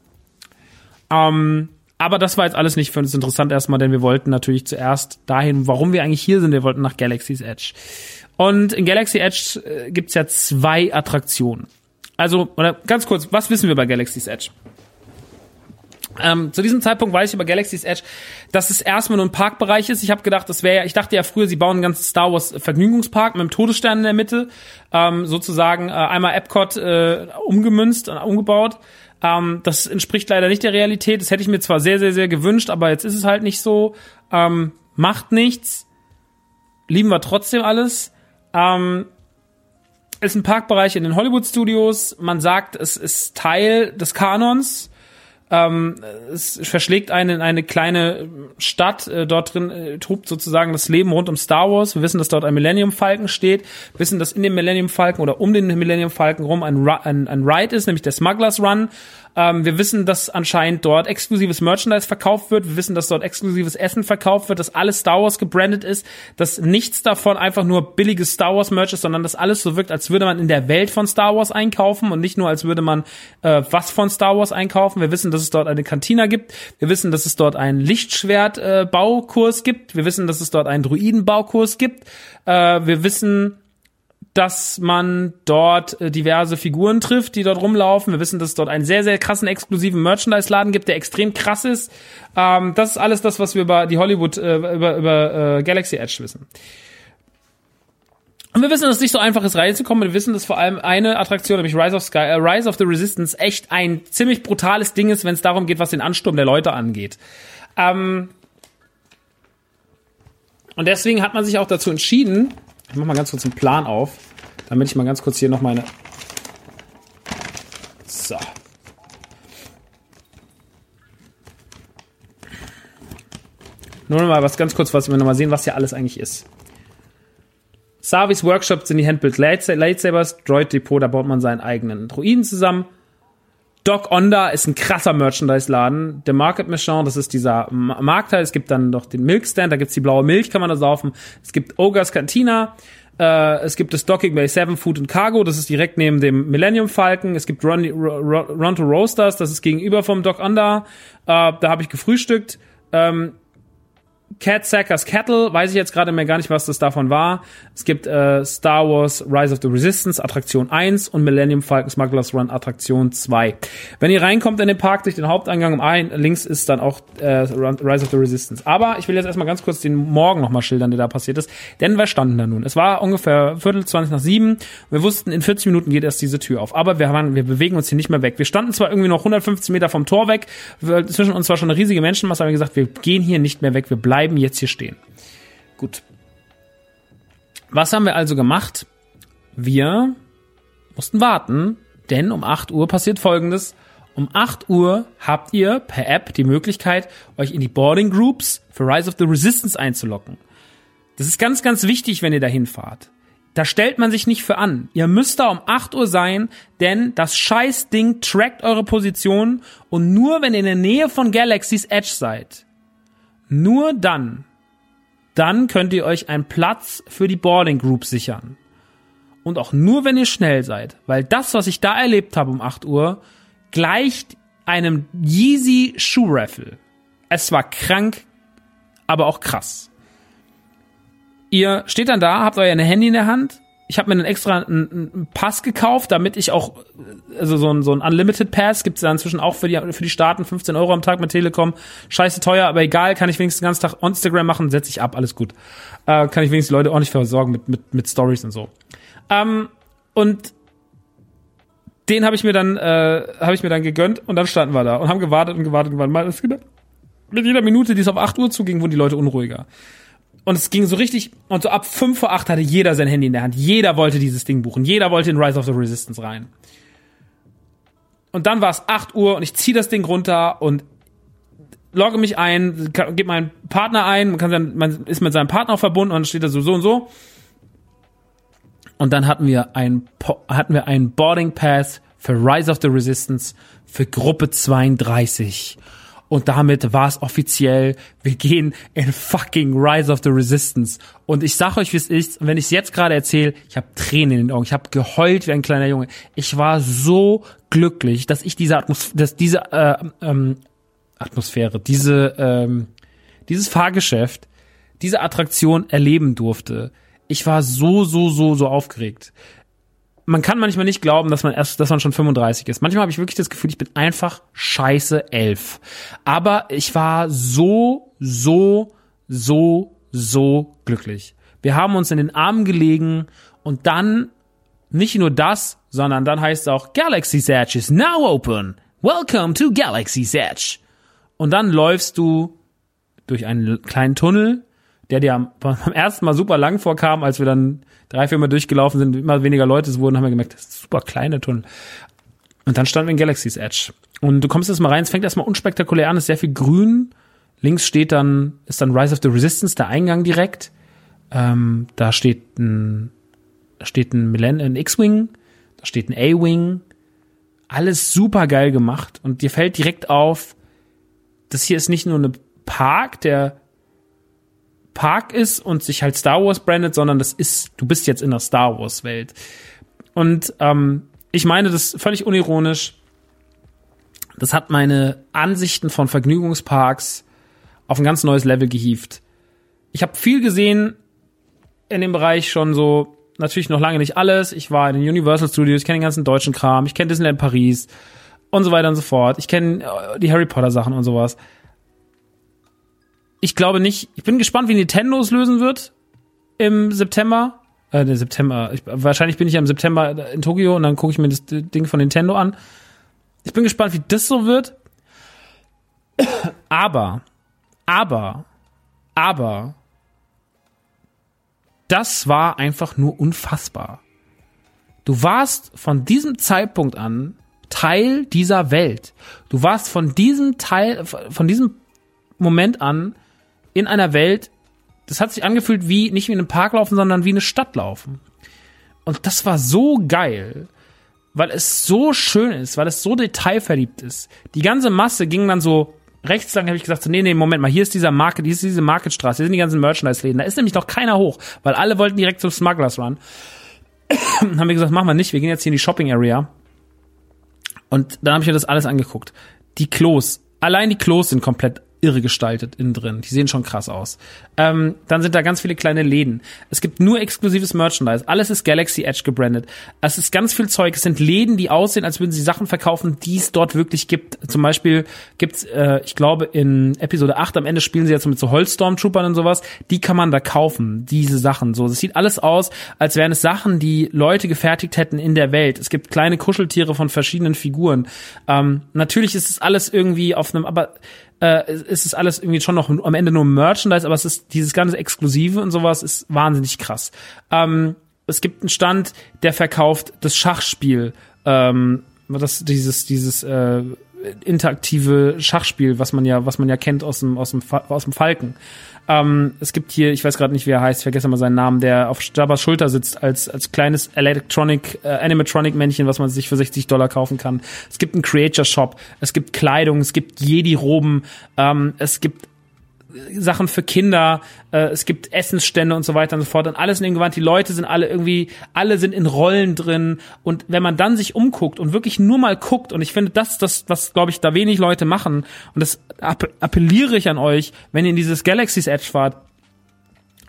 Ähm, aber das war jetzt alles nicht für uns interessant erstmal, denn wir wollten natürlich zuerst dahin, warum wir eigentlich hier sind. Wir wollten nach Galaxy's Edge. Und in Galaxy Edge äh, gibt's ja zwei Attraktionen. Also, oder ganz kurz, was wissen wir bei Galaxy's Edge? Ähm, zu diesem Zeitpunkt weiß ich über Galaxy's Edge, dass es erstmal nur ein Parkbereich ist. Ich habe gedacht, das wäre, ich dachte ja früher, sie bauen einen ganzen Star Wars Vergnügungspark mit einem Todesstern in der Mitte, ähm, sozusagen äh, einmal Epcot äh, umgemünzt und umgebaut. Ähm, das entspricht leider nicht der Realität. Das hätte ich mir zwar sehr, sehr, sehr gewünscht, aber jetzt ist es halt nicht so. Ähm, macht nichts. Lieben wir trotzdem alles. Ähm, ist ein Parkbereich in den Hollywood Studios. Man sagt, es ist Teil des Kanons ähm, es verschlägt einen in eine kleine Stadt. Äh, dort drin äh, tobt sozusagen das Leben rund um Star Wars. Wir wissen, dass dort ein Millennium Falcon steht. Wir wissen, dass in dem Millennium Falcon oder um den Millennium Falcon rum ein, ein, ein Ride ist, nämlich der Smugglers Run. Ähm, wir wissen, dass anscheinend dort exklusives Merchandise verkauft wird. Wir wissen, dass dort exklusives Essen verkauft wird, dass alles Star Wars gebrandet ist, dass nichts davon einfach nur billiges Star Wars Merch ist, sondern dass alles so wirkt, als würde man in der Welt von Star Wars einkaufen und nicht nur, als würde man äh, was von Star Wars einkaufen. Wir wissen, dass es dort eine Kantina gibt. Wir wissen, dass es dort einen Lichtschwert-Baukurs äh, gibt. Wir wissen, dass es dort einen Druidenbaukurs gibt. Äh, wir wissen, dass man dort äh, diverse Figuren trifft, die dort rumlaufen. Wir wissen, dass es dort einen sehr, sehr krassen exklusiven Merchandise-Laden gibt, der extrem krass ist. Ähm, das ist alles das, was wir über die Hollywood, äh, über, über äh, Galaxy Edge wissen. Und wir wissen, dass es nicht so einfach ist, reinzukommen. Wir wissen, dass vor allem eine Attraktion, nämlich Rise of Sky, äh, Rise of the Resistance, echt ein ziemlich brutales Ding ist, wenn es darum geht, was den Ansturm der Leute angeht. Ähm und deswegen hat man sich auch dazu entschieden, ich mach mal ganz kurz einen Plan auf, damit ich mal ganz kurz hier noch meine. So. Nur noch mal was ganz kurz, was wir noch mal sehen, was hier alles eigentlich ist. Savis Workshop sind die Handbuilt Lightsabers, Droid Depot, da baut man seinen eigenen Druiden zusammen. Doc Onda ist ein krasser Merchandise-Laden. Der Market Machine, das ist dieser Marktteil. Es gibt dann noch den Milkstand, da gibt's die blaue Milch, kann man da saufen. Es gibt Ogres Cantina. Äh, es gibt das Docking Bay 7 Food and Cargo, das ist direkt neben dem Millennium Falcon. Es gibt Run, Run, to Roasters, das ist gegenüber vom Doc Onda. Äh, da habe ich gefrühstückt. Ähm, Cat Sackers Cattle, weiß ich jetzt gerade mehr gar nicht, was das davon war. Es gibt äh, Star Wars Rise of the Resistance Attraktion 1 und Millennium Falcon Smugglers Run Attraktion 2. Wenn ihr reinkommt in den Park durch den Haupteingang um ein, links ist dann auch äh, Rise of the Resistance. Aber ich will jetzt erstmal ganz kurz den Morgen nochmal schildern, der da passiert ist. Denn wir standen da nun. Es war ungefähr Viertel 20 nach sieben. Wir wussten, in 40 Minuten geht erst diese Tür auf. Aber wir, waren, wir bewegen uns hier nicht mehr weg. Wir standen zwar irgendwie noch 150 Meter vom Tor weg. Zwischen uns war schon eine riesige Menschenmasse, aber wir gesagt, wir gehen hier nicht mehr weg. Wir bleiben bleiben jetzt hier stehen. Gut. Was haben wir also gemacht? Wir mussten warten, denn um 8 Uhr passiert Folgendes. Um 8 Uhr habt ihr per App die Möglichkeit, euch in die Boarding Groups für Rise of the Resistance einzulocken. Das ist ganz, ganz wichtig, wenn ihr dahin fahrt. Da stellt man sich nicht für an. Ihr müsst da um 8 Uhr sein, denn das Scheißding trackt eure Position und nur wenn ihr in der Nähe von Galaxy's Edge seid, nur dann, dann könnt ihr euch einen Platz für die Boarding Group sichern. Und auch nur, wenn ihr schnell seid. Weil das, was ich da erlebt habe um 8 Uhr, gleicht einem Yeezy Schuhraffle. Es war krank, aber auch krass. Ihr steht dann da, habt euer Handy in der Hand, ich habe mir dann extra einen, einen, Pass gekauft, damit ich auch, also so ein, so ein Unlimited Pass gibt's da inzwischen auch für die, für die Staaten, 15 Euro am Tag mit Telekom. Scheiße teuer, aber egal, kann ich wenigstens den ganzen Tag Instagram machen, setze ich ab, alles gut. Äh, kann ich wenigstens die Leute ordentlich versorgen mit, mit, mit Stories und so. Ähm, und den habe ich mir dann, äh, habe ich mir dann gegönnt und dann standen wir da und haben gewartet und gewartet und gewartet. Mit jeder Minute, die es auf 8 Uhr zuging, wurden die Leute unruhiger. Und es ging so richtig, und so ab 5 vor 8 hatte jeder sein Handy in der Hand. Jeder wollte dieses Ding buchen. Jeder wollte in Rise of the Resistance rein. Und dann war es 8 Uhr und ich ziehe das Ding runter und logge mich ein, gebe meinen Partner ein, man, kann dann, man ist mit seinem Partner verbunden und dann steht da so, so und so. Und dann hatten wir ein, hatten wir einen Boarding Pass für Rise of the Resistance, für Gruppe 32. Und damit war es offiziell, wir gehen in fucking Rise of the Resistance. Und ich sag euch, wie es ist, wenn ich es jetzt gerade erzähle, ich habe Tränen in den Augen, ich habe geheult wie ein kleiner Junge. Ich war so glücklich, dass ich diese Atmos dass diese äh, ähm, Atmosphäre, diese ähm, dieses Fahrgeschäft, diese Attraktion erleben durfte. Ich war so, so, so, so aufgeregt man kann manchmal nicht glauben, dass man erst, dass man schon 35 ist. Manchmal habe ich wirklich das Gefühl, ich bin einfach scheiße elf. Aber ich war so, so, so, so glücklich. Wir haben uns in den Armen gelegen und dann nicht nur das, sondern dann heißt es auch Galaxy's Edge is now open. Welcome to Galaxy's Edge. Und dann läufst du durch einen kleinen Tunnel, der dir am, am ersten Mal super lang vorkam, als wir dann drei, vier Mal durchgelaufen sind, immer weniger Leute es wurden, haben wir gemerkt, das ist super kleine Tunnel. Und dann standen wir in Galaxy's Edge. Und du kommst jetzt mal rein, es fängt erstmal unspektakulär an, es ist sehr viel grün. Links steht dann, ist dann Rise of the Resistance, der Eingang direkt. Ähm, da steht ein, da steht ein, Millenn ein X-Wing, da steht ein A-Wing. Alles super geil gemacht. Und dir fällt direkt auf, das hier ist nicht nur eine Park, der Park ist und sich halt Star Wars brandet, sondern das ist, du bist jetzt in der Star Wars Welt. Und ähm, ich meine das völlig unironisch. Das hat meine Ansichten von Vergnügungsparks auf ein ganz neues Level gehievt. Ich habe viel gesehen in dem Bereich schon so, natürlich noch lange nicht alles. Ich war in den Universal Studios, ich kenne den ganzen deutschen Kram, ich kenne Disneyland Paris und so weiter und so fort. Ich kenne äh, die Harry Potter Sachen und sowas ich glaube nicht, ich bin gespannt, wie Nintendo es lösen wird im September. Äh, ne, September. Ich, wahrscheinlich bin ich ja im September in Tokio und dann gucke ich mir das Ding von Nintendo an. Ich bin gespannt, wie das so wird. Aber, aber, aber, das war einfach nur unfassbar. Du warst von diesem Zeitpunkt an Teil dieser Welt. Du warst von diesem Teil, von diesem Moment an in einer Welt, das hat sich angefühlt wie nicht wie in einem Park laufen, sondern wie eine Stadt laufen. Und das war so geil, weil es so schön ist, weil es so detailverliebt ist. Die ganze Masse ging dann so rechts lang, habe ich gesagt, so, nee, nee, Moment mal, hier ist dieser Market, hier ist diese Marketstraße, hier sind die ganzen Merchandise-Läden. Da ist nämlich noch keiner hoch, weil alle wollten direkt zum Smugglers Run. haben wir gesagt, machen wir nicht, wir gehen jetzt hier in die Shopping Area. Und dann habe ich mir das alles angeguckt. Die Klos, allein die Klos sind komplett irre gestaltet innen drin. Die sehen schon krass aus. Ähm, dann sind da ganz viele kleine Läden. Es gibt nur exklusives Merchandise. Alles ist Galaxy Edge gebrandet. Es ist ganz viel Zeug. Es sind Läden, die aussehen, als würden sie Sachen verkaufen, die es dort wirklich gibt. Zum Beispiel gibt's, äh, ich glaube, in Episode 8 am Ende spielen sie jetzt mit so Holzstormtroopern und sowas. Die kann man da kaufen, diese Sachen. So, es sieht alles aus, als wären es Sachen, die Leute gefertigt hätten in der Welt. Es gibt kleine Kuscheltiere von verschiedenen Figuren. Ähm, natürlich ist es alles irgendwie auf einem, aber äh, ist es alles irgendwie schon noch am Ende nur Merchandise, aber es ist dieses ganze Exklusive und sowas ist wahnsinnig krass. Ähm, es gibt einen Stand, der verkauft das Schachspiel, ähm, das dieses dieses äh, interaktive Schachspiel, was man ja was man ja kennt aus dem aus dem aus dem Falken. Ähm, es gibt hier, ich weiß gerade nicht, wie er heißt, ich vergesse mal seinen Namen, der auf Jabba's Schulter sitzt als, als kleines Electronic, äh, Animatronic-Männchen, was man sich für 60 Dollar kaufen kann. Es gibt einen Creature Shop, es gibt Kleidung, es gibt Jedi-Roben, ähm, es gibt Sachen für Kinder, äh, es gibt Essensstände und so weiter und so fort und alles in dem Gewand. Die Leute sind alle irgendwie, alle sind in Rollen drin und wenn man dann sich umguckt und wirklich nur mal guckt und ich finde, das das, was glaube ich da wenig Leute machen und das appelliere ich an euch, wenn ihr in dieses Galaxy's Edge fahrt,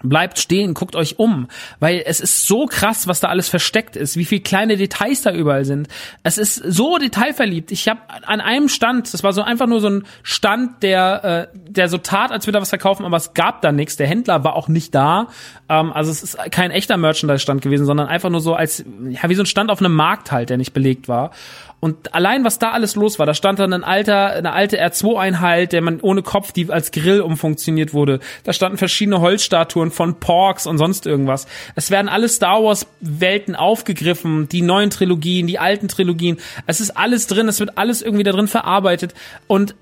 Bleibt stehen, guckt euch um, weil es ist so krass, was da alles versteckt ist, wie viel kleine Details da überall sind. Es ist so detailverliebt. Ich habe an einem Stand, das war so einfach nur so ein Stand, der äh, der so tat, als würde er was verkaufen, aber es gab da nichts. Der Händler war auch nicht da. Ähm, also es ist kein echter Merchandise-Stand gewesen, sondern einfach nur so als ja wie so ein Stand auf einem Markt halt, der nicht belegt war. Und allein, was da alles los war, da stand dann ein alter, eine alte R2-Einheit, der man ohne Kopf, die als Grill umfunktioniert wurde. Da standen verschiedene Holzstatuen von Porks und sonst irgendwas. Es werden alle Star Wars-Welten aufgegriffen, die neuen Trilogien, die alten Trilogien. Es ist alles drin, es wird alles irgendwie da drin verarbeitet. Und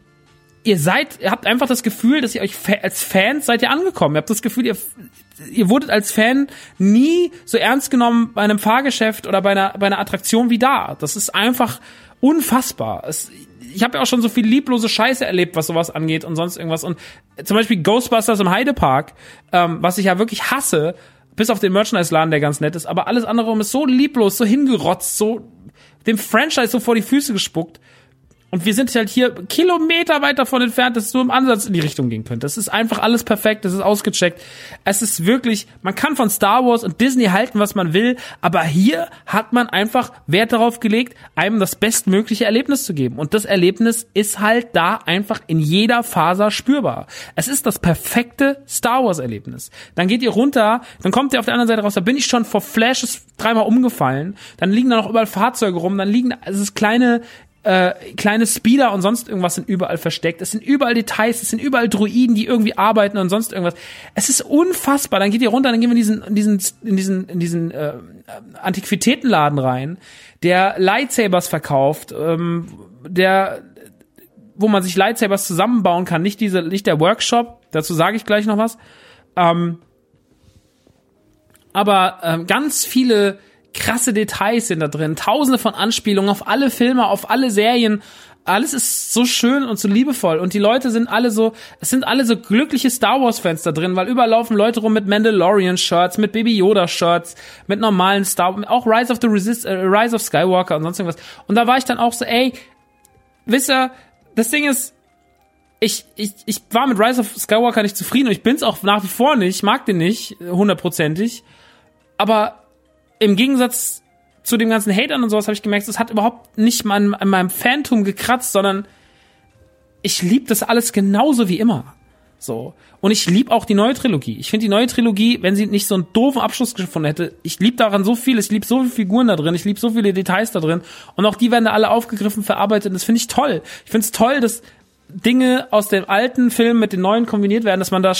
ihr seid, ihr habt einfach das Gefühl, dass ihr euch als Fans seid ihr angekommen. Ihr habt das Gefühl, ihr ihr wurdet als Fan nie so ernst genommen bei einem Fahrgeschäft oder bei einer, bei einer Attraktion wie da. Das ist einfach unfassbar. Es, ich habe ja auch schon so viel lieblose Scheiße erlebt, was sowas angeht und sonst irgendwas. Und zum Beispiel Ghostbusters im Heidepark, ähm, was ich ja wirklich hasse, bis auf den Merchandise-Laden, der ganz nett ist, aber alles andere ist so lieblos, so hingerotzt, so dem Franchise so vor die Füße gespuckt. Und wir sind halt hier Kilometer weit davon entfernt, dass es nur im Ansatz in die Richtung gehen könnte. Das ist einfach alles perfekt, das ist ausgecheckt. Es ist wirklich, man kann von Star Wars und Disney halten, was man will, aber hier hat man einfach Wert darauf gelegt, einem das bestmögliche Erlebnis zu geben. Und das Erlebnis ist halt da einfach in jeder Faser spürbar. Es ist das perfekte Star Wars Erlebnis. Dann geht ihr runter, dann kommt ihr auf der anderen Seite raus, da bin ich schon vor Flashes dreimal umgefallen, dann liegen da noch überall Fahrzeuge rum, dann liegen, es ist kleine, äh, kleine Speeder und sonst irgendwas sind überall versteckt. Es sind überall Details, es sind überall Druiden, die irgendwie arbeiten und sonst irgendwas. Es ist unfassbar. Dann geht ihr runter, dann gehen wir in diesen, in diesen, in diesen, in diesen äh, Antiquitätenladen rein, der Lightsabers verkauft, ähm, der wo man sich Lightsabers zusammenbauen kann, nicht diese, nicht der Workshop. Dazu sage ich gleich noch was. Ähm, aber ähm, ganz viele krasse Details sind da drin, tausende von Anspielungen auf alle Filme, auf alle Serien. Alles ist so schön und so liebevoll und die Leute sind alle so, es sind alle so glückliche Star Wars Fans da drin, weil überall laufen Leute rum mit Mandalorian Shirts, mit Baby Yoda Shirts, mit normalen Star, auch Rise of the Resist, äh, Rise of Skywalker und sonst irgendwas. Und da war ich dann auch so, ey, wisst ihr, das Ding ist, ich, ich, ich war mit Rise of Skywalker nicht zufrieden und ich bin's auch nach wie vor nicht, ich mag den nicht, hundertprozentig. Aber im Gegensatz zu dem ganzen Hatern und sowas habe ich gemerkt, es hat überhaupt nicht mal an, meinem Phantom gekratzt, sondern ich liebe das alles genauso wie immer. So. Und ich liebe auch die neue Trilogie. Ich finde die neue Trilogie, wenn sie nicht so einen doofen Abschluss gefunden hätte, ich liebe daran so viel, ich liebe so viele Figuren da drin, ich liebe so viele Details da drin. Und auch die werden da alle aufgegriffen, verarbeitet. Und das finde ich toll. Ich finde es toll, dass Dinge aus dem alten Film mit den neuen kombiniert werden, dass man da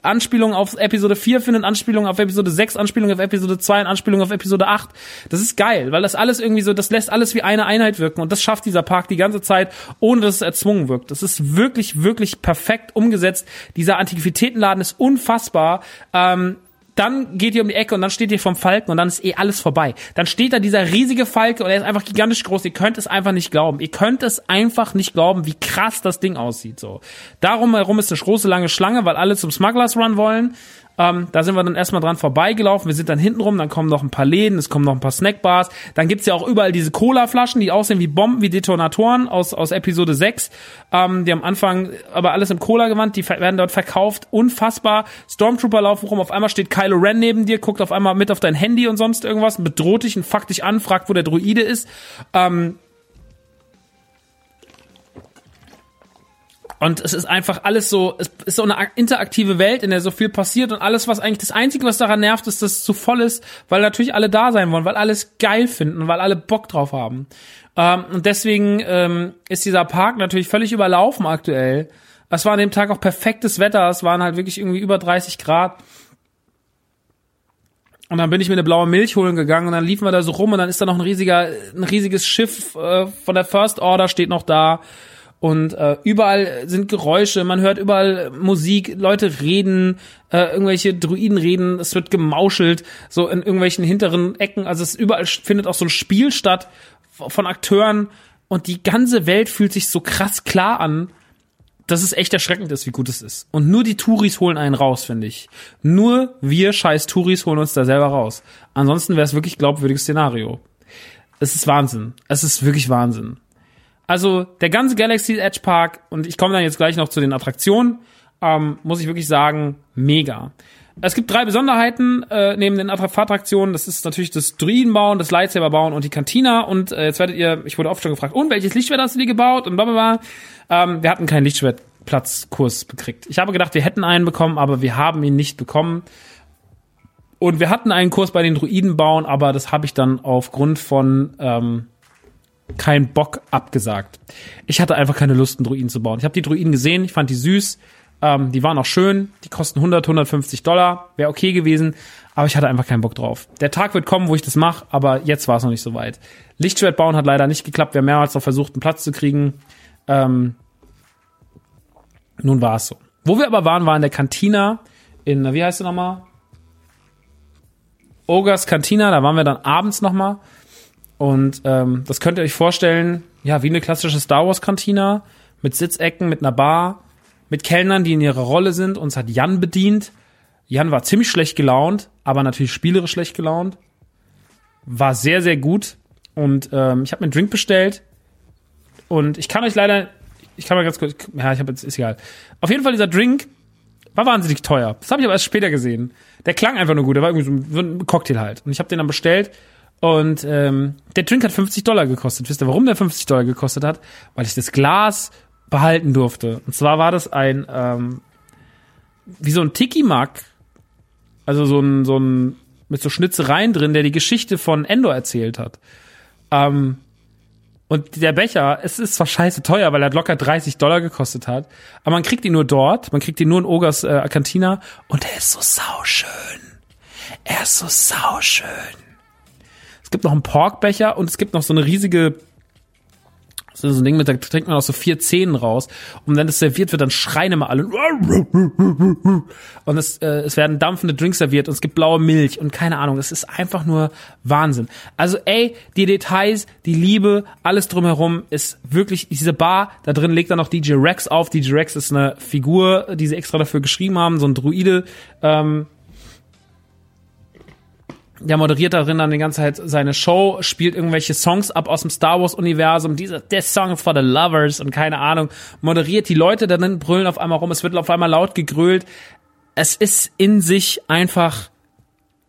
Anspielungen auf Episode 4 findet, Anspielungen auf Episode 6, Anspielungen auf Episode 2 und Anspielungen auf Episode 8. Das ist geil, weil das alles irgendwie so, das lässt alles wie eine Einheit wirken und das schafft dieser Park die ganze Zeit, ohne dass es erzwungen wirkt. Das ist wirklich, wirklich perfekt umgesetzt. Dieser Antiquitätenladen ist unfassbar. Ähm, dann geht ihr um die Ecke und dann steht ihr vom Falken und dann ist eh alles vorbei. Dann steht da dieser riesige Falke und er ist einfach gigantisch groß. Ihr könnt es einfach nicht glauben. Ihr könnt es einfach nicht glauben, wie krass das Ding aussieht. So. Darum herum ist eine große lange Schlange, weil alle zum Smugglers Run wollen. Ähm, da sind wir dann erstmal dran vorbeigelaufen. Wir sind dann hinten rum, dann kommen noch ein paar Läden, es kommen noch ein paar Snackbars. Dann gibt's ja auch überall diese Cola-Flaschen, die aussehen wie Bomben, wie Detonatoren aus, aus Episode 6. Ähm, die am Anfang aber alles im Cola-Gewand, die werden dort verkauft. Unfassbar. Stormtrooper laufen rum, auf einmal steht Kylo Ren neben dir, guckt auf einmal mit auf dein Handy und sonst irgendwas, bedroht dich und fuckt dich an, fragt, wo der Druide ist. Ähm, Und es ist einfach alles so, es ist so eine interaktive Welt, in der so viel passiert und alles, was eigentlich das Einzige, was daran nervt, ist, dass es zu voll ist, weil natürlich alle da sein wollen, weil alles geil finden, weil alle Bock drauf haben. Ähm, und deswegen ähm, ist dieser Park natürlich völlig überlaufen aktuell. Es war an dem Tag auch perfektes Wetter, es waren halt wirklich irgendwie über 30 Grad. Und dann bin ich mir eine blaue Milch holen gegangen und dann liefen wir da so rum und dann ist da noch ein riesiger, ein riesiges Schiff äh, von der First Order steht noch da und äh, überall sind Geräusche, man hört überall Musik, Leute reden, äh, irgendwelche Druiden reden, es wird gemauschelt, so in irgendwelchen hinteren Ecken. Also es überall findet auch so ein Spiel statt von Akteuren und die ganze Welt fühlt sich so krass klar an, dass es echt erschreckend ist, wie gut es ist. Und nur die Touris holen einen raus, finde ich. Nur wir scheiß Touris holen uns da selber raus. Ansonsten wäre es wirklich glaubwürdiges Szenario. Es ist Wahnsinn. Es ist wirklich Wahnsinn. Also der ganze Galaxy Edge Park, und ich komme dann jetzt gleich noch zu den Attraktionen, ähm, muss ich wirklich sagen, mega. Es gibt drei Besonderheiten äh, neben den Attraktionen. Das ist natürlich das Druidenbauen, das Lightsaber-Bauen und die Kantina. Und äh, jetzt werdet ihr, ich wurde oft schon gefragt, und welches Lichtschwert hast du dir gebaut? Und blablabla. Ähm, wir hatten keinen Lichtschwertplatzkurs bekriegt. Ich habe gedacht, wir hätten einen bekommen, aber wir haben ihn nicht bekommen. Und wir hatten einen Kurs bei den Druiden bauen, aber das habe ich dann aufgrund von ähm, keinen Bock abgesagt. Ich hatte einfach keine Lust, einen Druiden zu bauen. Ich habe die Druiden gesehen, ich fand die süß, ähm, die waren auch schön, die kosten 100, 150 Dollar, wäre okay gewesen, aber ich hatte einfach keinen Bock drauf. Der Tag wird kommen, wo ich das mache, aber jetzt war es noch nicht so weit. Lichtschwert bauen hat leider nicht geklappt, wir haben mehrmals noch versucht, einen Platz zu kriegen. Ähm, nun war es so. Wo wir aber waren, war in der Kantina in, wie heißt sie nochmal? Ogres Cantina, da waren wir dann abends nochmal. Und ähm, das könnt ihr euch vorstellen, ja, wie eine klassische Star Wars Cantina mit Sitzecken, mit einer Bar, mit Kellnern, die in ihrer Rolle sind. Uns hat Jan bedient. Jan war ziemlich schlecht gelaunt, aber natürlich spielerisch schlecht gelaunt. War sehr, sehr gut. Und ähm, ich habe mir einen Drink bestellt. Und ich kann euch leider, ich kann mal ganz kurz, ja, ich habe jetzt, ist egal. Auf jeden Fall dieser Drink war wahnsinnig teuer. Das habe ich aber erst später gesehen. Der klang einfach nur gut. Der war irgendwie so ein Cocktail halt. Und ich habe den dann bestellt. Und ähm, der Drink hat 50 Dollar gekostet. Wisst ihr, warum der 50 Dollar gekostet hat? Weil ich das Glas behalten durfte. Und zwar war das ein, ähm, wie so ein Tiki-Mug. Also so ein, so ein, mit so Schnitzereien drin, der die Geschichte von Endor erzählt hat. Ähm, und der Becher, es ist zwar scheiße teuer, weil er locker 30 Dollar gekostet hat, aber man kriegt ihn nur dort, man kriegt ihn nur in Ogers äh, Cantina und er ist so sauschön. Er ist so sauschön. Es gibt noch einen Porkbecher und es gibt noch so eine riesige so ein Ding mit, da trinkt man auch so vier Zähnen raus. Und wenn das serviert wird, dann schreien immer alle. Und es, äh, es werden dampfende Drinks serviert und es gibt blaue Milch und keine Ahnung. Es ist einfach nur Wahnsinn. Also ey, die Details, die Liebe, alles drumherum ist wirklich, diese Bar, da drin legt dann noch DJ Rex auf. DJ Rex ist eine Figur, die sie extra dafür geschrieben haben, so ein Druide. Ähm, der moderiert darin dann die ganze Zeit seine Show, spielt irgendwelche Songs ab aus dem Star Wars Universum, dieser This Song for the Lovers und keine Ahnung, moderiert die Leute dann brüllen auf einmal rum, es wird auf einmal laut gegrölt. Es ist in sich einfach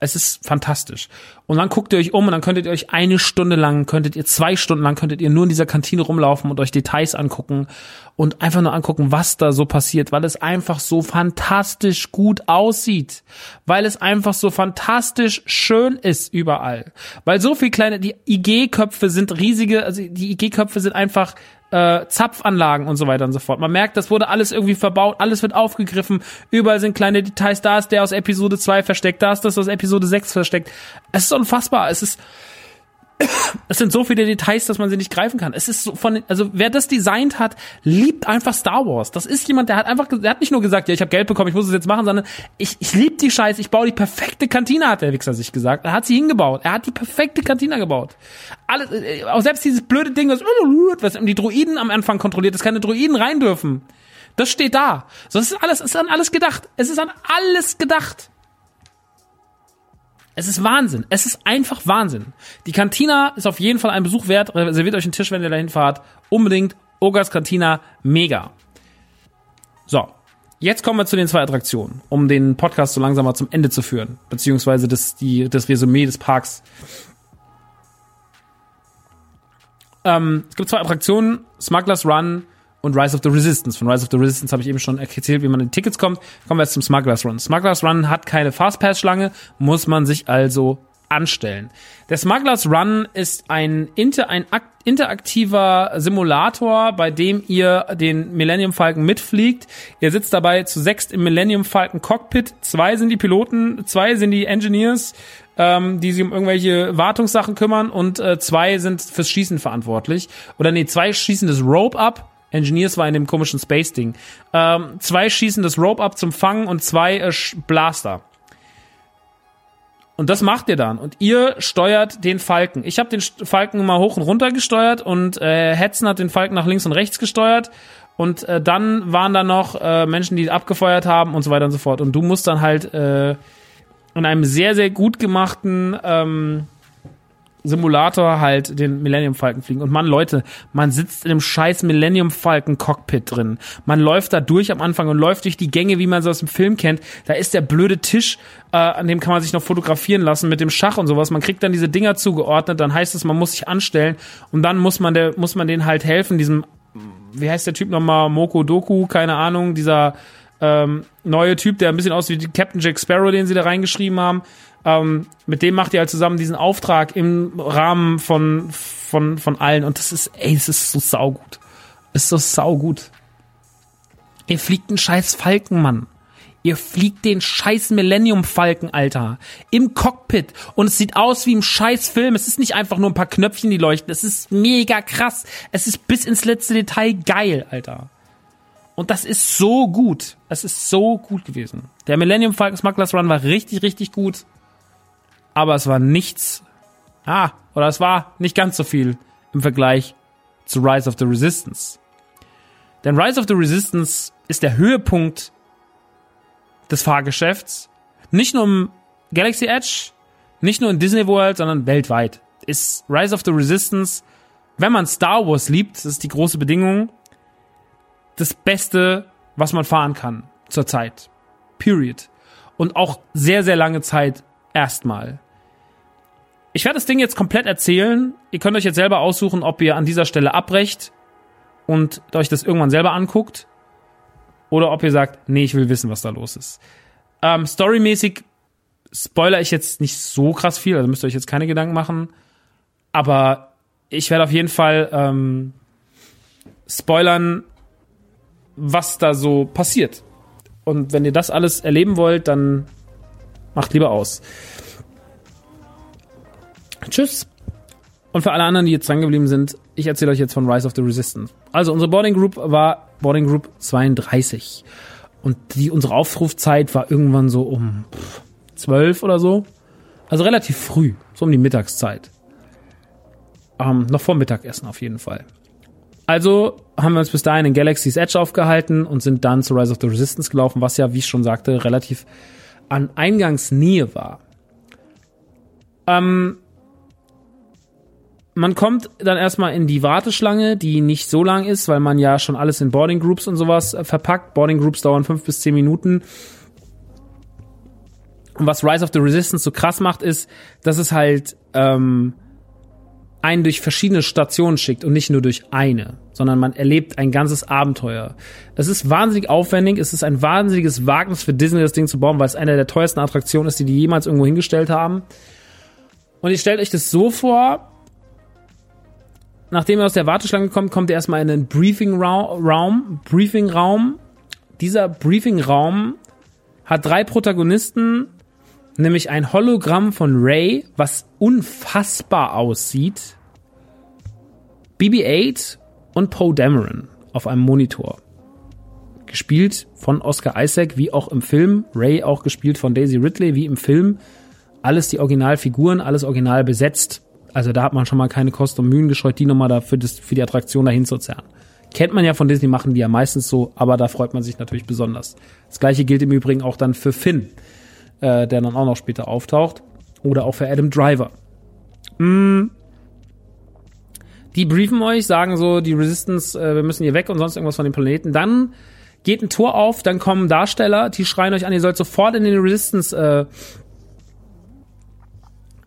es ist fantastisch. Und dann guckt ihr euch um und dann könntet ihr euch eine Stunde lang, könntet ihr zwei Stunden lang, könntet ihr nur in dieser Kantine rumlaufen und euch Details angucken und einfach nur angucken, was da so passiert, weil es einfach so fantastisch gut aussieht. Weil es einfach so fantastisch schön ist überall. Weil so viel kleine, die IG-Köpfe sind riesige, also die IG-Köpfe sind einfach äh, Zapfanlagen und so weiter und so fort. Man merkt, das wurde alles irgendwie verbaut, alles wird aufgegriffen, überall sind kleine Details, da ist der aus Episode 2 versteckt, da ist das aus Episode 6 versteckt. Es ist unfassbar, es ist es sind so viele Details, dass man sie nicht greifen kann. Es ist so von, also wer das designt hat, liebt einfach Star Wars. Das ist jemand, der hat einfach, der hat nicht nur gesagt, ja, ich habe Geld bekommen, ich muss es jetzt machen, sondern ich, ich liebe die Scheiße, ich baue die perfekte Kantine, hat der Wichser sich gesagt. Er hat sie hingebaut. Er hat die perfekte Kantine gebaut. Alles, äh, auch selbst dieses blöde Ding, was, was die Droiden am Anfang kontrolliert, dass keine Droiden rein dürfen. Das steht da. So, das ist alles, es ist an alles gedacht. Es ist an alles gedacht. Es ist Wahnsinn. Es ist einfach Wahnsinn. Die Cantina ist auf jeden Fall ein Besuch wert. Reserviert euch einen Tisch, wenn ihr dahin fahrt. Unbedingt. Ogers Cantina, mega. So. Jetzt kommen wir zu den zwei Attraktionen, um den Podcast so langsam mal zum Ende zu führen. Beziehungsweise das, die, das Resümee des Parks. Ähm, es gibt zwei Attraktionen. Smugglers Run und Rise of the Resistance. Von Rise of the Resistance habe ich eben schon erzählt, wie man in Tickets kommt. Kommen wir jetzt zum Smugglers Run. Smugglers Run hat keine Fastpass-Schlange, muss man sich also anstellen. Der Smugglers Run ist ein, inter, ein interaktiver Simulator, bei dem ihr den Millennium Falcon mitfliegt. Ihr sitzt dabei zu sechst im Millennium Falcon Cockpit. Zwei sind die Piloten, zwei sind die Engineers, ähm, die sich um irgendwelche Wartungssachen kümmern und äh, zwei sind fürs Schießen verantwortlich. Oder nee, zwei schießen das Rope ab Engineers war in dem komischen Space-Ding. Ähm, zwei schießen das Rope ab zum Fangen und zwei äh, Blaster. Und das macht ihr dann. Und ihr steuert den Falken. Ich habe den Falken mal hoch und runter gesteuert und äh, Hetzen hat den Falken nach links und rechts gesteuert. Und äh, dann waren da noch äh, Menschen, die abgefeuert haben und so weiter und so fort. Und du musst dann halt äh, in einem sehr, sehr gut gemachten ähm, Simulator halt den Millennium Falcon fliegen. Und man, Leute, man sitzt in dem scheiß Millennium Falcon Cockpit drin. Man läuft da durch am Anfang und läuft durch die Gänge, wie man so aus dem Film kennt. Da ist der blöde Tisch, äh, an dem kann man sich noch fotografieren lassen mit dem Schach und sowas. Man kriegt dann diese Dinger zugeordnet, dann heißt es, man muss sich anstellen und dann muss man der, muss man denen halt helfen, diesem, wie heißt der Typ nochmal, Moko Doku, keine Ahnung, dieser ähm, neue Typ, der ein bisschen aussieht wie Captain Jack Sparrow, den sie da reingeschrieben haben ähm, mit dem macht ihr halt zusammen diesen Auftrag im Rahmen von, von, von allen. Und das ist, ey, es ist so saugut. Ist so saugut. Ihr fliegt einen scheiß Falken, Mann. Ihr fliegt den scheiß Millennium Falken, Alter. Im Cockpit. Und es sieht aus wie im scheiß Film. Es ist nicht einfach nur ein paar Knöpfchen, die leuchten. Es ist mega krass. Es ist bis ins letzte Detail geil, Alter. Und das ist so gut. Es ist so gut gewesen. Der Millennium Falcon Smugglers Run war richtig, richtig gut. Aber es war nichts, ah, oder es war nicht ganz so viel im Vergleich zu Rise of the Resistance. Denn Rise of the Resistance ist der Höhepunkt des Fahrgeschäfts. Nicht nur im Galaxy Edge, nicht nur in Disney World, sondern weltweit. Ist Rise of the Resistance, wenn man Star Wars liebt, das ist die große Bedingung, das Beste, was man fahren kann zurzeit. Period. Und auch sehr, sehr lange Zeit erstmal. Ich werde das Ding jetzt komplett erzählen. Ihr könnt euch jetzt selber aussuchen, ob ihr an dieser Stelle abbrecht und euch das irgendwann selber anguckt. Oder ob ihr sagt, nee, ich will wissen, was da los ist. Ähm, storymäßig spoiler ich jetzt nicht so krass viel, also müsst ihr euch jetzt keine Gedanken machen. Aber ich werde auf jeden Fall ähm, spoilern, was da so passiert. Und wenn ihr das alles erleben wollt, dann macht lieber aus. Tschüss. Und für alle anderen, die jetzt dran geblieben sind, ich erzähle euch jetzt von Rise of the Resistance. Also unsere Boarding Group war Boarding Group 32. Und die, unsere Aufrufzeit war irgendwann so um 12 oder so. Also relativ früh, so um die Mittagszeit. Ähm, noch vor Mittagessen auf jeden Fall. Also haben wir uns bis dahin in Galaxy's Edge aufgehalten und sind dann zu Rise of the Resistance gelaufen, was ja, wie ich schon sagte, relativ an Eingangsnähe war. Ähm, man kommt dann erstmal in die Warteschlange, die nicht so lang ist, weil man ja schon alles in Boarding Groups und sowas äh, verpackt. Boarding Groups dauern fünf bis zehn Minuten. Und was Rise of the Resistance so krass macht, ist, dass es halt ähm, einen durch verschiedene Stationen schickt und nicht nur durch eine, sondern man erlebt ein ganzes Abenteuer. Es ist wahnsinnig aufwendig, es ist ein wahnsinniges Wagnis für Disney, das Ding zu bauen, weil es eine der teuersten Attraktionen ist, die die jemals irgendwo hingestellt haben. Und ihr stellt euch das so vor, nachdem er aus der Warteschlange kommt, kommt er erstmal in einen Briefing-Raum. Briefing-Raum. Dieser Briefing-Raum hat drei Protagonisten, nämlich ein Hologramm von Ray, was unfassbar aussieht. BB-8 und Poe Dameron auf einem Monitor. Gespielt von Oscar Isaac, wie auch im Film. Ray auch gespielt von Daisy Ridley, wie im Film. Alles die Originalfiguren, alles original besetzt. Also da hat man schon mal keine Kosten und Mühen gescheut, die nochmal dafür das, für die Attraktion dahin zu zerren. Kennt man ja von Disney, machen die ja meistens so, aber da freut man sich natürlich besonders. Das gleiche gilt im Übrigen auch dann für Finn, äh, der dann auch noch später auftaucht. Oder auch für Adam Driver. Mm. Die briefen euch, sagen so, die Resistance, äh, wir müssen hier weg und sonst irgendwas von dem Planeten. Dann geht ein Tor auf, dann kommen Darsteller, die schreien euch an, ihr sollt sofort in den Resistance äh,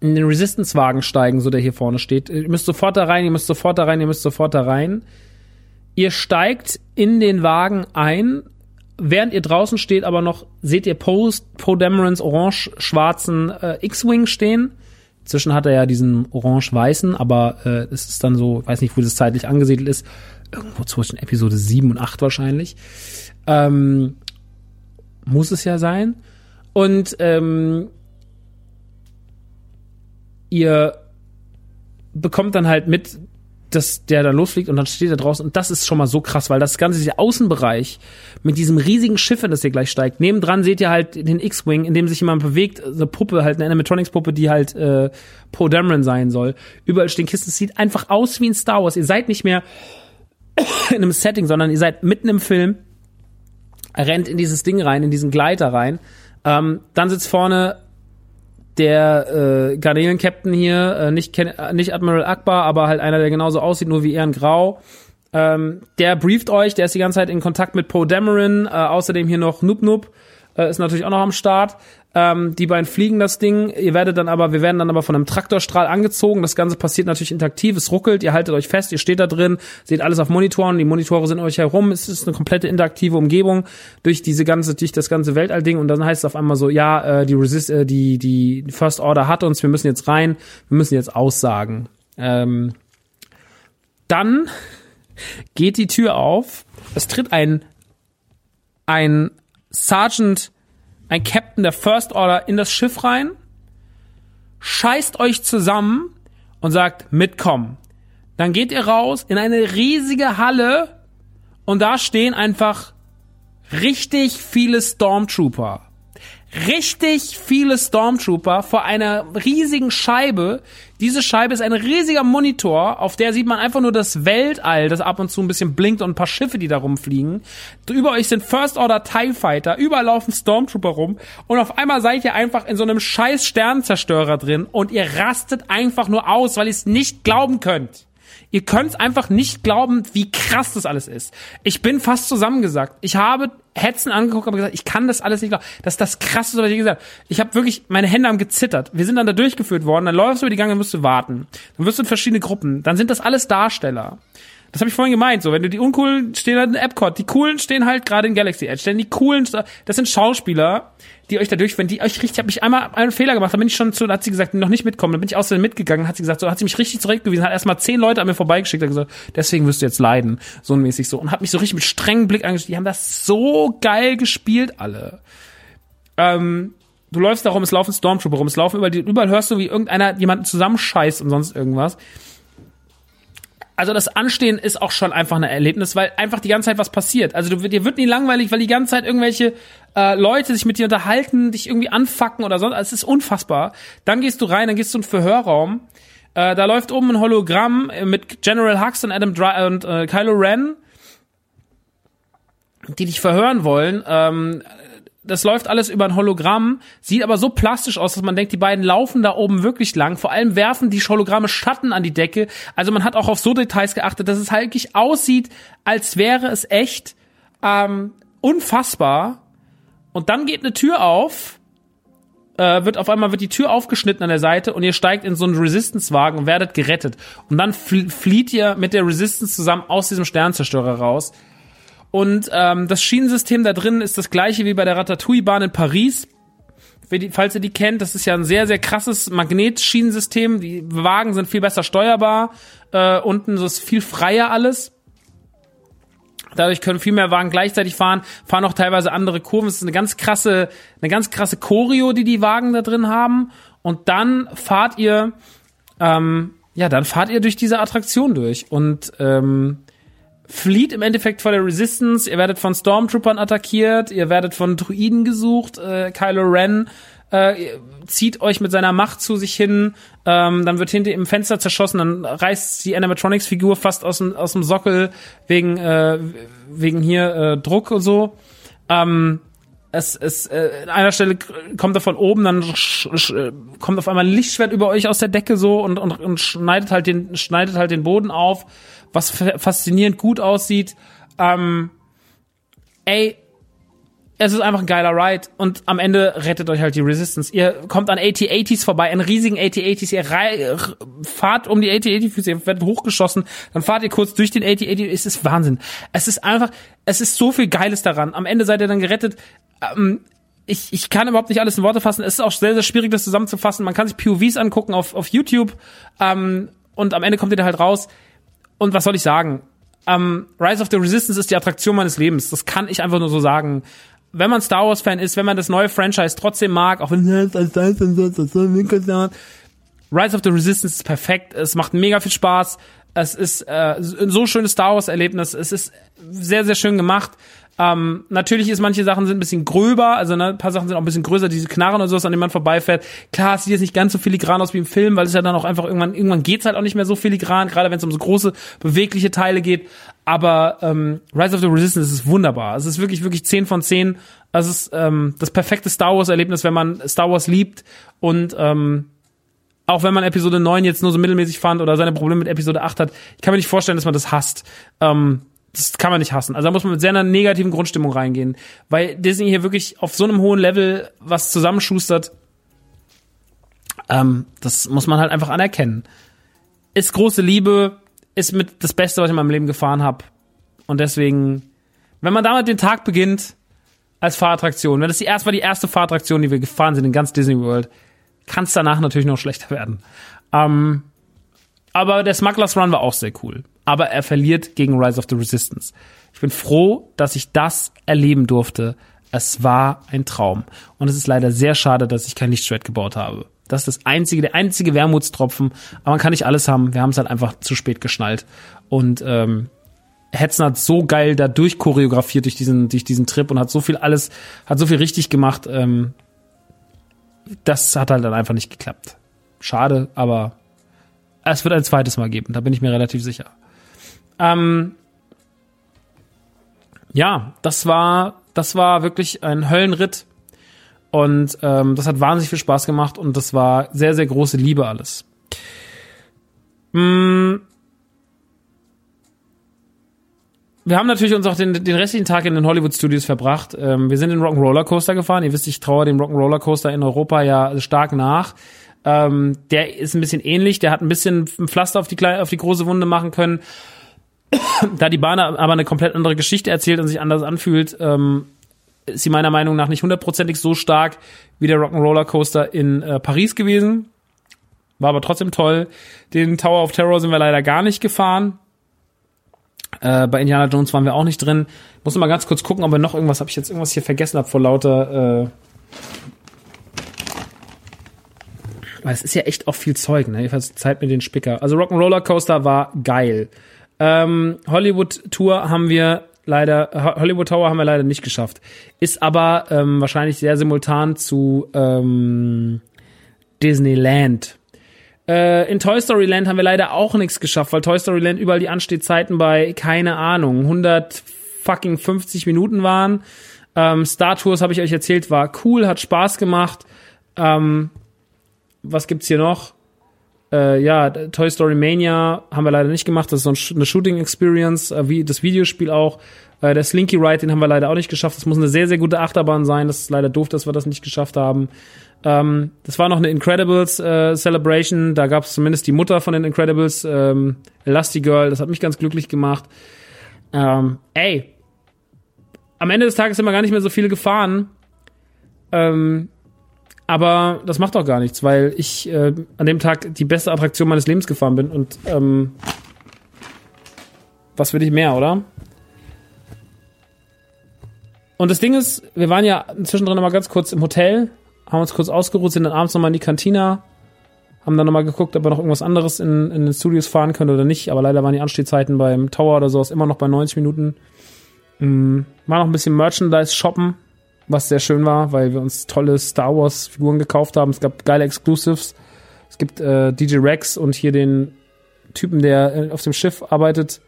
in den Resistance-Wagen steigen, so der hier vorne steht. Ihr müsst sofort da rein, ihr müsst sofort da rein, ihr müsst sofort da rein. Ihr steigt in den Wagen ein. Während ihr draußen steht, aber noch seht ihr Post, Poe Damerons orange-schwarzen äh, X-Wing stehen. Inzwischen hat er ja diesen orange-weißen, aber äh, es ist dann so, ich weiß nicht, wo das zeitlich angesiedelt ist, irgendwo zwischen Episode 7 und 8 wahrscheinlich. Ähm, muss es ja sein. Und ähm, ihr bekommt dann halt mit, dass der da losfliegt und dann steht er draußen und das ist schon mal so krass, weil das ganze dieser Außenbereich mit diesem riesigen Schiff, in das ihr gleich steigt, nebendran seht ihr halt den X-Wing, in dem sich jemand bewegt, eine Puppe, halt eine Animatronics-Puppe, die halt äh, Poe Dameron sein soll. Überall stehen Kisten, es sieht einfach aus wie ein Star Wars. Ihr seid nicht mehr in einem Setting, sondern ihr seid mitten im Film, rennt in dieses Ding rein, in diesen Gleiter rein. Ähm, dann sitzt vorne der äh, Garnelen-Captain hier, äh, nicht, äh, nicht Admiral Akbar, aber halt einer, der genauso aussieht, nur wie er in Grau. Ähm, der brieft euch, der ist die ganze Zeit in Kontakt mit Poe Dameron, äh, außerdem hier noch Noob Noob, äh, ist natürlich auch noch am Start. Ähm, die beiden fliegen das Ding. Ihr werdet dann aber, wir werden dann aber von einem Traktorstrahl angezogen. Das Ganze passiert natürlich interaktiv. Es ruckelt. Ihr haltet euch fest. Ihr steht da drin, seht alles auf Monitoren. Die Monitore sind euch herum. Es ist eine komplette interaktive Umgebung durch diese ganze, durch das ganze Weltall-Ding. Und dann heißt es auf einmal so, ja, äh, die Resist, äh, die, die First Order hat uns. Wir müssen jetzt rein. Wir müssen jetzt aussagen. Ähm, dann geht die Tür auf. Es tritt ein, ein Sergeant ein Captain der First Order in das Schiff rein, scheißt euch zusammen und sagt, mitkommen. Dann geht ihr raus in eine riesige Halle und da stehen einfach richtig viele Stormtrooper. richtig viele Stormtrooper vor einer riesigen Scheibe. Diese Scheibe ist ein riesiger Monitor, auf der sieht man einfach nur das Weltall, das ab und zu ein bisschen blinkt und ein paar Schiffe, die da rumfliegen. Über euch sind First Order TIE Fighter, überall laufen Stormtrooper rum und auf einmal seid ihr einfach in so einem scheiß Sternzerstörer drin und ihr rastet einfach nur aus, weil ihr es nicht glauben könnt. Ihr könnt einfach nicht glauben, wie krass das alles ist. Ich bin fast zusammengesagt. Ich habe Hetzen angeguckt, aber gesagt, ich kann das alles nicht glauben. Das ist das Krasseste, was ich gesagt habe. Ich habe wirklich, meine Hände haben gezittert. Wir sind dann da durchgeführt worden, dann läufst du über die Gange, dann musst du warten. Dann wirst du in verschiedene Gruppen. Dann sind das alles Darsteller. Das habe ich vorhin gemeint. So, wenn du die uncoolen stehen halt in Epcot, die coolen stehen halt gerade in Galaxy Edge. Denn die coolen, das sind Schauspieler, die euch da durchführen, die euch richtig, habe ich einmal einen Fehler gemacht, da bin ich schon zu, hat sie gesagt, noch nicht mitkommen, dann bin ich außerdem mitgegangen, hat sie gesagt, so hat sie mich richtig zurückgewiesen, hat erstmal zehn Leute an mir vorbeigeschickt, hat gesagt, deswegen wirst du jetzt leiden, so mäßig so und hat mich so richtig mit strengem Blick angeschaut. Die haben das so geil gespielt alle. Ähm, du läufst da rum, es laufen Stormtrooper rum, es laufen überall, überall hörst du, wie irgendeiner jemanden zusammenscheißt und sonst irgendwas also das Anstehen ist auch schon einfach ein Erlebnis, weil einfach die ganze Zeit was passiert. Also du, dir wird nie langweilig, weil die ganze Zeit irgendwelche äh, Leute sich mit dir unterhalten, dich irgendwie anfacken oder sonst. Also es ist unfassbar. Dann gehst du rein, dann gehst du in den Verhörraum. Äh, da läuft oben ein Hologramm mit General Hux und Adam Dry und äh, Kylo Ren, die dich verhören wollen. Ähm, das läuft alles über ein Hologramm, sieht aber so plastisch aus, dass man denkt, die beiden laufen da oben wirklich lang. Vor allem werfen die Hologramme Schatten an die Decke. Also man hat auch auf so Details geachtet, dass es halt wirklich aussieht, als wäre es echt. Ähm, unfassbar. Und dann geht eine Tür auf, äh, wird auf einmal wird die Tür aufgeschnitten an der Seite und ihr steigt in so einen Resistance-Wagen und werdet gerettet. Und dann flieht ihr mit der Resistance zusammen aus diesem Sternzerstörer raus. Und ähm, das Schienensystem da drin ist das gleiche wie bei der Ratatouille-Bahn in Paris. Falls ihr die kennt, das ist ja ein sehr, sehr krasses Magnetschienensystem. Die Wagen sind viel besser steuerbar. Äh, unten ist viel freier alles. Dadurch können viel mehr Wagen gleichzeitig fahren, fahren auch teilweise andere Kurven. Es ist eine ganz krasse, eine ganz krasse Choreo, die die Wagen da drin haben. Und dann fahrt ihr, ähm, ja, dann fahrt ihr durch diese Attraktion durch. Und ähm, flieht im Endeffekt vor der Resistance, ihr werdet von Stormtroopern attackiert, ihr werdet von Druiden gesucht, äh, Kylo Ren äh, zieht euch mit seiner Macht zu sich hin, ähm, dann wird hinter im Fenster zerschossen, dann reißt die Animatronics-Figur fast aus dem, aus dem Sockel wegen, äh, wegen hier äh, Druck und so. Ähm, es, es, äh, an einer Stelle kommt er von oben, dann sch, kommt auf einmal ein Lichtschwert über euch aus der Decke so und, und, und schneidet halt den, schneidet halt den Boden auf was faszinierend gut aussieht. Ähm, ey, es ist einfach ein geiler Ride und am Ende rettet euch halt die Resistance. Ihr kommt an AT-80s vorbei, an riesigen AT-80s, ihr fahrt um die AT-80 ihr werdet hochgeschossen, dann fahrt ihr kurz durch den AT-80, es ist Wahnsinn. Es ist einfach, es ist so viel Geiles daran. Am Ende seid ihr dann gerettet. Ähm, ich, ich kann überhaupt nicht alles in Worte fassen. Es ist auch sehr, sehr schwierig, das zusammenzufassen. Man kann sich POVs angucken auf, auf YouTube ähm, und am Ende kommt ihr da halt raus und was soll ich sagen? Um, Rise of the Resistance ist die Attraktion meines Lebens. Das kann ich einfach nur so sagen. Wenn man Star Wars Fan ist, wenn man das neue Franchise trotzdem mag, auch wenn Rise of the Resistance ist perfekt. Es macht mega viel Spaß. Es ist äh, ein so schönes Star Wars Erlebnis. Es ist sehr sehr schön gemacht. Ähm, natürlich ist manche Sachen sind ein bisschen gröber, also ne, ein paar Sachen sind auch ein bisschen größer, diese Knarren und sowas, an denen man vorbeifährt. Klar, es sieht jetzt nicht ganz so filigran aus wie im Film, weil es ja dann auch einfach irgendwann, irgendwann geht's halt auch nicht mehr so filigran, gerade wenn es um so große, bewegliche Teile geht. Aber ähm, Rise of the Resistance ist wunderbar. Es ist wirklich, wirklich 10 von 10. Es ist ähm, das perfekte Star Wars-Erlebnis, wenn man Star Wars liebt und ähm, auch wenn man Episode 9 jetzt nur so mittelmäßig fand oder seine Probleme mit Episode 8 hat, ich kann mir nicht vorstellen, dass man das hasst. Ähm, das kann man nicht hassen. Also da muss man mit sehr einer negativen Grundstimmung reingehen, weil Disney hier wirklich auf so einem hohen Level was zusammenschustert. Ähm, das muss man halt einfach anerkennen. Ist große Liebe, ist mit das Beste, was ich in meinem Leben gefahren habe. Und deswegen, wenn man damit den Tag beginnt als Fahrattraktion, wenn das die erst war die erste Fahrattraktion, die wir gefahren sind in ganz Disney World, kann es danach natürlich noch schlechter werden. Ähm, aber der Smugglers Run war auch sehr cool aber er verliert gegen Rise of the Resistance. Ich bin froh, dass ich das erleben durfte. Es war ein Traum. Und es ist leider sehr schade, dass ich kein Lichtschwert gebaut habe. Das ist das einzige, der einzige Wermutstropfen. Aber man kann nicht alles haben. Wir haben es halt einfach zu spät geschnallt. Und ähm, Hetzen hat so geil da durchchoreografiert durch diesen, durch diesen Trip und hat so viel alles, hat so viel richtig gemacht. Ähm, das hat halt dann einfach nicht geklappt. Schade, aber es wird ein zweites Mal geben, da bin ich mir relativ sicher. Ähm, ja, das war, das war wirklich ein Höllenritt. Und ähm, das hat wahnsinnig viel Spaß gemacht und das war sehr, sehr große Liebe alles. Mm. Wir haben natürlich uns auch den, den restlichen Tag in den Hollywood Studios verbracht. Ähm, wir sind den Rock'n'Roller Coaster gefahren. Ihr wisst, ich traue dem Rock'n'Roller Coaster in Europa ja stark nach. Ähm, der ist ein bisschen ähnlich. Der hat ein bisschen ein Pflaster auf die, auf die große Wunde machen können. da die Bahn aber eine komplett andere Geschichte erzählt und sich anders anfühlt, ähm, ist sie meiner Meinung nach nicht hundertprozentig so stark wie der Rock'n'Roller Coaster in äh, Paris gewesen. War aber trotzdem toll. Den Tower of Terror sind wir leider gar nicht gefahren. Äh, bei Indiana Jones waren wir auch nicht drin. Muss noch mal ganz kurz gucken, ob wir noch irgendwas, habe ich jetzt irgendwas hier vergessen habe vor lauter. Äh weil es ist ja echt auch viel Zeug, ne? Jedenfalls Zeit mit den Spicker. Also Rock'n'Roller Coaster war geil. Ähm, Hollywood Tour haben wir leider, Hollywood Tower haben wir leider nicht geschafft. Ist aber ähm, wahrscheinlich sehr simultan zu ähm, Disneyland. Äh, in Toy Story Land haben wir leider auch nichts geschafft, weil Toy Story Land überall die Anstehzeiten bei, keine Ahnung, 100 fucking 50 Minuten waren. Ähm, Star Tours, habe ich euch erzählt, war cool, hat Spaß gemacht. Ähm, was gibt's hier noch? Äh, ja, Toy Story Mania haben wir leider nicht gemacht. Das ist so eine Shooting Experience, äh, wie das Videospiel auch. Äh, der Slinky Ride, den haben wir leider auch nicht geschafft. Das muss eine sehr, sehr gute Achterbahn sein. Das ist leider doof, dass wir das nicht geschafft haben. Ähm, das war noch eine Incredibles äh, Celebration. Da gab es zumindest die Mutter von den Incredibles, ähm, Elastigirl. Das hat mich ganz glücklich gemacht. Ähm, ey, am Ende des Tages sind wir gar nicht mehr so viele gefahren. Ähm, aber das macht auch gar nichts, weil ich äh, an dem Tag die beste Attraktion meines Lebens gefahren bin und ähm, was will ich mehr, oder? Und das Ding ist, wir waren ja zwischendrin mal ganz kurz im Hotel, haben uns kurz ausgeruht, sind dann abends nochmal in die Kantina, haben dann nochmal geguckt, ob wir noch irgendwas anderes in, in den Studios fahren können oder nicht, aber leider waren die Anstehzeiten beim Tower oder sowas immer noch bei 90 Minuten. Mhm. War noch ein bisschen Merchandise shoppen, was sehr schön war, weil wir uns tolle Star Wars Figuren gekauft haben. Es gab geile Exclusives. Es gibt äh, DJ Rex und hier den Typen, der äh, auf dem Schiff arbeitet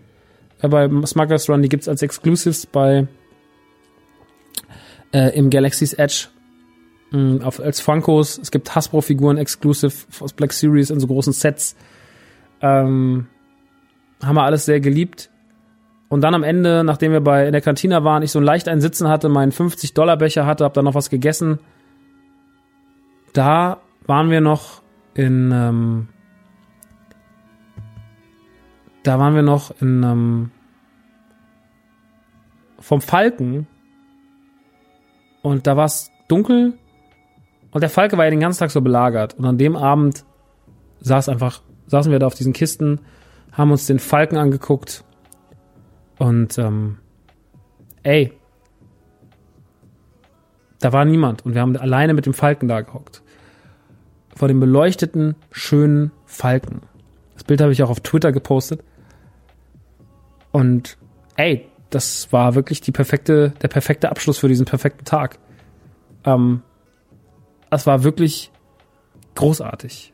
äh, bei Smugglers Run. Die gibt's als Exclusives bei äh, im Galaxy's Edge mh, auf, als Funkos. Es gibt Hasbro-Figuren Exclusive aus Black Series in so großen Sets. Ähm, haben wir alles sehr geliebt. Und dann am Ende, nachdem wir bei in der Kantine waren, ich so leicht ein Sitzen hatte, meinen 50-Dollar-Becher hatte, hab dann noch was gegessen. Da waren wir noch in, ähm, da waren wir noch in, ähm, vom Falken. Und da war es dunkel. Und der Falke war ja den ganzen Tag so belagert. Und an dem Abend saß einfach, saßen wir da auf diesen Kisten, haben uns den Falken angeguckt und ähm, ey, da war niemand und wir haben alleine mit dem Falken da gehockt. Vor dem beleuchteten, schönen Falken. Das Bild habe ich auch auf Twitter gepostet. Und ey, das war wirklich die perfekte, der perfekte Abschluss für diesen perfekten Tag. Ähm, das war wirklich großartig.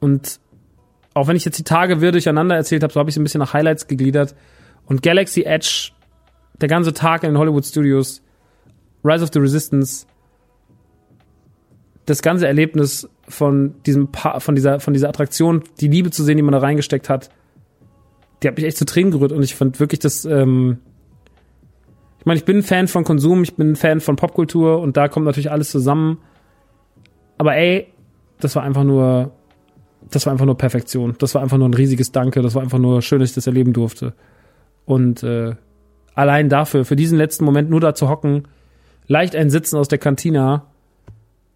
Und auch wenn ich jetzt die Tage wir durcheinander erzählt habe, so habe ich es ein bisschen nach Highlights gegliedert. Und Galaxy Edge, der ganze Tag in den Hollywood Studios, Rise of the Resistance, das ganze Erlebnis von diesem pa von dieser von dieser Attraktion, die Liebe zu sehen, die man da reingesteckt hat, die hat mich echt zu Tränen gerührt und ich fand wirklich das ähm, ich meine, ich bin ein Fan von Konsum, ich bin ein Fan von Popkultur und da kommt natürlich alles zusammen. Aber ey, das war einfach nur das war einfach nur Perfektion. Das war einfach nur ein riesiges Danke, das war einfach nur schön, dass ich das erleben durfte. Und äh, allein dafür, für diesen letzten Moment nur da zu hocken, leicht ein Sitzen aus der Kantina,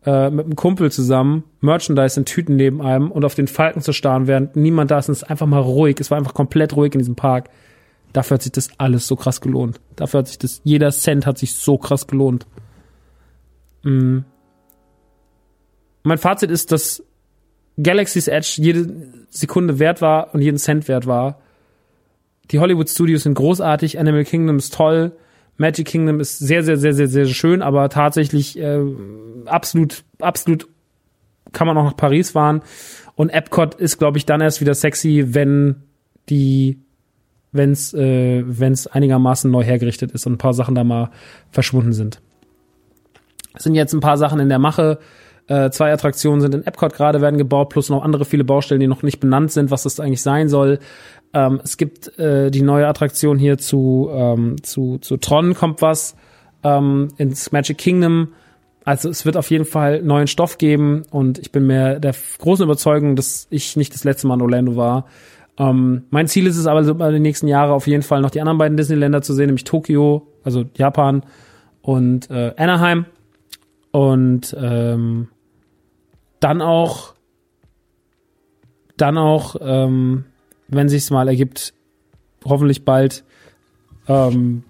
äh, mit einem Kumpel zusammen, Merchandise in Tüten neben einem und auf den Falken zu starren, während niemand da ist. Und es ist einfach mal ruhig. Es war einfach komplett ruhig in diesem Park. Dafür hat sich das alles so krass gelohnt. Dafür hat sich das, jeder Cent hat sich so krass gelohnt. Mhm. Mein Fazit ist, dass Galaxy's Edge jede Sekunde wert war und jeden Cent wert war die Hollywood Studios sind großartig, Animal Kingdom ist toll, Magic Kingdom ist sehr, sehr, sehr, sehr, sehr schön, aber tatsächlich äh, absolut, absolut kann man auch nach Paris fahren. Und Epcot ist, glaube ich, dann erst wieder sexy, wenn die, wenn es äh, wenn's einigermaßen neu hergerichtet ist und ein paar Sachen da mal verschwunden sind. Es sind jetzt ein paar Sachen in der Mache. Äh, zwei Attraktionen sind in Epcot gerade werden gebaut, plus noch andere viele Baustellen, die noch nicht benannt sind, was das eigentlich sein soll. Ähm, es gibt äh, die neue Attraktion hier zu, ähm, zu, zu Tron kommt was ähm, ins Magic Kingdom. Also es wird auf jeden Fall neuen Stoff geben und ich bin mir der großen Überzeugung, dass ich nicht das letzte Mal in Orlando war. Ähm, mein Ziel ist es aber, so über die nächsten Jahre auf jeden Fall noch die anderen beiden Disneyländer zu sehen, nämlich Tokio, also Japan und äh, Anaheim. Und ähm, dann auch, dann auch, ähm, wenn sich's mal ergibt, hoffentlich bald ähm,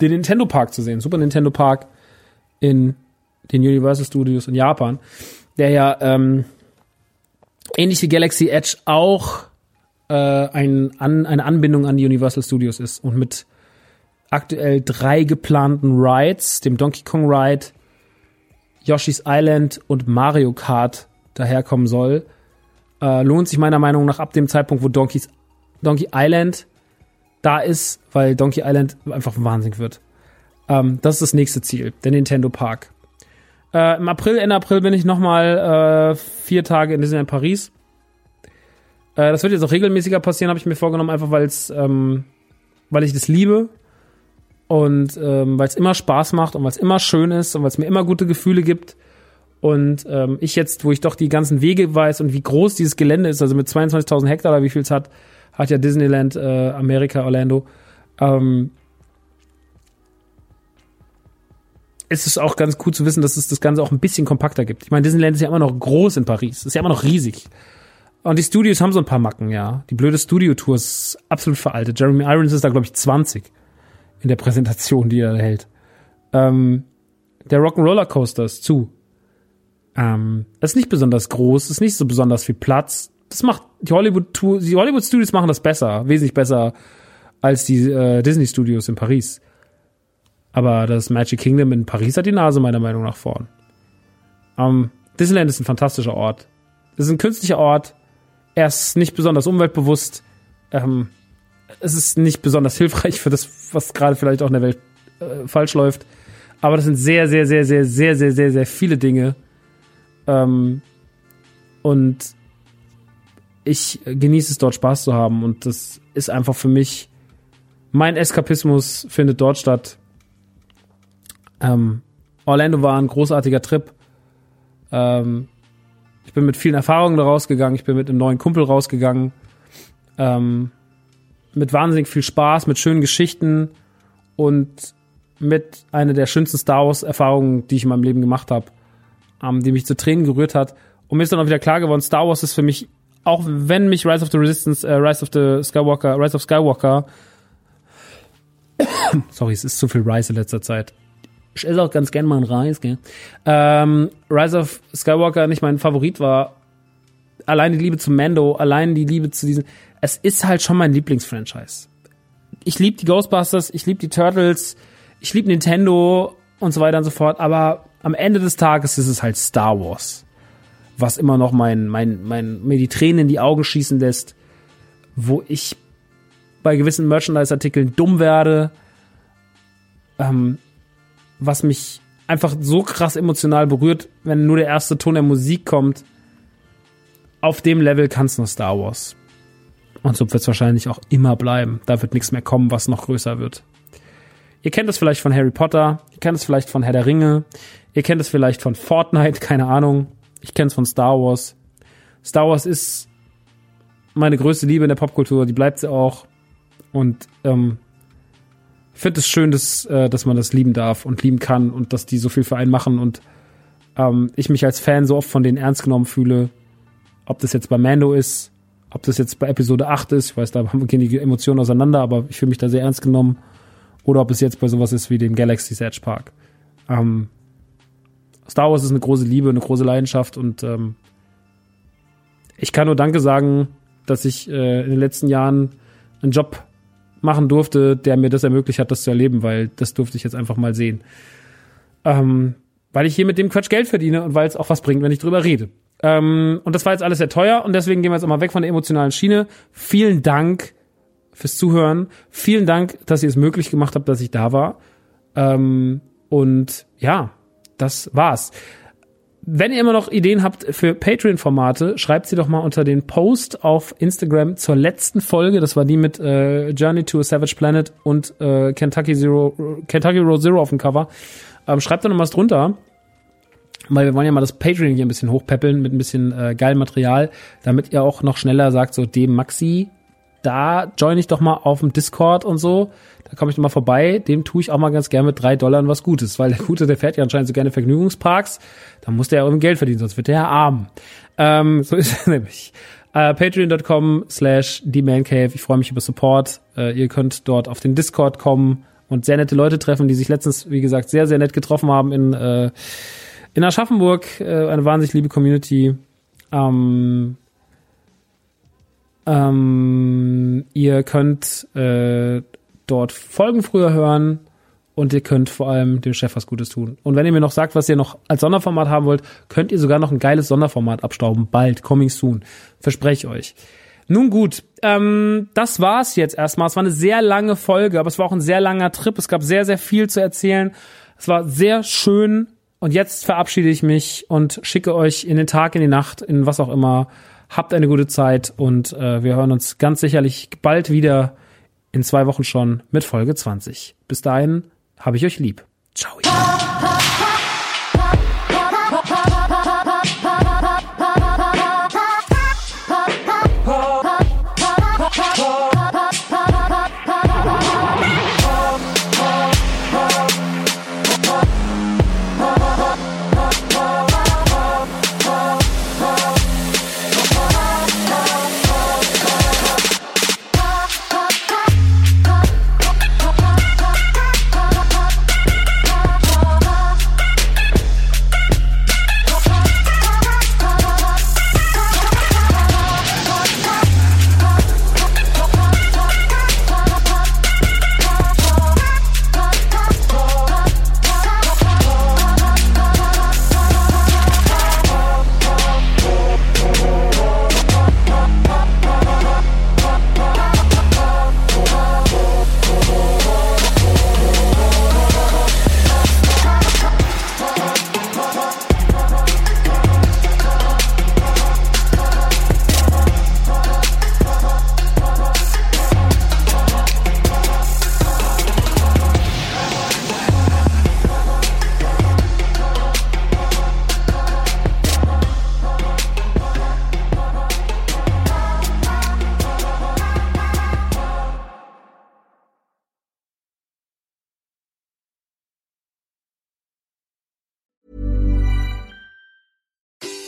den Nintendo Park zu sehen, Super Nintendo Park in den Universal Studios in Japan, der ja ähm, ähnlich wie Galaxy Edge auch äh, ein, an, eine Anbindung an die Universal Studios ist und mit aktuell drei geplanten Rides, dem Donkey Kong Ride, Yoshi's Island und Mario Kart daherkommen soll, äh, lohnt sich meiner Meinung nach ab dem Zeitpunkt, wo Donkey's, Donkey Island da ist, weil Donkey Island einfach wahnsinnig wird. Ähm, das ist das nächste Ziel, der Nintendo Park. Äh, Im April, Ende April bin ich nochmal äh, vier Tage in Disneyland Paris. Äh, das wird jetzt auch regelmäßiger passieren, habe ich mir vorgenommen, einfach weil es, ähm, weil ich das liebe und ähm, weil es immer Spaß macht und weil es immer schön ist und weil es mir immer gute Gefühle gibt. Und ähm, ich jetzt, wo ich doch die ganzen Wege weiß und wie groß dieses Gelände ist, also mit 22.000 Hektar oder wie viel es hat, hat ja Disneyland äh, Amerika Orlando. Ähm, ist es auch ganz cool zu wissen, dass es das Ganze auch ein bisschen kompakter gibt. Ich meine, Disneyland ist ja immer noch groß in Paris, ist ja immer noch riesig. Und die Studios haben so ein paar Macken, ja. Die blöde Studio-Tour ist absolut veraltet. Jeremy Irons ist da, glaube ich, 20 in der Präsentation, die er hält. Ähm, der Rock'n'Roller Coaster ist zu. Ähm, ist nicht besonders groß, ist nicht so besonders viel Platz das macht die Hollywood die Hollywood Studios machen das besser, wesentlich besser als die äh, Disney Studios in Paris. Aber das Magic Kingdom in Paris hat die Nase meiner Meinung nach vorn. Ähm, Disneyland ist ein fantastischer Ort. Es ist ein künstlicher Ort. Er ist nicht besonders umweltbewusst. Ähm, es ist nicht besonders hilfreich für das, was gerade vielleicht auch in der Welt äh, falsch läuft. Aber das sind sehr, sehr, sehr, sehr, sehr, sehr, sehr, sehr viele Dinge. Ähm, und ich genieße es dort Spaß zu haben und das ist einfach für mich mein Eskapismus findet dort statt. Ähm, Orlando war ein großartiger Trip. Ähm, ich bin mit vielen Erfahrungen da rausgegangen. Ich bin mit einem neuen Kumpel rausgegangen. Ähm, mit wahnsinnig viel Spaß, mit schönen Geschichten und mit einer der schönsten Star Wars Erfahrungen, die ich in meinem Leben gemacht habe, ähm, die mich zu Tränen gerührt hat. Und mir ist dann auch wieder klar geworden, Star Wars ist für mich auch wenn mich Rise of the Resistance, äh, Rise of the Skywalker, Rise of Skywalker, sorry, es ist zu viel Rise in letzter Zeit. Ich esse auch ganz gern mal einen Reis, gell? Ähm, Rise of Skywalker nicht mein Favorit war. Allein die Liebe zu Mando, allein die Liebe zu diesen. Es ist halt schon mein Lieblingsfranchise. Ich liebe die Ghostbusters, ich liebe die Turtles, ich liebe Nintendo und so weiter und so fort, aber am Ende des Tages ist es halt Star Wars was immer noch mein, mein, mein, mir die Tränen in die Augen schießen lässt, wo ich bei gewissen Merchandise-Artikeln dumm werde, ähm, was mich einfach so krass emotional berührt, wenn nur der erste Ton der Musik kommt. Auf dem Level kann es nur Star Wars. Und so wird es wahrscheinlich auch immer bleiben. Da wird nichts mehr kommen, was noch größer wird. Ihr kennt es vielleicht von Harry Potter, ihr kennt es vielleicht von Herr der Ringe, ihr kennt es vielleicht von Fortnite, keine Ahnung. Ich kenne es von Star Wars. Star Wars ist meine größte Liebe in der Popkultur, die bleibt sie auch. Und ähm, ich finde es schön, dass, äh, dass man das lieben darf und lieben kann und dass die so viel für einen machen und ähm, ich mich als Fan so oft von denen ernst genommen fühle. Ob das jetzt bei Mando ist, ob das jetzt bei Episode 8 ist, ich weiß, da gehen die Emotionen auseinander, aber ich fühle mich da sehr ernst genommen. Oder ob es jetzt bei sowas ist wie dem Galaxy's Edge Park. Ähm, Star Wars ist eine große Liebe, eine große Leidenschaft und ähm, ich kann nur Danke sagen, dass ich äh, in den letzten Jahren einen Job machen durfte, der mir das ermöglicht hat, das zu erleben, weil das durfte ich jetzt einfach mal sehen. Ähm, weil ich hier mit dem Quatsch Geld verdiene und weil es auch was bringt, wenn ich drüber rede. Ähm, und das war jetzt alles sehr teuer und deswegen gehen wir jetzt auch mal weg von der emotionalen Schiene. Vielen Dank fürs Zuhören. Vielen Dank, dass ihr es möglich gemacht habt, dass ich da war. Ähm, und ja, das war's. Wenn ihr immer noch Ideen habt für Patreon-Formate, schreibt sie doch mal unter den Post auf Instagram zur letzten Folge. Das war die mit äh, Journey to a Savage Planet und äh, Kentucky Zero, Kentucky Road Zero auf dem Cover. Ähm, schreibt da noch was drunter. Weil wir wollen ja mal das Patreon hier ein bisschen hochpeppeln mit ein bisschen äh, geilem Material, damit ihr auch noch schneller sagt, so dem Maxi, da join ich doch mal auf dem Discord und so. Da komme ich mal vorbei. Dem tue ich auch mal ganz gerne mit drei Dollar was Gutes, weil der Gute, der fährt ja anscheinend so gerne Vergnügungsparks. Da muss der ja irgendwie Geld verdienen, sonst wird der ja arm. Ähm, so ist er nämlich. Äh, Patreon.com slash Cave. Ich freue mich über Support. Äh, ihr könnt dort auf den Discord kommen und sehr nette Leute treffen, die sich letztens, wie gesagt, sehr, sehr nett getroffen haben in, äh, in Aschaffenburg. Äh, eine wahnsinnig liebe Community. Ähm, ähm, ihr könnt äh, dort Folgen früher hören und ihr könnt vor allem dem Chef was Gutes tun. Und wenn ihr mir noch sagt, was ihr noch als Sonderformat haben wollt, könnt ihr sogar noch ein geiles Sonderformat abstauben. Bald, coming soon. Verspreche euch. Nun gut, ähm, das war's jetzt erstmal. Es war eine sehr lange Folge, aber es war auch ein sehr langer Trip. Es gab sehr, sehr viel zu erzählen. Es war sehr schön. Und jetzt verabschiede ich mich und schicke euch in den Tag, in die Nacht, in was auch immer Habt eine gute Zeit und äh, wir hören uns ganz sicherlich bald wieder in zwei Wochen schon mit Folge 20. Bis dahin habe ich euch lieb. Ciao.